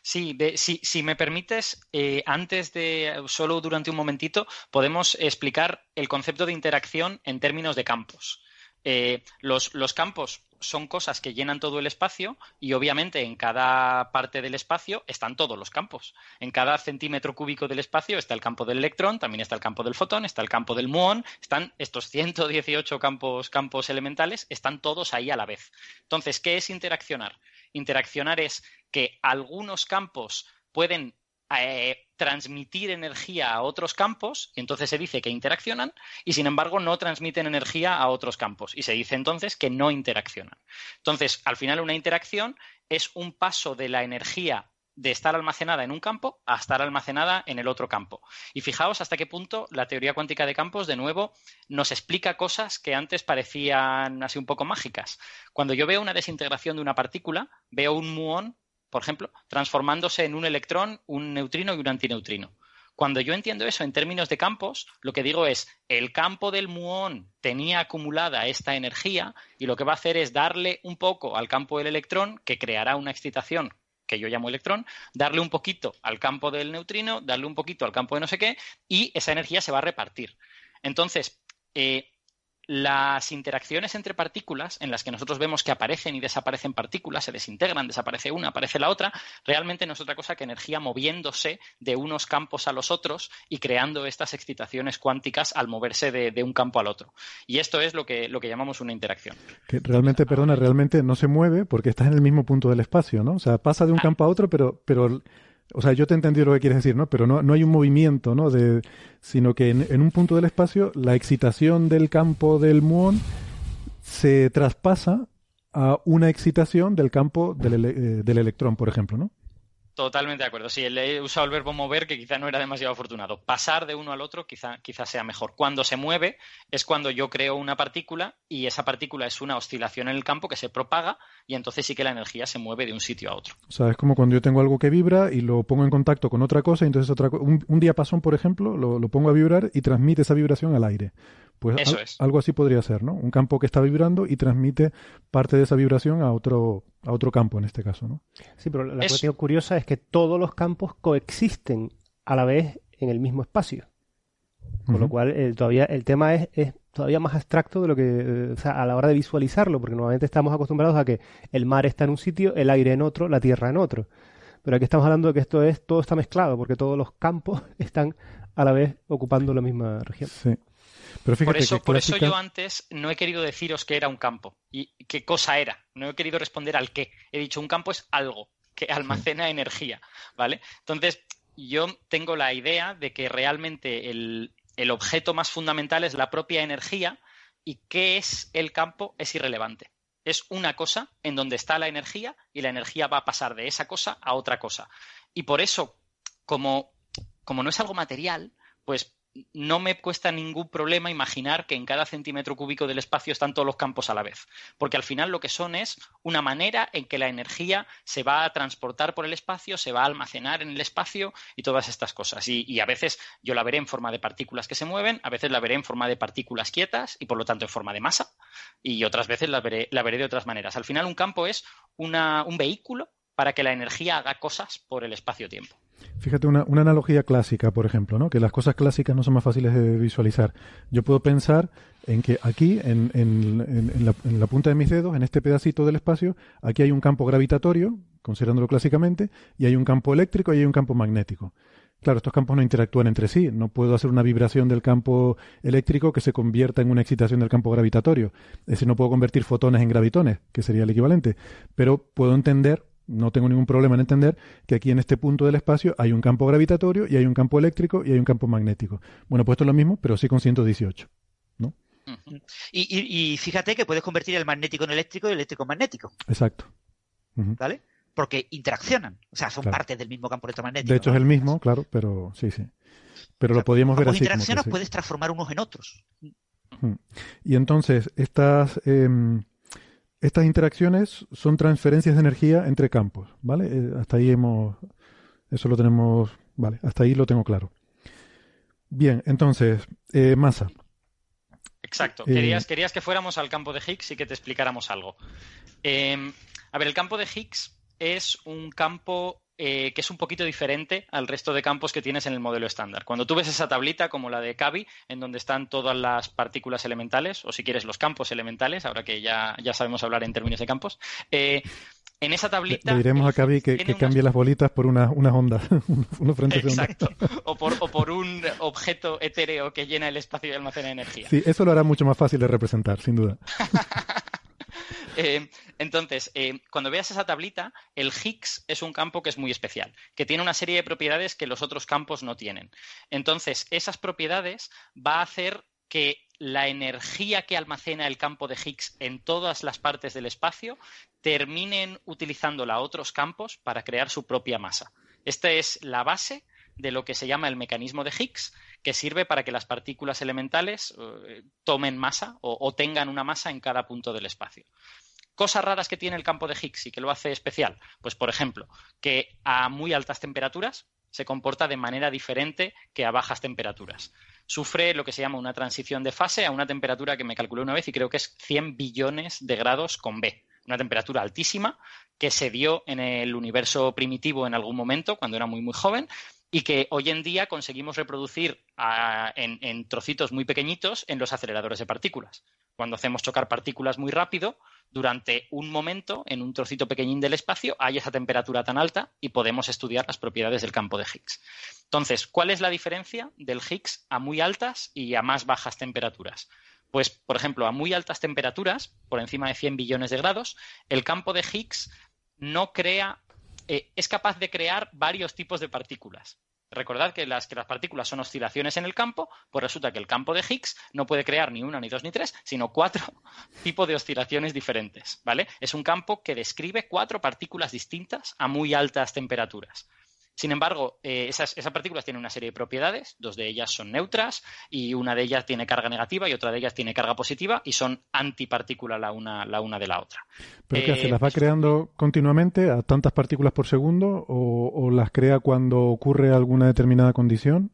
Sí, si me permites, eh, antes de, solo durante un momentito, podemos explicar el concepto de interacción en términos de campos. Eh, los, campos son cosas que llenan todo el espacio y obviamente en cada parte del espacio están todos los campos. En cada centímetro cúbico del espacio está el campo del electrón, también está el campo del fotón, está el campo del muón, están estos 118 campos, campos elementales, están todos ahí a la vez. Entonces, ¿qué es interaccionar? Interaccionar es que algunos campos pueden eh, transmitir energía a otros campos, y entonces se dice que interaccionan, y sin embargo no transmiten energía a otros campos, y se dice entonces que no interaccionan. Entonces, al final una interacción es un paso de la energía de estar almacenada en un campo a estar almacenada en el otro campo. Y fijaos hasta qué punto la teoría cuántica de campos, de nuevo, nos explica cosas que antes parecían así un poco mágicas. Cuando yo veo una desintegración de una partícula, veo un muón por ejemplo, transformándose en un electrón, un neutrino y un antineutrino. Cuando yo entiendo eso en términos de campos, lo que digo es, el campo del muón tenía acumulada esta energía y lo que va a hacer es darle un poco al campo del electrón, que creará una excitación que yo llamo electrón, darle un poquito al campo del neutrino, darle un poquito al campo de no sé qué, y esa energía se va a repartir. Entonces, eh, las interacciones entre partículas, en las que nosotros vemos que aparecen y desaparecen partículas, se desintegran, desaparece una, aparece la otra, realmente no es otra cosa que energía moviéndose de unos campos a los otros y creando estas excitaciones cuánticas al moverse de, de un campo al otro. Y esto es lo que, lo que llamamos una interacción. Que realmente, perdona, realmente no se mueve porque estás en el mismo punto del espacio, ¿no? O sea, pasa de un campo a otro, pero, pero o sea, yo te he entendido lo que quieres decir, ¿no? Pero no, no hay un movimiento, ¿no? De, sino que en, en, un punto del espacio la excitación del campo del muón se traspasa a una excitación del campo del, ele eh, del electrón, por ejemplo, ¿no? Totalmente de acuerdo. Sí, he usado el verbo mover, que quizá no era demasiado afortunado. Pasar de uno al otro quizá, quizá sea mejor. Cuando se mueve es cuando yo creo una partícula y esa partícula es una oscilación en el campo que se propaga y entonces sí que la energía se mueve de un sitio a otro. O sea, es como cuando yo tengo algo que vibra y lo pongo en contacto con otra cosa y entonces otra un, un diapasón, por ejemplo, lo, lo, pongo a vibrar y transmite esa vibración al aire. Pues Eso al, es. algo así podría ser, ¿no? Un campo que está vibrando y transmite parte de esa vibración a otro, a otro campo en este caso, ¿no? Sí, pero la es... cuestión curiosa es que todos los campos coexisten a la vez en el mismo espacio. Con uh -huh. lo cual, el, todavía el tema es, es, todavía más abstracto de lo que, eh, o sea, a la hora de visualizarlo, porque normalmente estamos acostumbrados a que el mar está en un sitio, el aire en otro, la tierra en otro. Pero aquí estamos hablando de que esto es, todo está mezclado, porque todos los campos están a la vez ocupando la misma región. Sí. Pero fíjate por eso, que por clásica... eso yo antes no he querido deciros que era un campo y qué cosa era. No he querido responder al qué. He dicho un campo es algo que almacena sí. energía, ¿vale? Entonces, yo tengo la idea de que realmente el, el objeto más fundamental es la propia energía y qué es el campo es irrelevante. Es una cosa en donde está la energía y la energía va a pasar de esa cosa a otra cosa. Y por eso, como, como no es algo material, pues no me cuesta ningún problema imaginar que en cada centímetro cúbico del espacio están todos los campos a la vez, porque al final lo que son es una manera en que la energía se va a transportar por el espacio, se va a almacenar en el espacio y todas estas cosas. Y, a veces yo la veré en forma de partículas que se mueven, a veces la veré en forma de partículas quietas y por lo tanto en forma de masa, y otras veces la veré, de otras maneras. Al final un campo es un vehículo para que la energía haga cosas por el espacio-tiempo. Fíjate, una, una, analogía clásica, por ejemplo, ¿no? que las cosas clásicas no son más fáciles de visualizar. Yo puedo pensar en que aquí, en, en, en, la, en, la, punta de mis dedos, en este pedacito del espacio, aquí hay un campo gravitatorio, considerándolo clásicamente, y hay un campo eléctrico y hay un campo magnético. Claro, estos campos no interactúan entre sí. No puedo hacer una vibración del campo eléctrico que se convierta en una excitación del campo gravitatorio. Es decir, no puedo convertir fotones en gravitones, que sería el equivalente. Pero puedo entender no tengo ningún problema en entender que aquí en este punto del espacio hay un campo gravitatorio y hay un campo eléctrico y hay un campo magnético. Bueno, pues esto es lo mismo, pero sí con 118. ¿no? Y, fíjate que puedes convertir el magnético en eléctrico y el eléctrico en magnético. Exacto. ¿Vale? Porque interaccionan, o sea, son partes del mismo campo electromagnético. De hecho es el mismo, claro, pero sí, sí. Pero lo podíamos ver así. interaccionas puedes transformar unos en otros. Y entonces, estas... Em, estas interacciones son transferencias de energía entre campos, ¿vale? Eh, hasta ahí hemos, eso lo tenemos, vale, hasta ahí lo tengo claro. Bien, entonces, eh, masa. Exacto. Eh, querías, querías que fuéramos al campo de Higgs y que te explicáramos algo. A ver, el campo de Higgs es un campo eh, que es un poquito diferente al resto de campos que tienes en el modelo estándar. Cuando tú ves esa tablita como la de Cavi, en donde están todas las partículas elementales, o si quieres los campos elementales, ahora que ya, ya sabemos hablar en términos de campos, eh, en esa tablita. Le diremos a Cavi que, cambie las bolitas por unas una ondas, uno frente Exacto. O por, o por un objeto etéreo que llena el espacio y almacena energía. Sí, eso lo hará mucho más fácil de representar, sin duda. Eh, entonces, eh, cuando veas esa tablita, el Higgs es un campo que es muy especial, que tiene una serie de propiedades que los otros campos no tienen. Entonces, esas propiedades va a hacer que la energía que almacena el campo de Higgs en todas las partes del espacio terminen utilizándola otros campos para crear su propia masa. Esta es la base de lo que se llama el mecanismo de Higgs, que sirve para que las partículas elementales eh, tomen masa o, tengan una masa en cada punto del espacio. Cosas raras que tiene el campo de Higgs y que lo hace especial. Pues, por ejemplo, que a muy altas temperaturas se comporta de manera diferente que a bajas temperaturas. Sufre lo que se llama una transición de fase a una temperatura que me calculé una vez y creo que es 100 billones de grados con B. Una temperatura altísima que se dio en el universo primitivo en algún momento, cuando era muy, muy joven, y que hoy en día conseguimos reproducir en, trocitos muy pequeñitos en los aceleradores de partículas. Cuando hacemos chocar partículas muy rápido, durante un momento, en un trocito pequeñín del espacio, hay esa temperatura tan alta y podemos estudiar las propiedades del campo de Higgs. Entonces, ¿cuál es la diferencia del Higgs a muy altas y a más bajas temperaturas? Pues, por ejemplo, a muy altas temperaturas, por encima de 100 billones de grados, el campo de Higgs no crea, eh, es capaz de crear varios tipos de partículas. Recordad que las, que las partículas son oscilaciones en el campo, pues resulta que el campo de Higgs no puede crear ni una, ni dos, ni tres, sino cuatro tipos de oscilaciones diferentes, ¿vale? Es un campo que describe cuatro partículas distintas a muy altas temperaturas. Sin embargo, eh, esas, partículas tienen una serie de propiedades, dos de ellas son neutras y una de ellas tiene carga negativa y otra de ellas tiene carga positiva y son antipartículas la una, la una de la otra. ¿Pero qué hace? ¿Las va eh, creando continuamente a tantas partículas por segundo o, las crea cuando ocurre alguna determinada condición?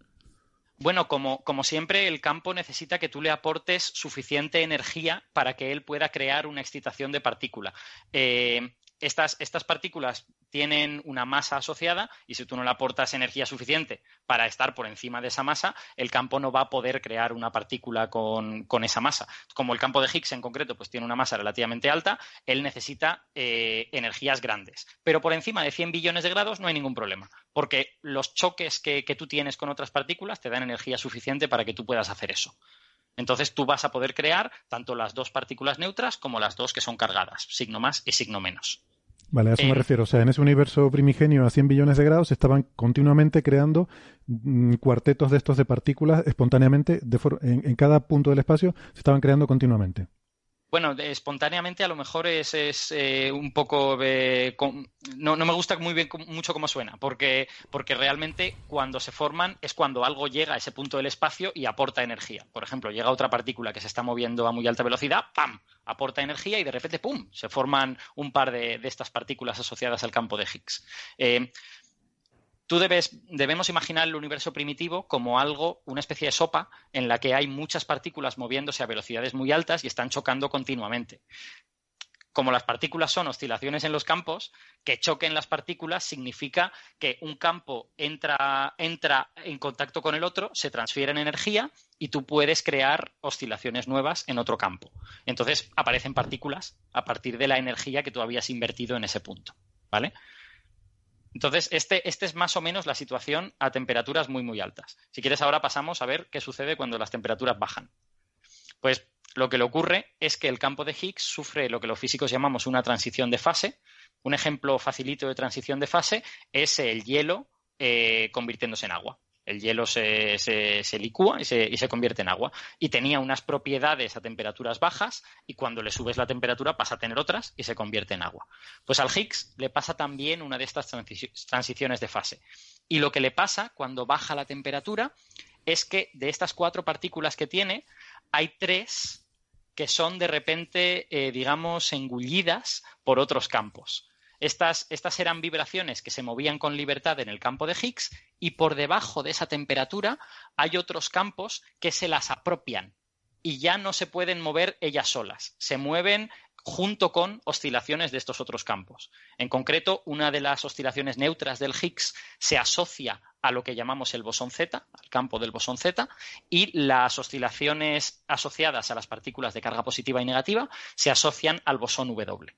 Bueno, como, como, siempre, el campo necesita que tú le aportes suficiente energía para que él pueda crear una excitación de partícula. Eh, estas, estas, partículas tienen una masa asociada y si tú no le aportas energía suficiente para estar por encima de esa masa, el campo no va a poder crear una partícula con, esa masa. Como el campo de Higgs en concreto pues tiene una masa relativamente alta, él necesita eh, energías grandes. Pero por encima de 100 billones de grados no hay ningún problema, porque los choques que, que tú tienes con otras partículas te dan energía suficiente para que tú puedas hacer eso. Entonces tú vas a poder crear tanto las dos partículas neutras como las dos que son cargadas, signo más y signo menos. Vale, a eso me refiero. O sea, en ese universo primigenio a 100 billones de grados se estaban continuamente creando mm, cuartetos de estos de partículas espontáneamente, de en, cada punto del espacio se estaban creando continuamente. Bueno, espontáneamente a lo mejor es, eh, un poco... No, no, me gusta muy bien mucho cómo suena, porque, porque realmente cuando se forman es cuando algo llega a ese punto del espacio y aporta energía. Por ejemplo, llega otra partícula que se está moviendo a muy alta velocidad, ¡pam! aporta energía y de repente, ¡pum!, se forman un par de, de estas partículas asociadas al campo de Higgs. Eh, tú debes, debemos imaginar el universo primitivo como algo, una especie de sopa en la que hay muchas partículas moviéndose a velocidades muy altas y están chocando continuamente. Como las partículas son oscilaciones en los campos, que choquen las partículas significa que un campo entra, entra en contacto con el otro, se transfiere en energía y tú puedes crear oscilaciones nuevas en otro campo. Entonces aparecen partículas a partir de la energía que tú habías invertido en ese punto. ¿Vale? Entonces, este, este, es más o menos la situación a temperaturas muy, muy altas. Si quieres, ahora pasamos a ver qué sucede cuando las temperaturas bajan. Pues lo que le ocurre es que el campo de Higgs sufre lo que los físicos llamamos una transición de fase. Un ejemplo facilito de transición de fase es el hielo eh, convirtiéndose en agua el hielo se, se, licúa y se, convierte en agua. Y tenía unas propiedades a temperaturas bajas y cuando le subes la temperatura pasa a tener otras y se convierte en agua. Pues al Higgs le pasa también una de estas transiciones de fase. Y lo que le pasa cuando baja la temperatura es que de estas cuatro partículas que tiene, hay tres que son de repente, eh, digamos, engullidas por otros campos. Estas, eran vibraciones que se movían con libertad en el campo de Higgs y por debajo de esa temperatura hay otros campos que se las apropian y ya no se pueden mover ellas solas. Se mueven junto con oscilaciones de estos otros campos. En concreto, una de las oscilaciones neutras del Higgs se asocia a lo que llamamos el bosón Z, al campo del bosón Z, y las oscilaciones asociadas a las partículas de carga positiva y negativa se asocian al bosón W.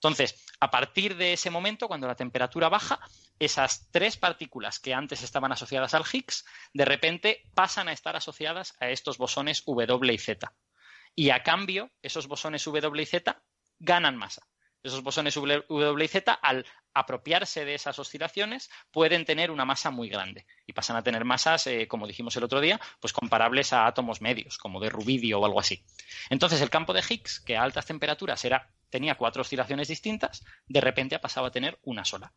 Entonces, a partir de ese momento, cuando la temperatura baja, esas tres partículas que antes estaban asociadas al Higgs, de repente pasan a estar asociadas a estos bosones W y Z. Y a cambio, esos bosones W y Z ganan masa. Esos bosones W y Z, al apropiarse de esas oscilaciones, pueden tener una masa muy grande y pasan a tener masas, eh, como dijimos el otro día, pues comparables a átomos medios, como de rubidio o algo así. Entonces, el campo de Higgs, que a altas temperaturas era tenía cuatro oscilaciones distintas, de repente ha pasado a tener una sola.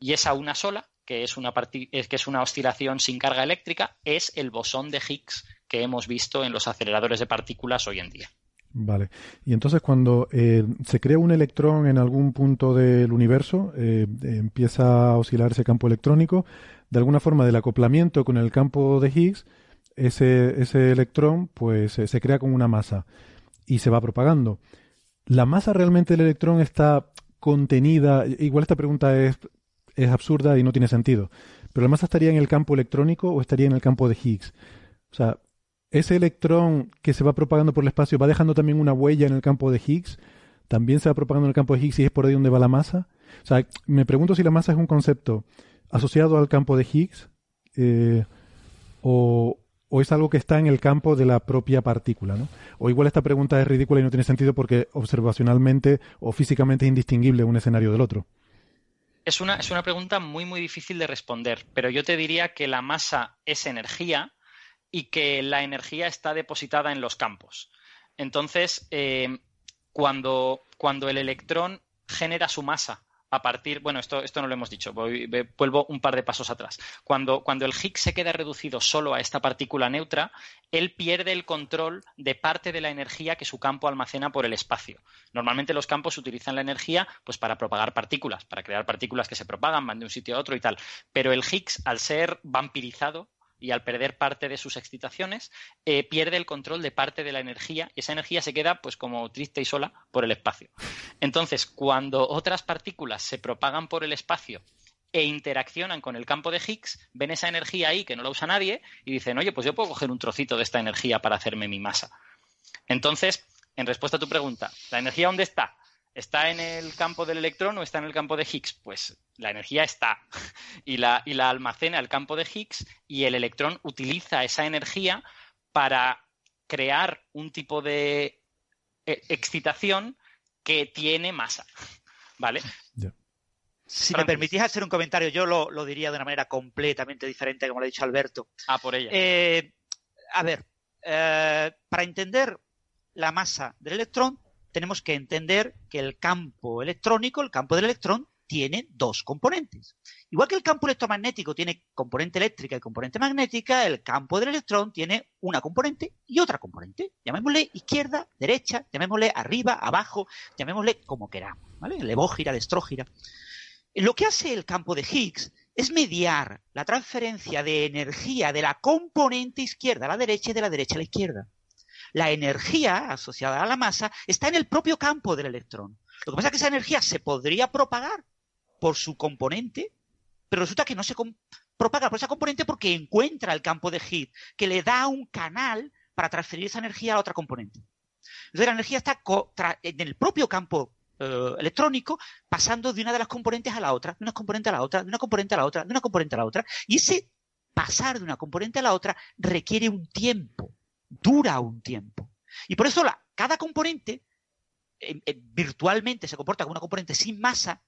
Y esa una sola, que es una, que es una oscilación sin carga eléctrica, es el bosón de Higgs que hemos visto en los aceleradores de partículas hoy en día. Vale. Y entonces cuando eh, se crea un electrón en algún punto del universo, eh, empieza a oscilar ese campo electrónico, de alguna forma del acoplamiento con el campo de Higgs, ese, ese electrón pues se crea con una masa y se va propagando. ¿La masa realmente del electrón está contenida? Igual esta pregunta es, es absurda y no tiene sentido. ¿Pero la masa estaría en el campo electrónico o estaría en el campo de Higgs? O sea, ese electrón que se va propagando por el espacio va dejando también una huella en el campo de Higgs. También se va propagando en el campo de Higgs y es por ahí donde va la masa. O sea, me pregunto si la masa es un concepto asociado al campo de Higgs eh, o, o es algo que está en el campo de la propia partícula, ¿no? O igual esta pregunta es ridícula y no tiene sentido porque observacionalmente o físicamente es indistinguible un escenario del otro. Es una, es una pregunta muy, muy difícil de responder, pero yo te diría que la masa es energía y que la energía está depositada en los campos. Entonces, eh, cuando, cuando el electrón genera su masa a partir, bueno, esto, esto no lo hemos dicho, vuelvo un par de pasos atrás. Cuando, cuando el Higgs se queda reducido solo a esta partícula neutra, él pierde el control de parte de la energía que su campo almacena por el espacio. Normalmente los campos utilizan la energía pues, para propagar partículas, para crear partículas que se propagan, van de un sitio a otro y tal. Pero el Higgs, al ser vampirizado, y al perder parte de sus excitaciones, eh, pierde el control de parte de la energía y esa energía se queda pues como triste y sola por el espacio. Entonces, cuando otras partículas se propagan por el espacio e interaccionan con el campo de Higgs, ven esa energía ahí que no la usa nadie y dicen, oye, pues yo puedo coger un trocito de esta energía para hacerme mi masa. Entonces, en respuesta a tu pregunta, ¿la energía dónde está? ¿Está en el campo del electrón o está en el campo de Higgs? Pues la energía está y la, y la almacena el campo de Higgs y el electrón utiliza esa energía para crear un tipo de eh, excitación que tiene masa. ¿Vale? Si me permitís hacer un comentario, yo lo, diría de una manera completamente diferente, como lo ha dicho Alberto. Ah, por ella. Eh, a ver, eh, para entender la masa del electrón, tenemos que entender que el campo electrónico, el campo del electrón, tiene dos componentes. Igual que el campo electromagnético tiene componente eléctrica y componente magnética, el campo del electrón tiene una componente y otra componente. Llamémosle izquierda, derecha, llamémosle arriba, abajo, llamémosle como queramos. ¿vale? Levógira, estrógira. Lo que hace el campo de Higgs es mediar la transferencia de energía de la componente izquierda a la derecha y de la derecha a la izquierda. La energía asociada a la masa está en el propio campo del electrón. Lo que pasa es que esa energía se podría propagar por su componente, pero resulta que no se propaga por esa componente porque encuentra el campo de Higgs, que le da un canal para transferir esa energía a otra componente. Entonces la energía está en el propio campo eh, electrónico pasando de una de las componentes a la otra, de una componente a la otra, de una componente a la otra, de una componente a la otra. Y ese pasar de una componente a la otra requiere un tiempo, dura un tiempo. Y por eso la, cada componente virtualmente se comporta como una componente sin masa,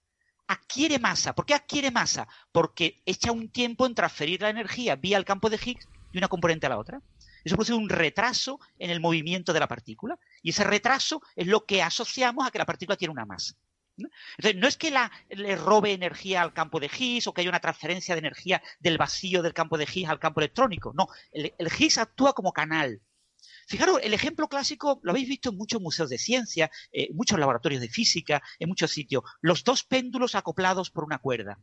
adquiere masa. ¿Por qué adquiere masa? Porque echa un tiempo en transferir la energía vía el campo de Higgs de una componente a la otra. Eso produce un retraso en el movimiento de la partícula. Y ese retraso es lo que asociamos a que la partícula tiene una masa. Entonces, no es que la, le robe energía al campo de Higgs o que haya una transferencia de energía del vacío del campo de Higgs al campo electrónico. No, el Higgs actúa como canal. Fijaros, el ejemplo clásico lo habéis visto en muchos museos de ciencia, en eh, muchos laboratorios de física, en muchos sitios. Los dos péndulos acoplados por una cuerda.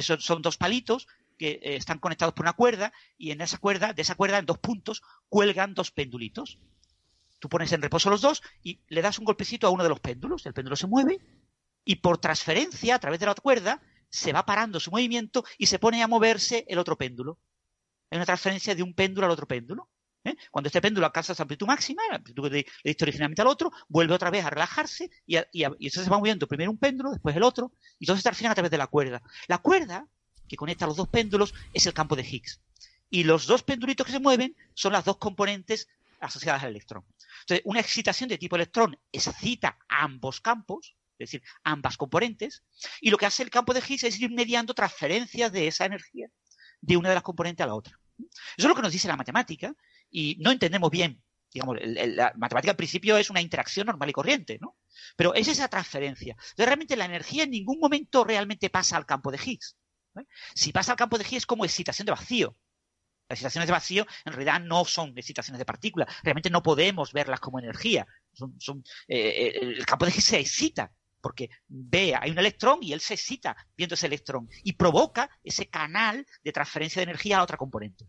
Son dos palitos que eh, están conectados por una cuerda y en esa cuerda, de esa cuerda, en dos puntos, cuelgan dos pendulitos. Tú pones en reposo los dos y le das un golpecito a uno de los péndulos. El péndulo se mueve y por transferencia a través de la cuerda se va parando su movimiento y se pone a moverse el otro péndulo. Es una transferencia de un péndulo al otro péndulo. ¿Eh? Cuando este péndulo alcanza su amplitud máxima, la amplitud que le diste originalmente al otro, vuelve otra vez a relajarse y, entonces se va moviendo primero un péndulo, después el otro, y todo se transfiere a través de la cuerda. La cuerda que conecta los dos péndulos es el campo de Higgs. Y los dos pendulitos que se mueven son las dos componentes asociadas al electrón. Entonces, una excitación de tipo electrón excita ambos campos, es decir, ambas componentes, y lo que hace el campo de Higgs es ir mediando transferencias de esa energía de una de las componentes a la otra. Eso es lo que nos dice la matemática, y no entendemos bien. Digamos, la matemática al principio es una interacción normal y corriente, ¿no? Pero es esa transferencia. Entonces, realmente la energía en ningún momento realmente pasa al campo de Higgs. Si pasa al campo de Higgs es como excitación de vacío. Las excitaciones de vacío en realidad no son excitaciones de partículas. Realmente no podemos verlas como energía. Son, eh, eh, el campo de Higgs se excita porque ve, hay un electrón y él se excita viendo ese electrón y provoca ese canal de transferencia de energía a otra componente.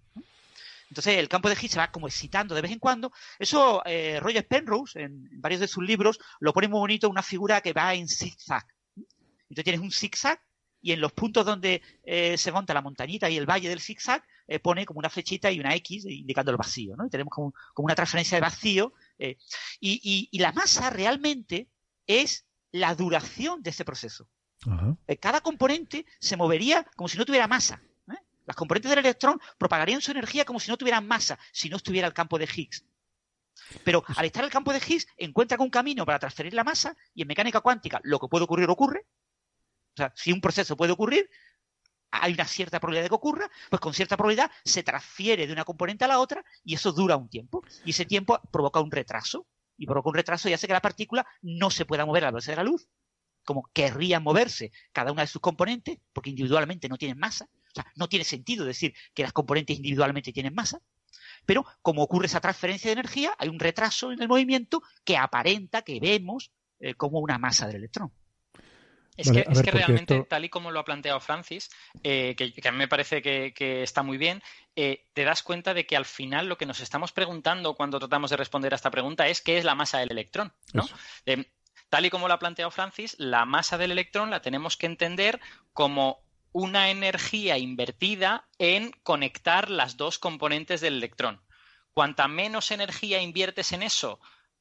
Entonces el campo de Higgs se va como excitando de vez en cuando. Eso eh, Roger Penrose, en, varios de sus libros, lo pone muy bonito, una figura que va en zigzag. Entonces tienes un zigzag y en los puntos donde eh, se monta la montañita y el valle del zigzag eh, pone como una flechita y una X indicando el vacío. ¿no? Y tenemos como, una transferencia de vacío. Y, la masa realmente es la duración de ese proceso. Cada componente se movería como si no tuviera masa. Las componentes del electrón propagarían su energía como si no tuvieran masa, si no estuviera el campo de Higgs. Pero al estar el campo de Higgs, encuentran un camino para transferir la masa y en mecánica cuántica lo que puede ocurrir ocurre. O sea, si un proceso puede ocurrir, hay una cierta probabilidad de que ocurra, pues con cierta probabilidad se transfiere de una componente a la otra y eso dura un tiempo. Y ese tiempo provoca un retraso. Y provoca un retraso y hace que la partícula no se pueda mover a la velocidad de la luz, como querría moverse cada una de sus componentes, porque individualmente no tienen masa. O sea, no tiene sentido decir que las componentes individualmente tienen masa, pero como ocurre esa transferencia de energía, hay un retraso en el movimiento que aparenta que vemos eh, como una masa del electrón. Es que, es que realmente, tal y como lo ha planteado Francis, eh, que, a mí me parece que, está muy bien, eh, te das cuenta de que al final lo que nos estamos preguntando cuando tratamos de responder a esta pregunta es qué es la masa del electrón. ¿no? tal y como lo ha planteado Francis, la masa del electrón la tenemos que entender como una energía invertida en conectar las dos componentes del electrón. Cuanta menos energía inviertes en eso,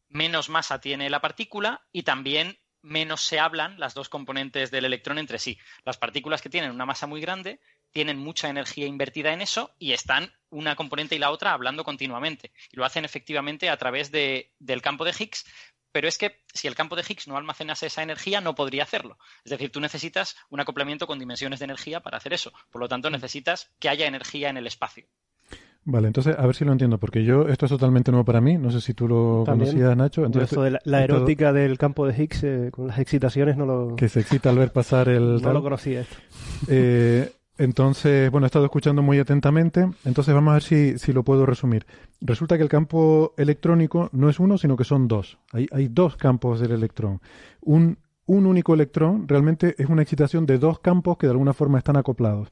menos masa tiene la partícula y también menos se hablan las dos componentes del electrón entre sí. Las partículas que tienen una masa muy grande tienen mucha energía invertida en eso y están una componente y la otra hablando continuamente. Y lo hacen efectivamente a través de, del campo de Higgs, pero es que si el campo de Higgs no almacenase esa energía, no podría hacerlo. Es decir, tú necesitas un acoplamiento con dimensiones de energía para hacer eso. Por lo tanto, necesitas que haya energía en el espacio. Vale, entonces a ver si lo entiendo, porque yo esto es totalmente nuevo para mí, no sé si tú lo También. conocías, Nacho. Entonces, esto de la, erótica del campo de Higgs eh, con las excitaciones no lo, Que se excita al ver pasar el... no tal. lo conocía esto. Eh, entonces, bueno, he estado escuchando muy atentamente, entonces vamos a ver si, si lo puedo resumir. Resulta que el campo electrónico no es uno, sino que son dos. Hay, hay dos campos del electrón. Un, un único electrón realmente es una excitación de dos campos que de alguna forma están acoplados.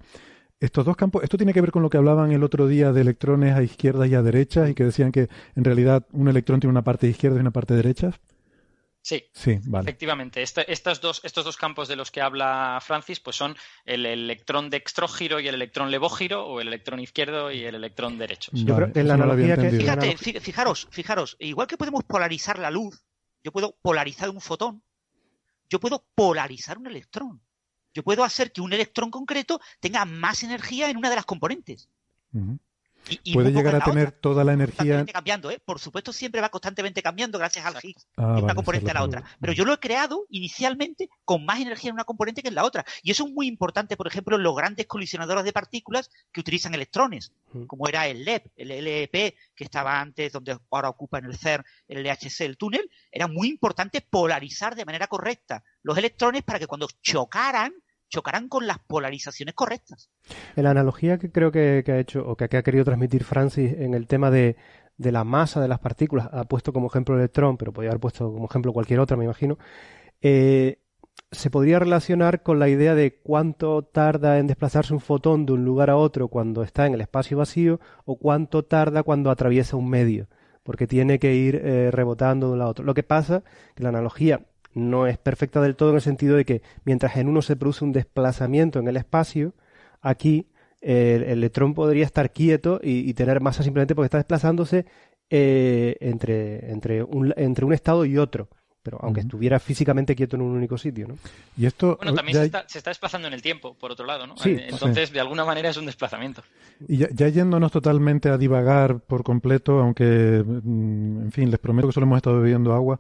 Estos dos campos, esto tiene que ver con lo que hablaban el otro día de electrones a izquierdas y a derechas y que decían que en realidad un electrón tiene una parte izquierda y una parte derecha. Sí, Sí, vale. efectivamente. Este- estos, dos, estos dos campos de los que habla Francis pues son el electrón dextrógiro y el electrón levógiro, o el electrón izquierdo y el electrón derecho. Yo Vale, creo que en la analogía que-. Fíjate, fijaros, fijaros, igual que podemos polarizar la luz, yo puedo polarizar un fotón, yo puedo polarizar un electrón. Yo puedo hacer que un electrón concreto tenga más energía en una de las componentes. Y, y Puede llegar a tener otra. toda la energía. Constantemente cambiando, ¿eh? Por supuesto, siempre va constantemente cambiando gracias al Higgs Ah, de una componente a la otra. Pero yo lo he creado inicialmente con más energía en una componente que en la otra. Y eso es muy importante, por ejemplo, en los grandes colisionadores de partículas que utilizan electrones, como era el LEP, el LEP, que estaba antes, donde ahora ocupa en el CERN el LHC, el túnel. Era muy importante polarizar de manera correcta los electrones para que cuando chocaran, chocaran con las polarizaciones correctas. La analogía que creo que, ha hecho o que, ha querido transmitir Francis en el tema de, la masa de las partículas, ha puesto como ejemplo el electrón, pero podría haber puesto como ejemplo cualquier otra, me imagino, eh, se podría relacionar con la idea de cuánto tarda en desplazarse un fotón de un lugar a otro cuando está en el espacio vacío o cuánto tarda cuando atraviesa un medio, porque tiene que ir eh, rebotando de un lado a otro. Lo que pasa que la analogía no es perfecta del todo en el sentido de que mientras en uno se produce un desplazamiento en el espacio, aquí el, electrón podría estar quieto y, y tener masa simplemente porque está desplazándose eh, entre, entre, un, entre un estado y otro. Pero aunque estuviera físicamente quieto en un único sitio, ¿no? Y esto Bueno, también ya- se está, se está desplazando en el tiempo, por otro lado, ¿no? Sí, Eh, Entonces, de alguna manera es un desplazamiento. Y ya, ya yéndonos totalmente a divagar por completo, aunque, mm, en fin, les prometo que solo hemos estado bebiendo agua,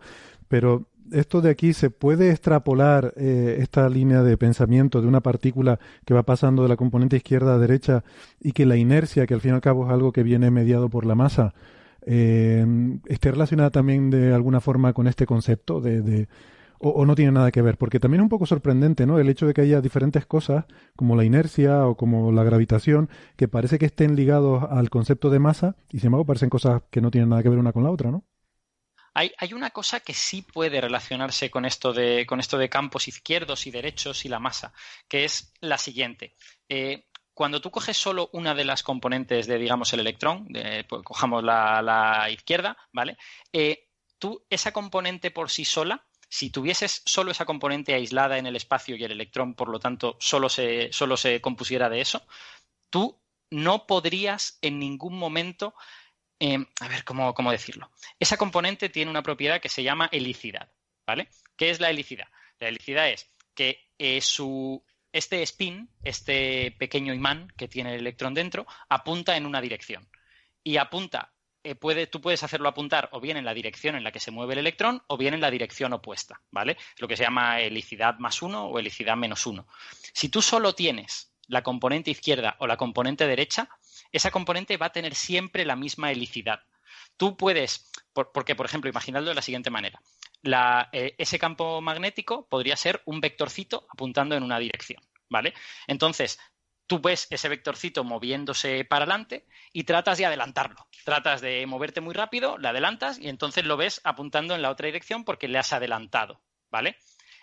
pero esto de aquí se puede extrapolar eh, esta línea de pensamiento de una partícula que va pasando de la componente izquierda a derecha y que la inercia, que al fin y al cabo es algo que viene mediado por la masa, eh, esté relacionada también de alguna forma con este concepto de, o, o no tiene nada que ver, porque también es un poco sorprendente, ¿no? El hecho de que haya diferentes cosas, como la inercia o como la gravitación, que parece que estén ligados al concepto de masa, y sin embargo parecen cosas que no tienen nada que ver una con la otra, ¿no? Hay, una cosa que sí puede relacionarse con esto, de, con esto de campos izquierdos y derechos y la masa, que es la siguiente. Eh, cuando tú coges solo una de las componentes de, digamos, el electrón, de- pues, cojamos la, la izquierda, ¿vale? Eh, tú, esa componente por sí sola, si tuvieses solo esa componente aislada en el espacio y el electrón, por lo tanto, solo se, solo se compusiera de eso, tú no podrías en ningún momento, eh, a ver, ¿cómo, ¿cómo decirlo? Esa componente tiene una propiedad que se llama helicidad, ¿vale? ¿Qué es la helicidad? La helicidad es que eh, su, este spin, este pequeño imán que tiene el electrón dentro, apunta en una dirección. Y apunta, eh, puede, tú puedes hacerlo apuntar o bien en la dirección en la que se mueve el electrón o bien en la dirección opuesta, ¿vale? Es lo que se llama helicidad más uno o helicidad menos uno. Si tú solo tienes la componente izquierda o la componente derecha, esa componente va a tener siempre la misma helicidad. Tú puedes, por- porque por ejemplo, imaginadlo de la siguiente manera. Eh, ese campo magnético podría ser un vectorcito apuntando en una dirección, ¿vale? Entonces, tú ves ese vectorcito moviéndose para adelante y tratas de adelantarlo. Tratas de moverte muy rápido, le adelantas y entonces lo ves apuntando en la otra dirección porque le has adelantado, ¿vale?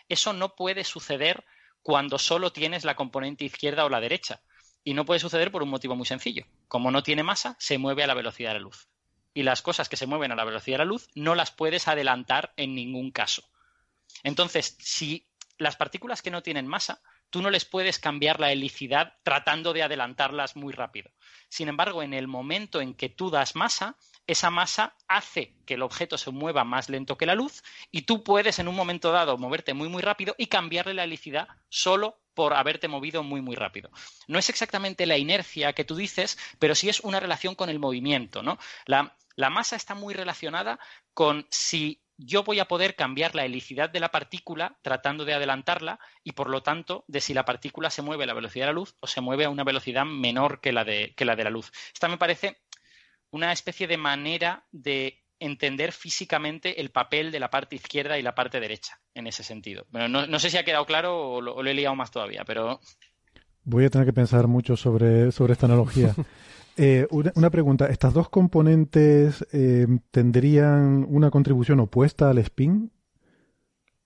Eso no puede suceder cuando solo tienes la componente izquierda o la derecha. Y no puede suceder por un motivo muy sencillo. Como no tiene masa, se mueve a la velocidad de la luz. Y las cosas que se mueven a la velocidad de la luz no las puedes adelantar en ningún caso. Entonces, si las partículas que no tienen masa, tú no les puedes cambiar la helicidad tratando de adelantarlas muy rápido. Sin embargo, en el momento en que tú das masa, esa masa hace que el objeto se mueva más lento que la luz y tú puedes en un momento dado moverte muy muy rápido y cambiarle la helicidad solo por haberte movido muy muy rápido. No es exactamente la inercia que tú dices, pero sí es una relación con el movimiento, ¿no? La, masa está muy relacionada con si yo voy a poder cambiar la helicidad de la partícula tratando de adelantarla y por lo tanto de si la partícula se mueve a la velocidad de la luz o se mueve a una velocidad menor que la de la luz. Esta me parece una especie de manera de entender físicamente el papel de la parte izquierda y la parte derecha, en ese sentido. Bueno, no, no sé si ha quedado claro o lo, o lo he liado más todavía, pero... Voy a tener que pensar mucho sobre, sobre esta analogía. Eh, una, una, pregunta, ¿estas dos componentes eh, tendrían una contribución opuesta al spin?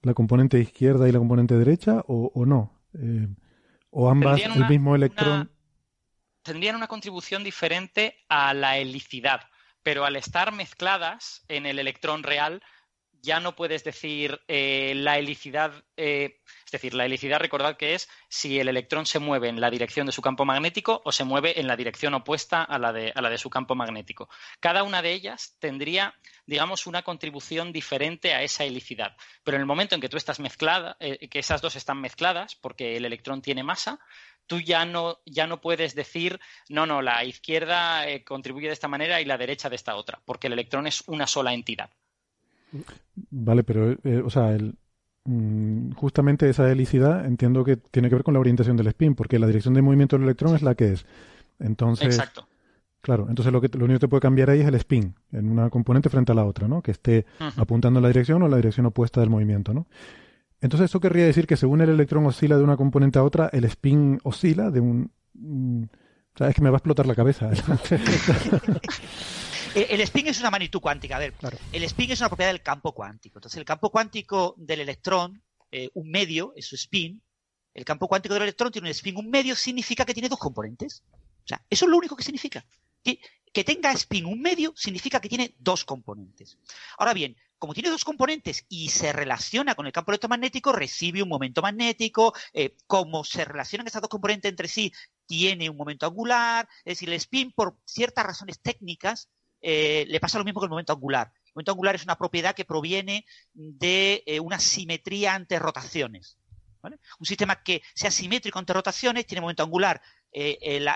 ¿La componente izquierda y la componente derecha o, o no? Eh, ¿O ambas el mismo electrón? una- tendrían una contribución diferente a la helicidad, pero al estar mezcladas en el electrón real, ya no puedes decir eh, la helicidad, eh, es decir, la helicidad, recordad que es si el electrón se mueve en la dirección de su campo magnético o se mueve en la dirección opuesta a la de, a la de su campo magnético. Cada una de ellas tendría, digamos, una contribución diferente a esa helicidad. Pero en el momento en que tú estás mezclada, eh, que esas dos están mezcladas, porque el electrón tiene masa, tú ya no, ya no puedes decir, no, no, la izquierda eh, contribuye de esta manera y la derecha de esta otra, porque el electrón es una sola entidad. Vale, pero, eh, o sea, el, mm, justamente esa helicidad entiendo que tiene que ver con la orientación del spin, porque la dirección de movimiento del electrón es la que es. Entonces, Exacto. claro, entonces lo, que, lo único que te puede cambiar ahí es el spin, en una componente frente a la otra, ¿no? Que esté apuntando en la dirección o en la dirección opuesta del movimiento, ¿no? Entonces eso querría decir que según el electrón oscila de una componente a otra, el spin oscila de un... mm, o sea, es que me va a explotar la cabeza. El spin es una magnitud cuántica. A ver, Claro. el spin es una propiedad del campo cuántico. Entonces, el campo cuántico del electrón, eh, un medio, es su spin. El campo cuántico del electrón tiene un spin un medio, significa que tiene dos componentes. O sea, eso es lo único que significa. Que, que tenga spin un medio significa que tiene dos componentes. Ahora bien, como tiene dos componentes y se relaciona con el campo electromagnético, recibe un momento magnético. eh, como se relacionan esas dos componentes entre sí, tiene un momento angular. Es decir, el spin, por ciertas razones técnicas, eh, le pasa lo mismo que el momento angular. El momento angular es una propiedad que proviene de eh, una simetría ante rotaciones. Un sistema que sea simétrico ante rotaciones tiene momento angular. El-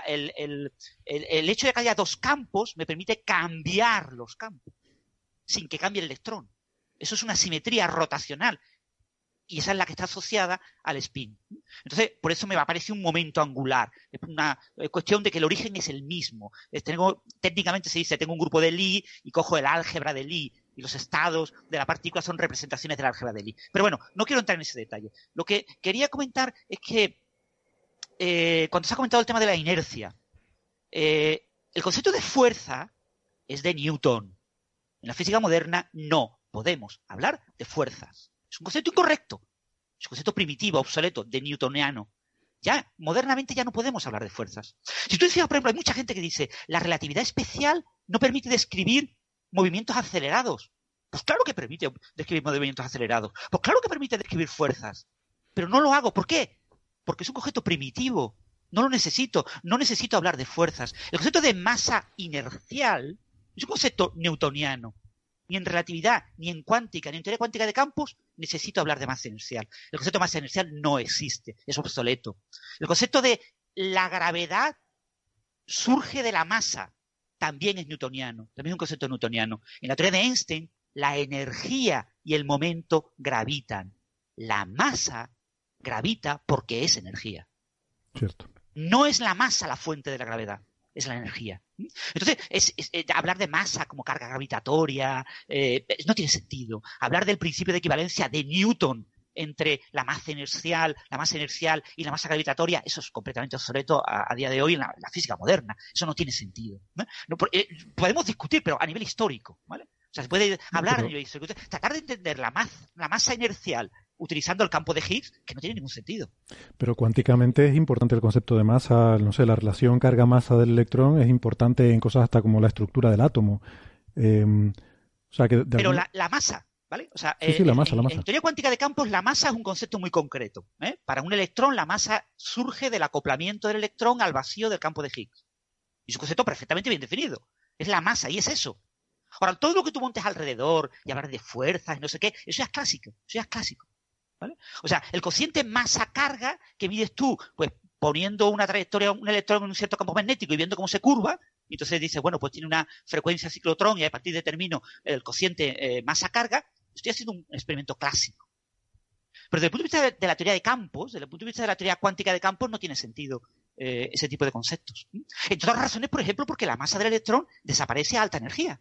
el hecho de que haya dos campos me permite cambiar los campos sin que cambie el electrón. Eso es una simetría rotacional. Y esa es la que está asociada al spin. Entonces, por eso me aparece un momento angular. Es una cuestión de que el origen es el mismo. Tengo- técnicamente se dice, tengo un grupo de Lie y cojo el álgebra de Lie y los estados de la partícula son representaciones del álgebra de Lie. Pero bueno, no quiero entrar en ese detalle. Lo que quería comentar es que eh, cuando se ha comentado el tema de la inercia, eh, el concepto de fuerza es de Newton. En la física moderna no podemos hablar de fuerzas. Es un concepto incorrecto. Es un concepto primitivo, obsoleto, de newtoniano. Ya, modernamente ya no podemos hablar de fuerzas. Si tú decías, por ejemplo, hay mucha gente que dice, la relatividad especial no permite describir movimientos acelerados. Pues claro que permite describir movimientos acelerados. Pues claro que permite describir fuerzas. Pero no lo hago. ¿Por qué? Porque es un concepto primitivo. No lo necesito. No necesito hablar de fuerzas. El concepto de masa inercial es un concepto newtoniano. Ni en relatividad, ni en cuántica, ni en teoría cuántica de campos necesito hablar de masa inercial. El concepto de masa inercial no existe, es obsoleto. El concepto de la gravedad surge de la masa también es newtoniano, también es un concepto newtoniano. En la teoría de Einstein, la energía y el momento gravitan. La masa gravita porque es energía. Cierto. No es la masa la fuente de la gravedad, es la energía. Entonces, es, es- eh, hablar de masa como carga gravitatoria eh, no tiene sentido. Hablar del principio de equivalencia de Newton entre la masa inercial, la masa inercial y la masa gravitatoria, eso es completamente obsoleto a, a día de hoy en la, la física moderna. Eso no tiene sentido. ¿no? No, por- eh, podemos discutir, pero a nivel histórico, ¿vale? O sea, se puede hablar pero- histórico. Tratar de entender la masa inercial utilizando el campo de Higgs, que no tiene ningún sentido. Pero cuánticamente es importante el concepto de masa, no sé, la relación carga-masa del electrón es importante en cosas hasta como la estructura del átomo. Eh, o sea que de Pero la, la masa, ¿vale? O sea, Sí, sí, la en- masa, la en- masa. En teoría cuántica de campos, la masa es un concepto muy concreto. ¿eh? Para un electrón, la masa surge del acoplamiento del electrón al vacío del campo de Higgs. Y es un concepto perfectamente bien definido. Es la masa, y es eso. Ahora, todo lo que tú montes alrededor y hablar de fuerzas y no sé qué, eso ya es clásico. Eso ya es clásico. ¿Vale? O sea, el cociente masa-carga que mides tú, pues poniendo una trayectoria, un electrón en un cierto campo magnético y viendo cómo se curva, y entonces dices, bueno, pues tiene una frecuencia ciclotrón y a partir determino el cociente eh, masa-carga, estoy haciendo un experimento clásico. Pero desde el punto de vista de, de la teoría de campos, desde el punto de vista de la teoría cuántica de campos, no tiene sentido. eh, ese tipo de conceptos. Entre otras razones, por ejemplo, porque la masa del electrón desaparece a alta energía.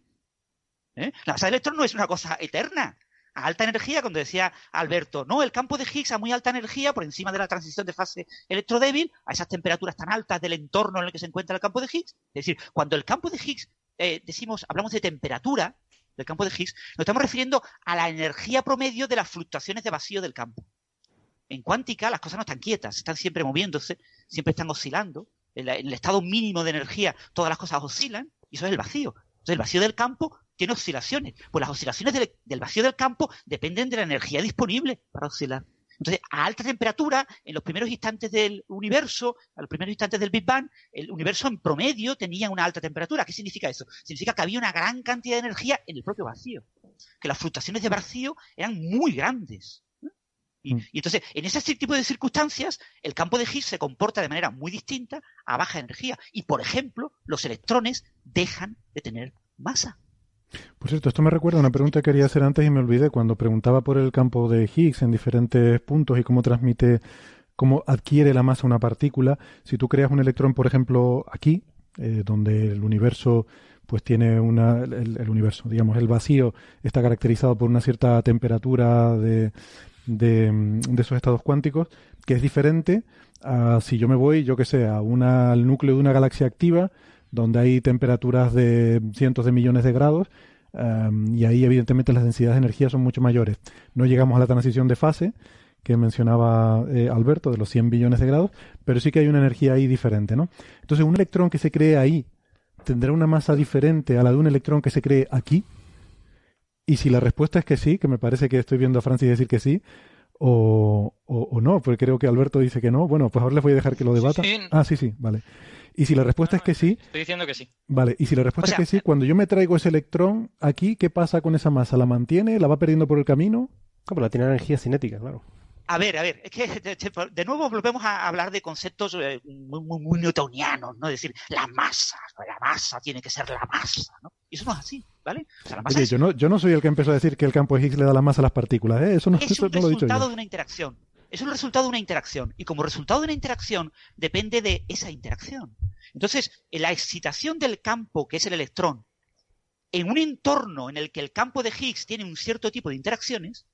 ¿eh? La masa del electrón no es una cosa eterna. A alta energía, cuando decía Alberto, no, el campo de Higgs a muy alta energía, por encima de la transición de fase electrodébil, a esas temperaturas tan altas del entorno en el que se encuentra el campo de Higgs. Es decir, cuando el campo de Higgs, eh, decimos, hablamos de temperatura del campo de Higgs, nos estamos refiriendo a la energía promedio de las fluctuaciones de vacío del campo. En cuántica las cosas no están quietas, están siempre moviéndose, siempre están oscilando. En, el estado mínimo de energía todas las cosas oscilan y eso es el vacío. Entonces el vacío del campo tiene oscilaciones. Pues las oscilaciones del, del vacío del campo dependen de la energía disponible para oscilar. Entonces, a alta temperatura, en los primeros instantes del universo, a los primeros instantes del Big Bang, el universo en promedio tenía una alta temperatura. ¿Qué significa eso? Significa que había una gran cantidad de energía en el propio vacío. Que las fluctuaciones de vacío eran muy grandes. Y, y, entonces, en ese tipo de circunstancias, el campo de Higgs se comporta de manera muy distinta a baja energía. Y, por ejemplo, los electrones dejan de tener masa. Por cierto, esto me recuerda a una pregunta que quería hacer antes y me olvidé cuando preguntaba por el campo de Higgs en diferentes puntos y cómo transmite, cómo adquiere la masa una partícula. Si tú creas un electrón, por ejemplo, aquí, eh, donde el universo pues tiene una el, el, universo, digamos, el vacío está caracterizado por una cierta temperatura de, de, de esos estados cuánticos, que es diferente a si yo me voy, yo que sé, a una, al núcleo de una galaxia activa, donde hay temperaturas de cientos de millones de grados, um, y ahí evidentemente las densidades de energía son mucho mayores. No llegamos a la transición de fase que mencionaba eh, Alberto, de los 100 billones de grados, pero sí que hay una energía ahí diferente, ¿no? Entonces, un electrón que se cree ahí tendrá una masa diferente a la de un electrón que se cree aquí. Y si la respuesta es que sí, que me parece que estoy viendo a Francis decir que sí, o, o, o no, porque creo que Alberto dice que no, bueno, pues ahora les voy a dejar que lo debata. Sí, sí. Ah, sí, sí, vale. Y si la respuesta es que sí. Estoy diciendo que sí. Vale, y si la respuesta O sea, es que sí, cuando yo me traigo ese electrón aquí, ¿qué pasa con esa masa? ¿La mantiene? ¿La va perdiendo por el camino? Como la tiene energía cinética, claro. A ver, a ver, es que de, nuevo volvemos a hablar de conceptos eh, muy, muy, muy newtonianos, ¿no? Es decir, la masa, la masa tiene que ser la masa, ¿no? Y eso no es así, ¿vale? O sea, la masa Oye, es, yo no, yo no soy el que empezó a decir que el campo de Higgs le da la masa a las partículas, ¿eh? Eso no, es eso un no lo he dicho resultado yo. de una interacción. Es un resultado de una interacción. Y como resultado de una interacción, depende de esa interacción. Entonces, la excitación del campo, que es el electrón, en un entorno en el que el campo de Higgs tiene un cierto tipo de interacciones,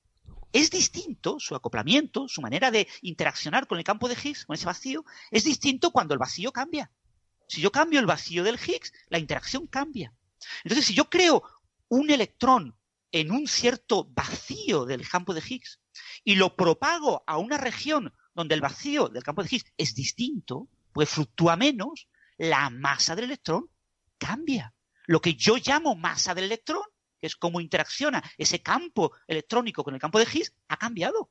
es distinto, su acoplamiento, su manera de interaccionar con el campo de Higgs, con ese vacío, es distinto cuando el vacío cambia. Si yo cambio el vacío del Higgs, la interacción cambia. Entonces, si yo creo un electrón en un cierto vacío del campo de Higgs y lo propago a una región donde el vacío del campo de Higgs es distinto, pues fluctúa menos, la masa del electrón cambia. Lo que yo llamo masa del electrón, es cómo interacciona ese campo electrónico con el campo de Higgs, ha cambiado.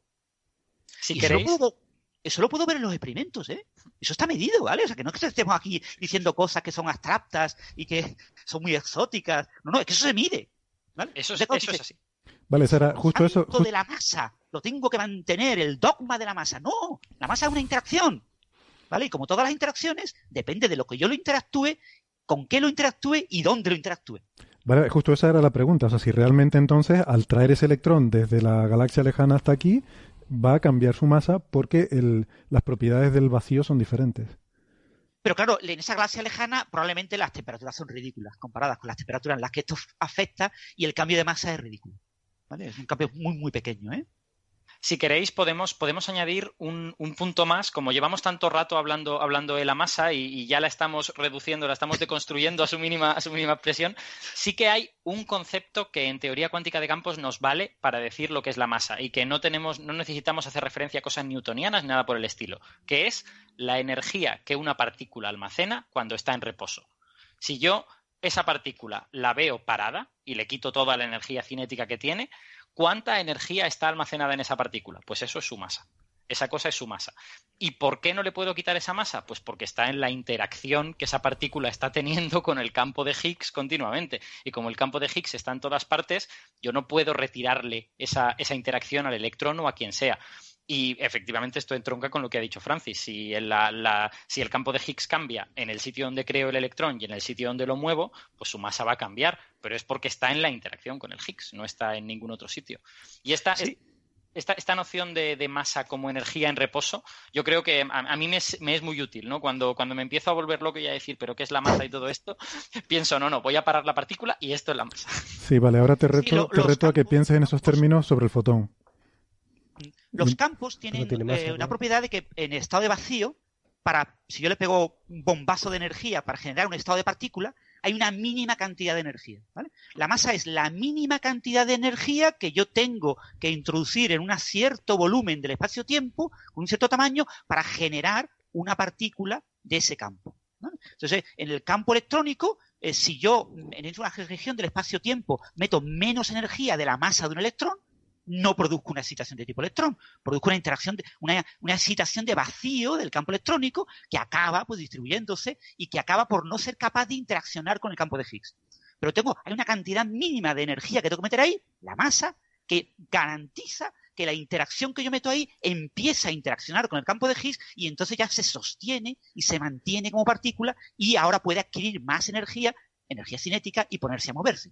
Si Y eso lo, puedo, eso lo puedo ver en los experimentos, ¿eh? Eso está medido, ¿vale? O sea, que no es que estemos aquí diciendo cosas que son abstractas y que son muy exóticas. No, no, es que eso se mide. ¿vale? eso, es- eso dice, es así. Vale, Sara, justo eso. de la masa, lo tengo que mantener, el dogma de la masa. No, la masa es una interacción. ¿Vale? Y como todas las interacciones, depende de lo que yo lo interactúe, con qué lo interactúe y dónde lo interactúe. Vale, justo esa era la pregunta. O sea, si realmente entonces al traer ese electrón desde la galaxia lejana hasta aquí, va a cambiar su masa porque las propiedades del vacío son diferentes. Pero claro, en esa galaxia lejana probablemente las temperaturas son ridículas comparadas con las temperaturas en las que esto afecta y el cambio de masa es ridículo. ¿Vale? Es un cambio muy, muy pequeño, ¿eh? Si queréis, podemos, podemos añadir un, un punto más. Como llevamos tanto rato hablando, hablando de la masa y, ya la estamos reduciendo, la estamos deconstruyendo a su, mínima, a su mínima expresión, sí que hay un concepto que en teoría cuántica de campos nos vale para decir lo que es la masa y que no, tenemos, no necesitamos hacer referencia a cosas newtonianas ni nada por el estilo, que es la energía que una partícula almacena cuando está en reposo. Si yo esa partícula la veo parada y le quito toda la energía cinética que tiene, ¿cuánta energía está almacenada en esa partícula? Pues eso es su masa. Esa cosa es su masa. ¿Y por qué no le puedo quitar esa masa? Pues porque está en la interacción que esa partícula está teniendo con el campo de Higgs continuamente. Y como el campo de Higgs está en todas partes, yo no puedo retirarle esa, esa interacción al electrón o a quien sea. Y efectivamente esto entronca con lo que ha dicho Francis. Si el, la- la- si el campo de Higgs cambia en el sitio donde creo el electrón y en el sitio donde lo muevo, pues su masa va a cambiar. Pero es porque está en la interacción con el Higgs, no está en ningún otro sitio. Y esta, Sí. esta, esta noción de, de, masa como energía en reposo, yo creo que a, a mí me es, me es, muy útil, ¿no? Cuando, cuando me empiezo a volver loco y a decir, pero ¿qué es la masa y todo esto? Pienso, no, no, voy a parar la partícula y esto es la masa. Sí, vale, ahora te reto, sí, lo, te reto a que pienses en esos términos sobre el fotón. Los campos tienen eh, una propiedad de que en estado de vacío, para si yo le pego un bombazo de energía para generar un estado de partícula, hay una mínima cantidad de energía. ¿vale? La masa es la mínima cantidad de energía que yo tengo que introducir en un cierto volumen del espacio-tiempo, con un cierto tamaño, para generar una partícula de ese campo. ¿vale? Entonces, en el campo electrónico, eh, si yo en una región del espacio-tiempo meto menos energía de la masa de un electrón, no produzco una excitación de tipo electrón, produzco una interacción, de, una, excitación de vacío del campo electrónico que acaba pues distribuyéndose y que acaba por no ser capaz de interaccionar con el campo de Higgs. Pero tengo, hay una cantidad mínima de energía que tengo que meter ahí, la masa, que garantiza que la interacción que yo meto ahí empieza a interaccionar con el campo de Higgs y entonces ya se sostiene y se mantiene como partícula y ahora puede adquirir más energía, energía cinética y ponerse a moverse.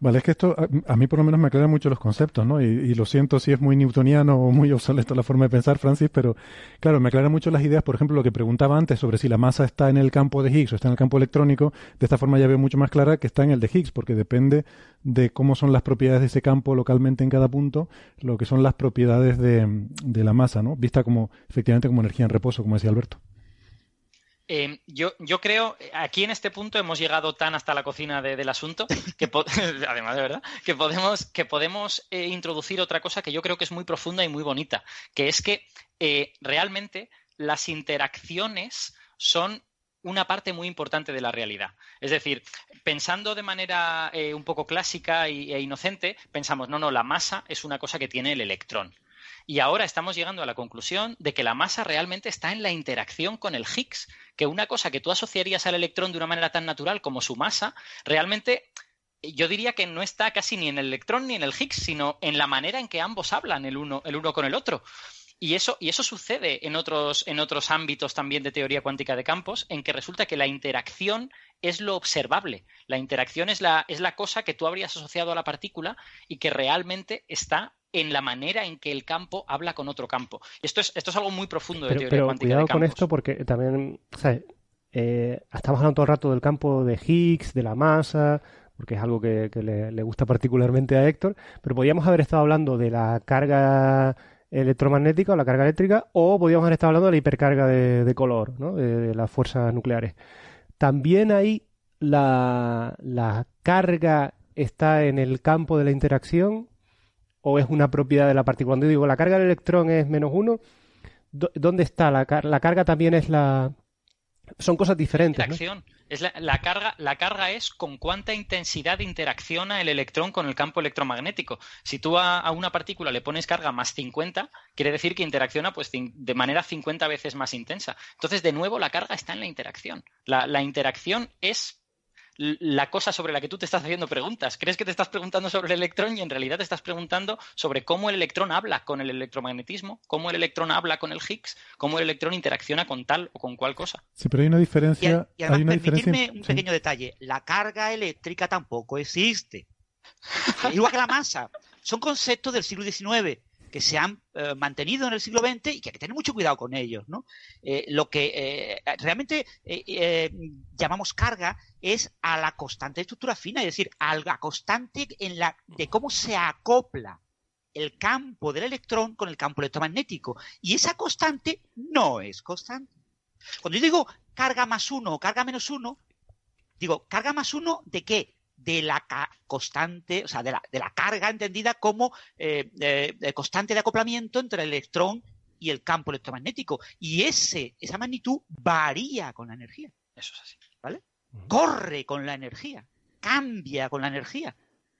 Vale, es que esto a, mí por lo menos me aclara mucho los conceptos, ¿no? Y, y, lo siento si es muy newtoniano o muy obsoleto la forma de pensar, Francis, pero claro, me aclara mucho las ideas, por ejemplo, lo que preguntaba antes sobre si la masa está en el campo de Higgs o está en el campo electrónico, de esta forma ya veo mucho más clara que está en el de Higgs, porque depende de cómo son las propiedades de ese campo localmente en cada punto, lo que son las propiedades de, de la masa, ¿no? Vista como, efectivamente, como energía en reposo, como decía Alberto. Eh, yo, yo, creo, aquí en este punto hemos llegado tan hasta la cocina de, del asunto, que además de verdad, que podemos, que podemos eh, introducir otra cosa que yo creo que es muy profunda y muy bonita, que es que eh, realmente las interacciones son una parte muy importante de la realidad. Es decir, pensando de manera eh, un poco clásica y, e inocente, pensamos, no, no, la masa es una cosa que tiene el electrón. Y ahora estamos llegando a la conclusión de que la masa realmente está en la interacción con el Higgs, que una cosa que tú asociarías al electrón de una manera tan natural como su masa, realmente yo diría que no está casi ni en el electrón ni en el Higgs, sino en la manera en que ambos hablan el uno, el uno con el otro. Y eso, y eso sucede en otros, en otros ámbitos también de teoría cuántica de campos, en que resulta que la interacción es lo observable. La interacción es la, es la cosa que tú habrías asociado a la partícula y que realmente está en la manera en que el campo habla con otro campo. Esto es, esto es algo muy profundo de pero, teoría pero cuántica cuidado de con esto porque también, ¿sabes? Eh, estamos hablando todo el rato del campo de Higgs, de la masa, porque es algo que, que le, le, gusta particularmente a Héctor, pero podríamos haber estado hablando de la carga electromagnética o la carga eléctrica, o podríamos haber estado hablando de la hipercarga de, de color, ¿no? de, de, las fuerzas nucleares. También ahí la, la carga está en el campo de la interacción o es una propiedad de la partícula. Cuando digo la carga del electrón es menos uno, ¿dónde está? La, car la carga también es la... Son cosas diferentes. Interacción. ¿no? Es la, la, carga, la carga es con cuánta intensidad interacciona el electrón con el campo electromagnético. Si tú a, una partícula le pones carga más 50, quiere decir que interacciona pues, de manera 50 veces más intensa. Entonces, de nuevo, la carga está en la interacción. La, la interacción es la cosa sobre la que tú te estás haciendo preguntas. Crees que te estás preguntando sobre el electrón y en realidad te estás preguntando sobre cómo el electrón habla con el electromagnetismo, cómo el electrón habla con el Higgs, cómo el electrón interacciona con tal o con cual cosa. Sí, pero hay una diferencia. Y, y además, hay una permitirme diferencia... un pequeño sí. detalle. La carga eléctrica tampoco existe. Igual que la masa. Son conceptos del siglo XIX que se han eh, mantenido en el siglo XX y que hay que tener mucho cuidado con ellos. ¿no? Eh, lo que eh, realmente llamamos carga es a la constante de estructura fina, es decir, a la constante en la, de cómo se acopla el campo del electrón con el campo electromagnético. Y esa constante no es constante. Cuando yo digo carga más uno o carga menos uno, digo carga más uno de qué? De la constante, o sea, de la, de la carga entendida como eh, eh, constante de acoplamiento entre el electrón y el campo electromagnético. Y ese, esa magnitud varía con la energía. Eso es así. ¿Vale? Uh -huh. Corre con la energía, cambia con la energía.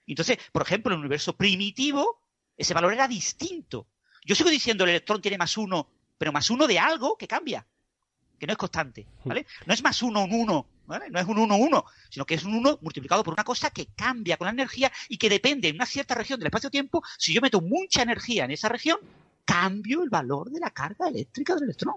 Entonces, por ejemplo, en el universo primitivo, ese valor era distinto. Yo sigo diciendo el electrón tiene más uno, pero más uno de algo que cambia, que no es constante, ¿vale? No es más uno un uno, ¿vale? No es un 1, 1, sino que es un 1 multiplicado por una cosa que cambia con la energía y que depende en una cierta región del espacio-tiempo. Si yo meto mucha energía en esa región, cambio el valor de la carga eléctrica del electrón.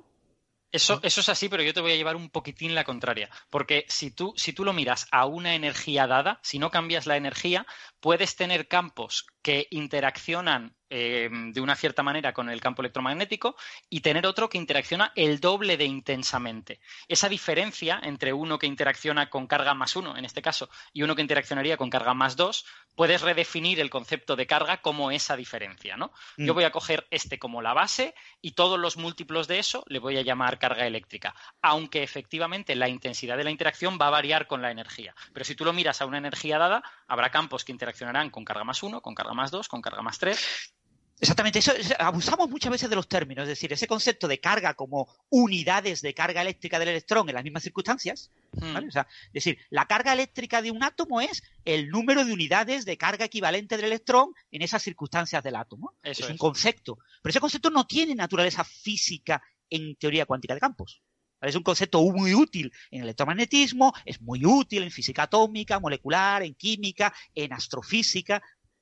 Eso, eso es así, pero yo te voy a llevar un poquitín la contraria. Porque si tú, si tú lo miras a una energía dada, si no cambias la energía, puedes tener campos que interaccionan eh, de una cierta manera con el campo electromagnético y tener otro que interacciona el doble de intensamente. Esa diferencia entre uno que interacciona con carga más uno, en este caso, y uno que interaccionaría con carga más dos, puedes redefinir el concepto de carga como esa diferencia, ¿no? Yo Mm. voy a coger este como la base y todos los múltiplos de eso le voy a llamar carga eléctrica, aunque efectivamente la intensidad de la interacción va a variar con la energía. Pero si tú lo miras a una energía dada, habrá campos que interaccionarán con carga más uno, con carga más dos, con carga más tres. Exactamente, eso, es- abusamos muchas veces de los términos, es decir, ese concepto de carga como unidades de carga eléctrica del electrón en las mismas circunstancias, Mm. ¿vale? O sea, es decir, la carga eléctrica de un átomo es el número de unidades de carga equivalente del electrón en esas circunstancias del átomo. Eso es un concepto, pero ese concepto no tiene naturaleza física en teoría cuántica de campos. ¿vale? Es un concepto muy útil en electromagnetismo, es muy útil en física atómica, molecular, en química, en astrofísica,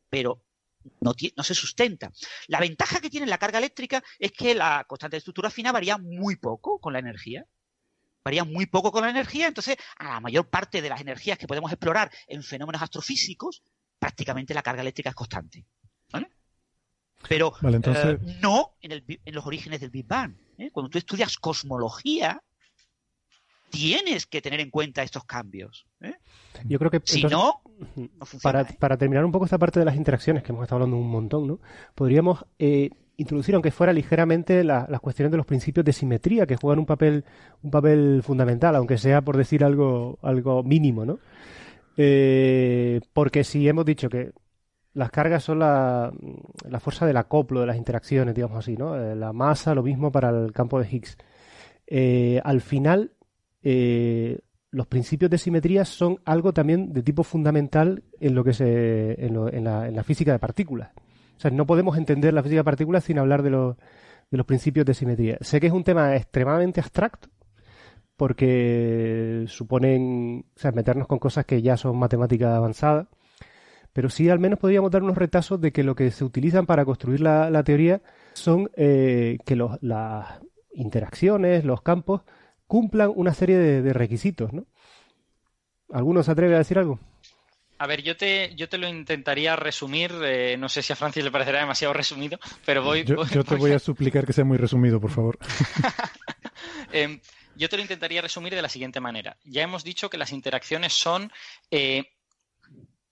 pero no, se sustenta. La ventaja que tiene la carga eléctrica es que la constante de estructura fina varía muy poco con la energía. Varía muy poco con la energía, entonces a la mayor parte de las energías que podemos explorar en fenómenos astrofísicos, prácticamente la carga eléctrica es constante. ¿vale? Pero Vale, entonces- eh, no en, el en los orígenes del Big Bang. ¿eh? Cuando tú estudias cosmología, tienes que tener en cuenta estos cambios. ¿eh? Yo creo que Si entonces, no, Ujú. no funciona. para, ¿eh? para terminar un poco esta parte de las interacciones, que hemos estado hablando un montón, ¿no? Podríamos eh, introducir, aunque fuera ligeramente, la- las cuestiones de los principios de simetría, que juegan un papel, un papel fundamental, aunque sea por decir algo, algo mínimo, ¿no? Porque si hemos dicho que las cargas son la, la fuerza del acoplo de las interacciones, digamos así, ¿no? La masa, lo mismo para el campo de Higgs. Eh, al final, eh, los principios de simetría son algo también de tipo fundamental en lo que se en, la, en la física de partículas. O sea, no podemos entender la física de partículas sin hablar de los, de los principios de simetría. Sé que es un tema extremadamente abstracto porque suponen o sea, meternos con cosas que ya son matemática avanzada, pero sí al menos podríamos dar unos retazos de que lo que se utilizan para construir la, la teoría son eh, que los, las interacciones, los campos, cumplan una serie de, de requisitos, ¿no? ¿Alguno se atreve a decir algo? A ver, yo te, yo te lo intentaría resumir, eh, no sé si a Francis le parecerá demasiado resumido, pero voy... Yo, voy- yo te voy a suplicar que sea muy resumido, por favor. Eh, yo te lo intentaría resumir de la siguiente manera. Ya hemos dicho que las interacciones son eh,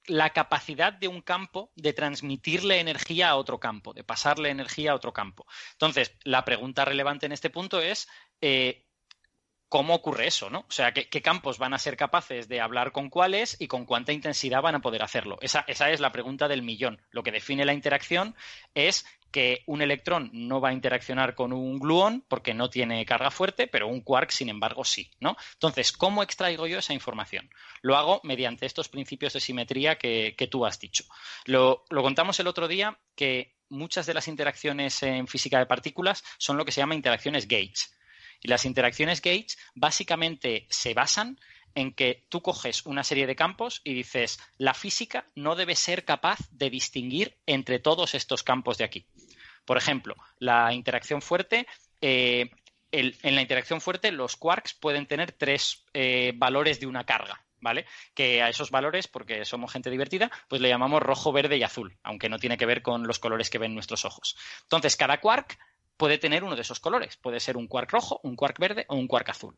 la capacidad de un campo de transmitirle energía a otro campo, de pasarle energía a otro campo. Entonces, la pregunta relevante en este punto es eh, cómo ocurre eso, ¿no? O sea, ¿qué, campos van a ser capaces de hablar con cuáles y con cuánta intensidad van a poder hacerlo. Esa, es la pregunta del millón. Lo que define la interacción es que un electrón no va a interaccionar con un gluón porque no tiene carga fuerte, pero un quark, sin embargo, sí, ¿no? Entonces, ¿cómo extraigo yo esa información? Lo hago mediante estos principios de simetría que, tú has dicho. Lo, lo contamos el otro día que muchas de las interacciones en física de partículas son lo que se llama interacciones Gates. Y las interacciones Gates básicamente se basan en que tú coges una serie de campos y dices, la física no debe ser capaz de distinguir entre todos estos campos de aquí. Por ejemplo, la interacción fuerte, eh, en la interacción fuerte los quarks pueden tener tres eh, valores de una carga. ¿Vale? Que a esos valores, porque somos gente divertida, pues le llamamos rojo, verde y azul, aunque no tiene que ver con los colores que ven nuestros ojos. Entonces, cada quark puede tener uno de esos colores. Puede ser un quark rojo, un quark verde o un quark azul.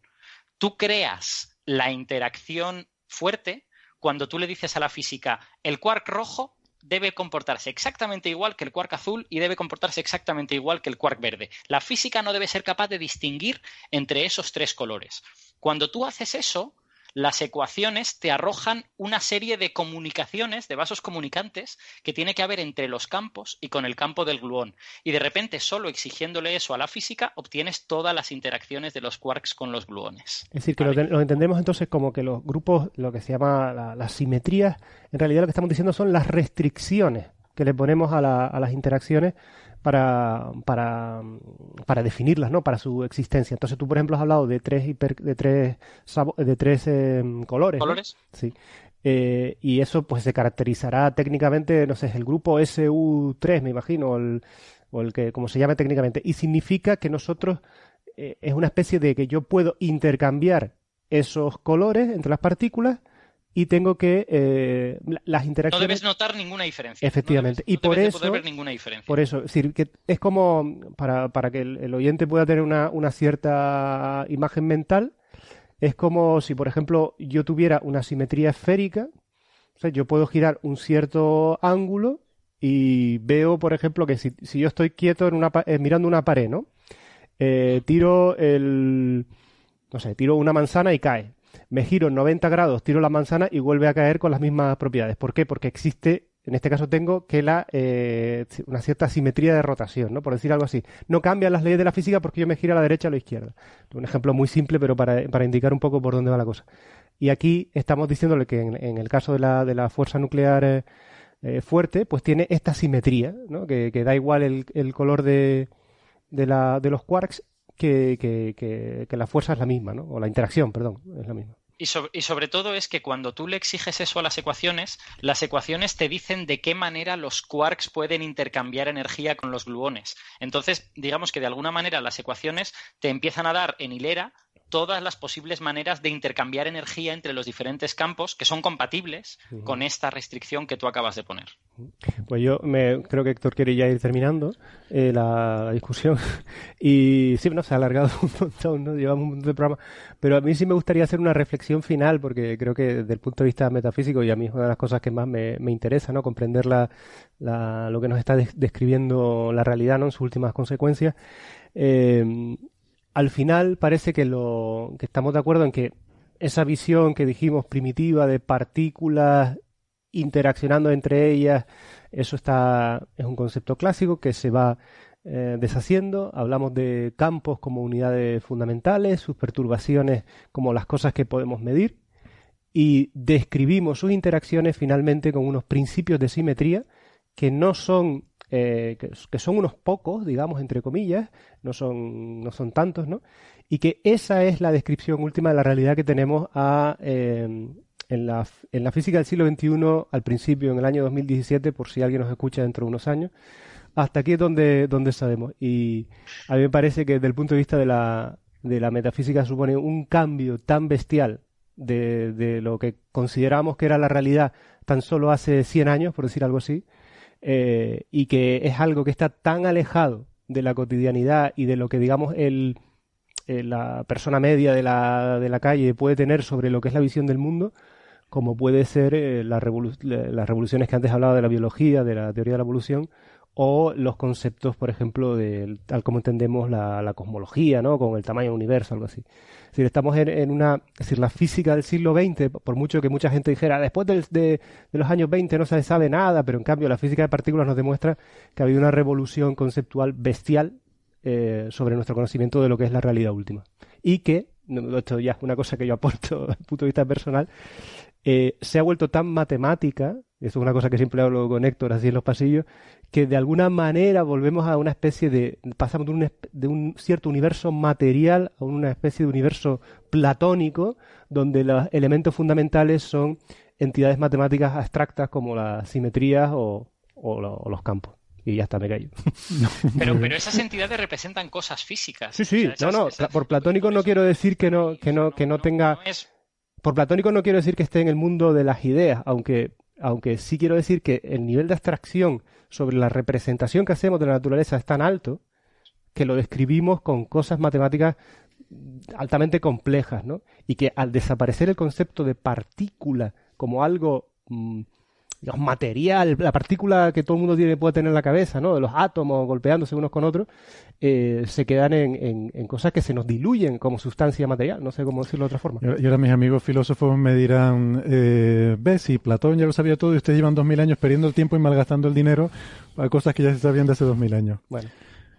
Tú creas la interacción fuerte cuando tú le dices a la física, el quark rojo debe comportarse exactamente igual que el quark azul y debe comportarse exactamente igual que el quark verde. La física no debe ser capaz de distinguir entre esos tres colores. Cuando tú haces eso, las ecuaciones te arrojan una serie de comunicaciones, de vasos comunicantes, que tiene que haber entre los campos y con el campo del gluón. Y de repente, solo exigiéndole eso a la física, obtienes todas las interacciones de los quarks con los gluones. Es decir, que lo, te- lo entendemos entonces como que los grupos, lo que se llama la- las simetrías, en realidad lo que estamos diciendo son las restricciones que le ponemos a, la- a las interacciones para, para, para definirlas, ¿no? Para su existencia. Entonces tú, por ejemplo, has hablado de tres, hiper- de tres, de tres eh, colores. ¿no? ¿Colores? Sí. Eh, y eso pues se caracterizará técnicamente, no sé, el grupo SU3, me imagino, o el, o el que, como se llame técnicamente. Y significa que nosotros eh, es una especie de que yo puedo intercambiar esos colores entre las partículas y tengo que eh, la- las No interacciones debes notar ninguna diferencia. Efectivamente. No debes- y no por eso, poder ver ninguna diferencia. por eso, es decir, que es como para, para que el, el oyente pueda tener una, una cierta imagen mental, es como si, por ejemplo, yo tuviera una simetría esférica, o sea, yo puedo girar un cierto ángulo y veo, por ejemplo, que si, si yo estoy quieto en una, eh, mirando una pared, ¿no? Eh, tiro el, no sé, tiro una manzana y cae. Me giro en 90 grados, tiro la manzana y vuelve a caer con las mismas propiedades. ¿Por qué? Porque existe, en este caso tengo que la eh, una cierta simetría de rotación, ¿no? Por decir algo así. No cambian las leyes de la física porque yo me giro a la derecha o a la izquierda. Un ejemplo muy simple, pero para, para indicar un poco por dónde va la cosa. Y aquí estamos diciéndole que en, en el caso de la, de la fuerza nuclear eh, eh, fuerte, pues tiene esta simetría, ¿no? Que, que da igual el, el color de, de, la, de los quarks que, que, que, que la fuerza es la misma, ¿no? O la interacción, perdón, es la misma. Y, so- y sobre todo es que cuando tú le exiges eso a las ecuaciones, las ecuaciones te dicen de qué manera los quarks pueden intercambiar energía con los gluones. Entonces, digamos que de alguna manera las ecuaciones te empiezan a dar en hilera todas las posibles maneras de intercambiar energía entre los diferentes campos que son compatibles con esta restricción que tú acabas de poner. Pues yo me, creo que Héctor quiere ya ir terminando eh, la, la discusión. Y sí, bueno, se ha alargado un montón, ¿no? Llevamos un montón de programa. Pero a mí sí me gustaría hacer una reflexión final, porque creo que desde el punto de vista metafísico, y a mí es una de las cosas que más me, me interesa, ¿no? Comprender la, la- lo que nos está des- describiendo la realidad, ¿no? En sus últimas consecuencias. Eh, al final parece que, lo, que estamos de acuerdo en que esa visión que dijimos primitiva de partículas interaccionando entre ellas, eso está, es un concepto clásico que se va eh, deshaciendo. Hablamos de campos como unidades fundamentales, sus perturbaciones como las cosas que podemos medir y describimos sus interacciones finalmente con unos principios de simetría que no son eh, que, son unos pocos, digamos, entre comillas, no son, no son tantos, ¿no? Y que esa es la descripción última de la realidad que tenemos a, eh, en, la, en la física del siglo XXI al principio, en el año 2017, por si alguien nos escucha dentro de unos años. Hasta aquí es donde, donde sabemos. Y a mí me parece que desde el punto de vista de la, de la metafísica supone un cambio tan bestial de, de lo que consideramos que era la realidad tan solo hace 100 años, por decir algo así, eh, y que es algo que está tan alejado de la cotidianidad y de lo que, digamos, el, eh, la persona media de la, de la calle puede tener sobre lo que es la visión del mundo, como puede ser eh, las revoluciones que antes hablaba de la biología, de la teoría de la evolución, o los conceptos, por ejemplo, de tal como entendemos la, la cosmología, ¿no? Con el tamaño del universo, algo así. Decir, estamos en, en una, es decir, la física del siglo XX, por mucho que mucha gente dijera, después del- de, los años 20 no se sabe nada, pero en cambio la física de partículas nos demuestra que ha habido una revolución conceptual bestial eh, sobre nuestro conocimiento de lo que es la realidad última. Y que, esto ya es una cosa que yo aporto desde el punto de vista personal, eh, se ha vuelto tan matemática, eso es una cosa que siempre hablo con Héctor así en los pasillos, que de alguna manera volvemos a una especie de, pasamos de un, de un cierto universo material a una especie de universo platónico, donde los elementos fundamentales son entidades matemáticas abstractas como las simetrías o, o lo- o los campos. Y ya está, me callo. Pero, pero esas entidades representan cosas físicas. Sí, sí, O sea, no, esas- no, esas- por platónico no quiero decir que no, que no, que no tenga... no es Por platónico no quiero decir que esté en el mundo de las ideas, aunque, aunque sí quiero decir que el nivel de abstracción sobre la representación que hacemos de la naturaleza es tan alto que lo describimos con cosas matemáticas altamente complejas, ¿no? Y que al desaparecer el concepto de partícula como algo mm, digamos, material, la partícula que todo el mundo tiene, puede tener en la cabeza, ¿no? De los átomos golpeándose unos con otros, eh, se quedan en, en- en cosas que se nos diluyen como sustancia material, no sé cómo decirlo de otra forma. Y ahora- mis amigos filósofos me dirán, eh, si Platón ya lo sabía todo y ustedes llevan dos mil años perdiendo el tiempo y malgastando el dinero para cosas que ya se sabían de hace dos mil años. Bueno,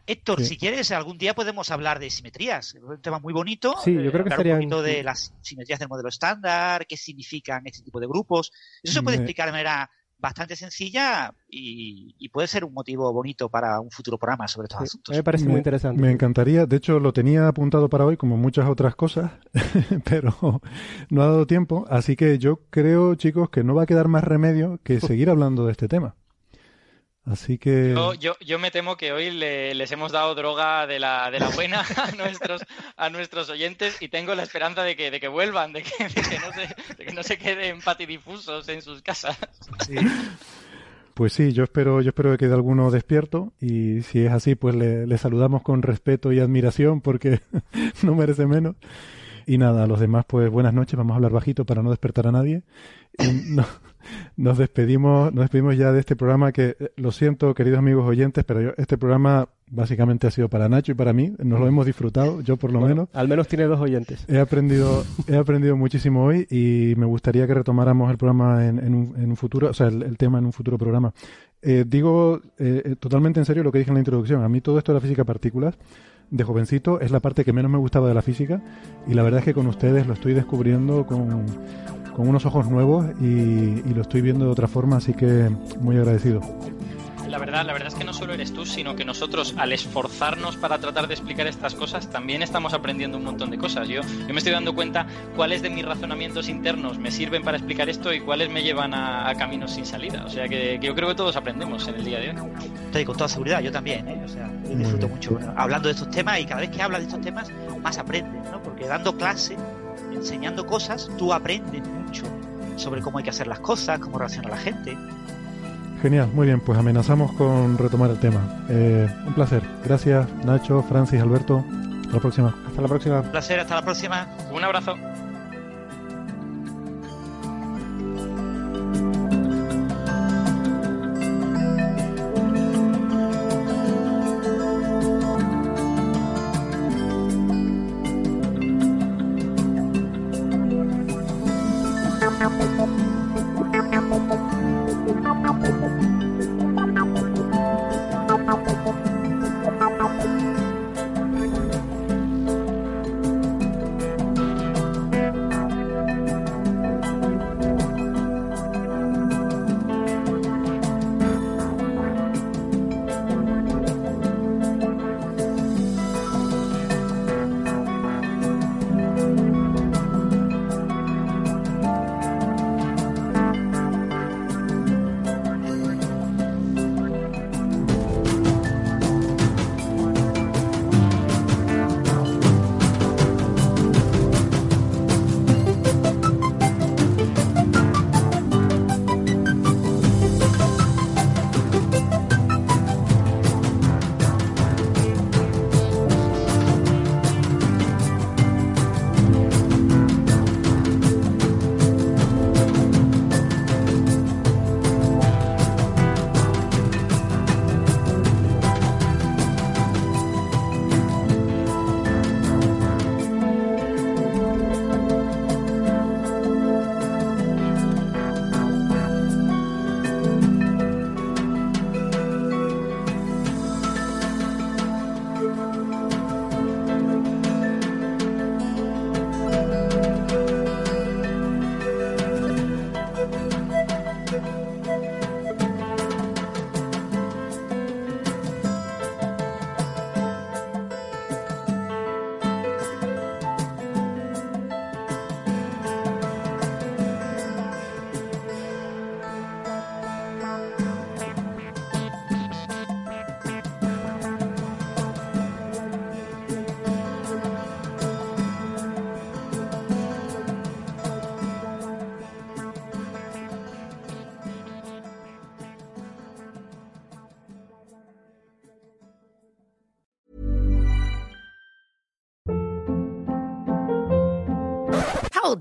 Héctor, Sí. si quieres, algún día podemos hablar de simetrías. Es un tema muy bonito. Sí, yo eh, creo que estaría un poquito de las simetrías del modelo estándar, qué significan este tipo de grupos. Eso se puede explicar de manera bastante sencilla y, y puede ser un motivo bonito para un futuro programa sobre estos sí, asuntos. me parece muy interesante. Me encantaría, de hecho lo tenía apuntado para hoy como muchas otras cosas, pero no ha dado tiempo, así que yo creo, chicos, que no va a quedar más remedio que seguir hablando de este tema. Así que... Yo, yo, yo me temo que hoy le- les hemos dado droga de la, de la buena a nuestros, a nuestros oyentes y tengo la esperanza de que, de que vuelvan, de que, de que no se, de que no se queden patidifusos en sus casas. Pues sí, yo espero, yo espero que quede alguno despierto y si es así, pues le, le saludamos con respeto y admiración porque no merece menos. Y nada, a los demás, pues buenas noches, vamos a hablar bajito para no despertar a nadie. Y no- nos despedimos, nos despedimos ya de este programa que, eh, lo siento, queridos amigos oyentes, pero yo- este programa básicamente ha sido para Nacho y para mí, nos lo hemos disfrutado, yo por lo Bueno, menos. Al menos tiene dos oyentes. He aprendido, he aprendido muchísimo hoy y me gustaría que retomáramos el programa en, en un, en un futuro, o sea, el, el tema en un futuro programa. Eh, digo eh, eh, totalmente en serio lo que dije en la introducción. A mí todo esto de la física partículas, de jovencito, es la parte que menos me gustaba de la física y la verdad es que con ustedes lo estoy descubriendo con, con unos ojos nuevos y, y lo estoy viendo de otra forma, así que muy agradecido. La verdad, la verdad es que no solo eres tú, sino que nosotros, al esforzarnos para tratar de explicar estas cosas, también estamos aprendiendo un montón de cosas. Yo, yo me estoy dando cuenta cuáles de mis razonamientos internos me sirven para explicar esto y cuáles me llevan a, a caminos sin salida. O sea que, que yo creo que todos aprendemos en el día de hoy. Estoy con toda seguridad, yo también, ¿eh? O sea, yo disfruto mucho hablando de estos temas y cada vez que hablas de estos temas, más aprendes, ¿no? Porque dando clase, enseñando cosas, tú aprendes mucho sobre cómo hay que hacer las cosas, cómo reacciona la gente. Genial, muy bien, pues amenazamos con retomar el tema. Eh, un placer. Gracias, Nacho, Francis, Alberto. Hasta la próxima. Hasta la próxima. Un placer, hasta la próxima. Un abrazo.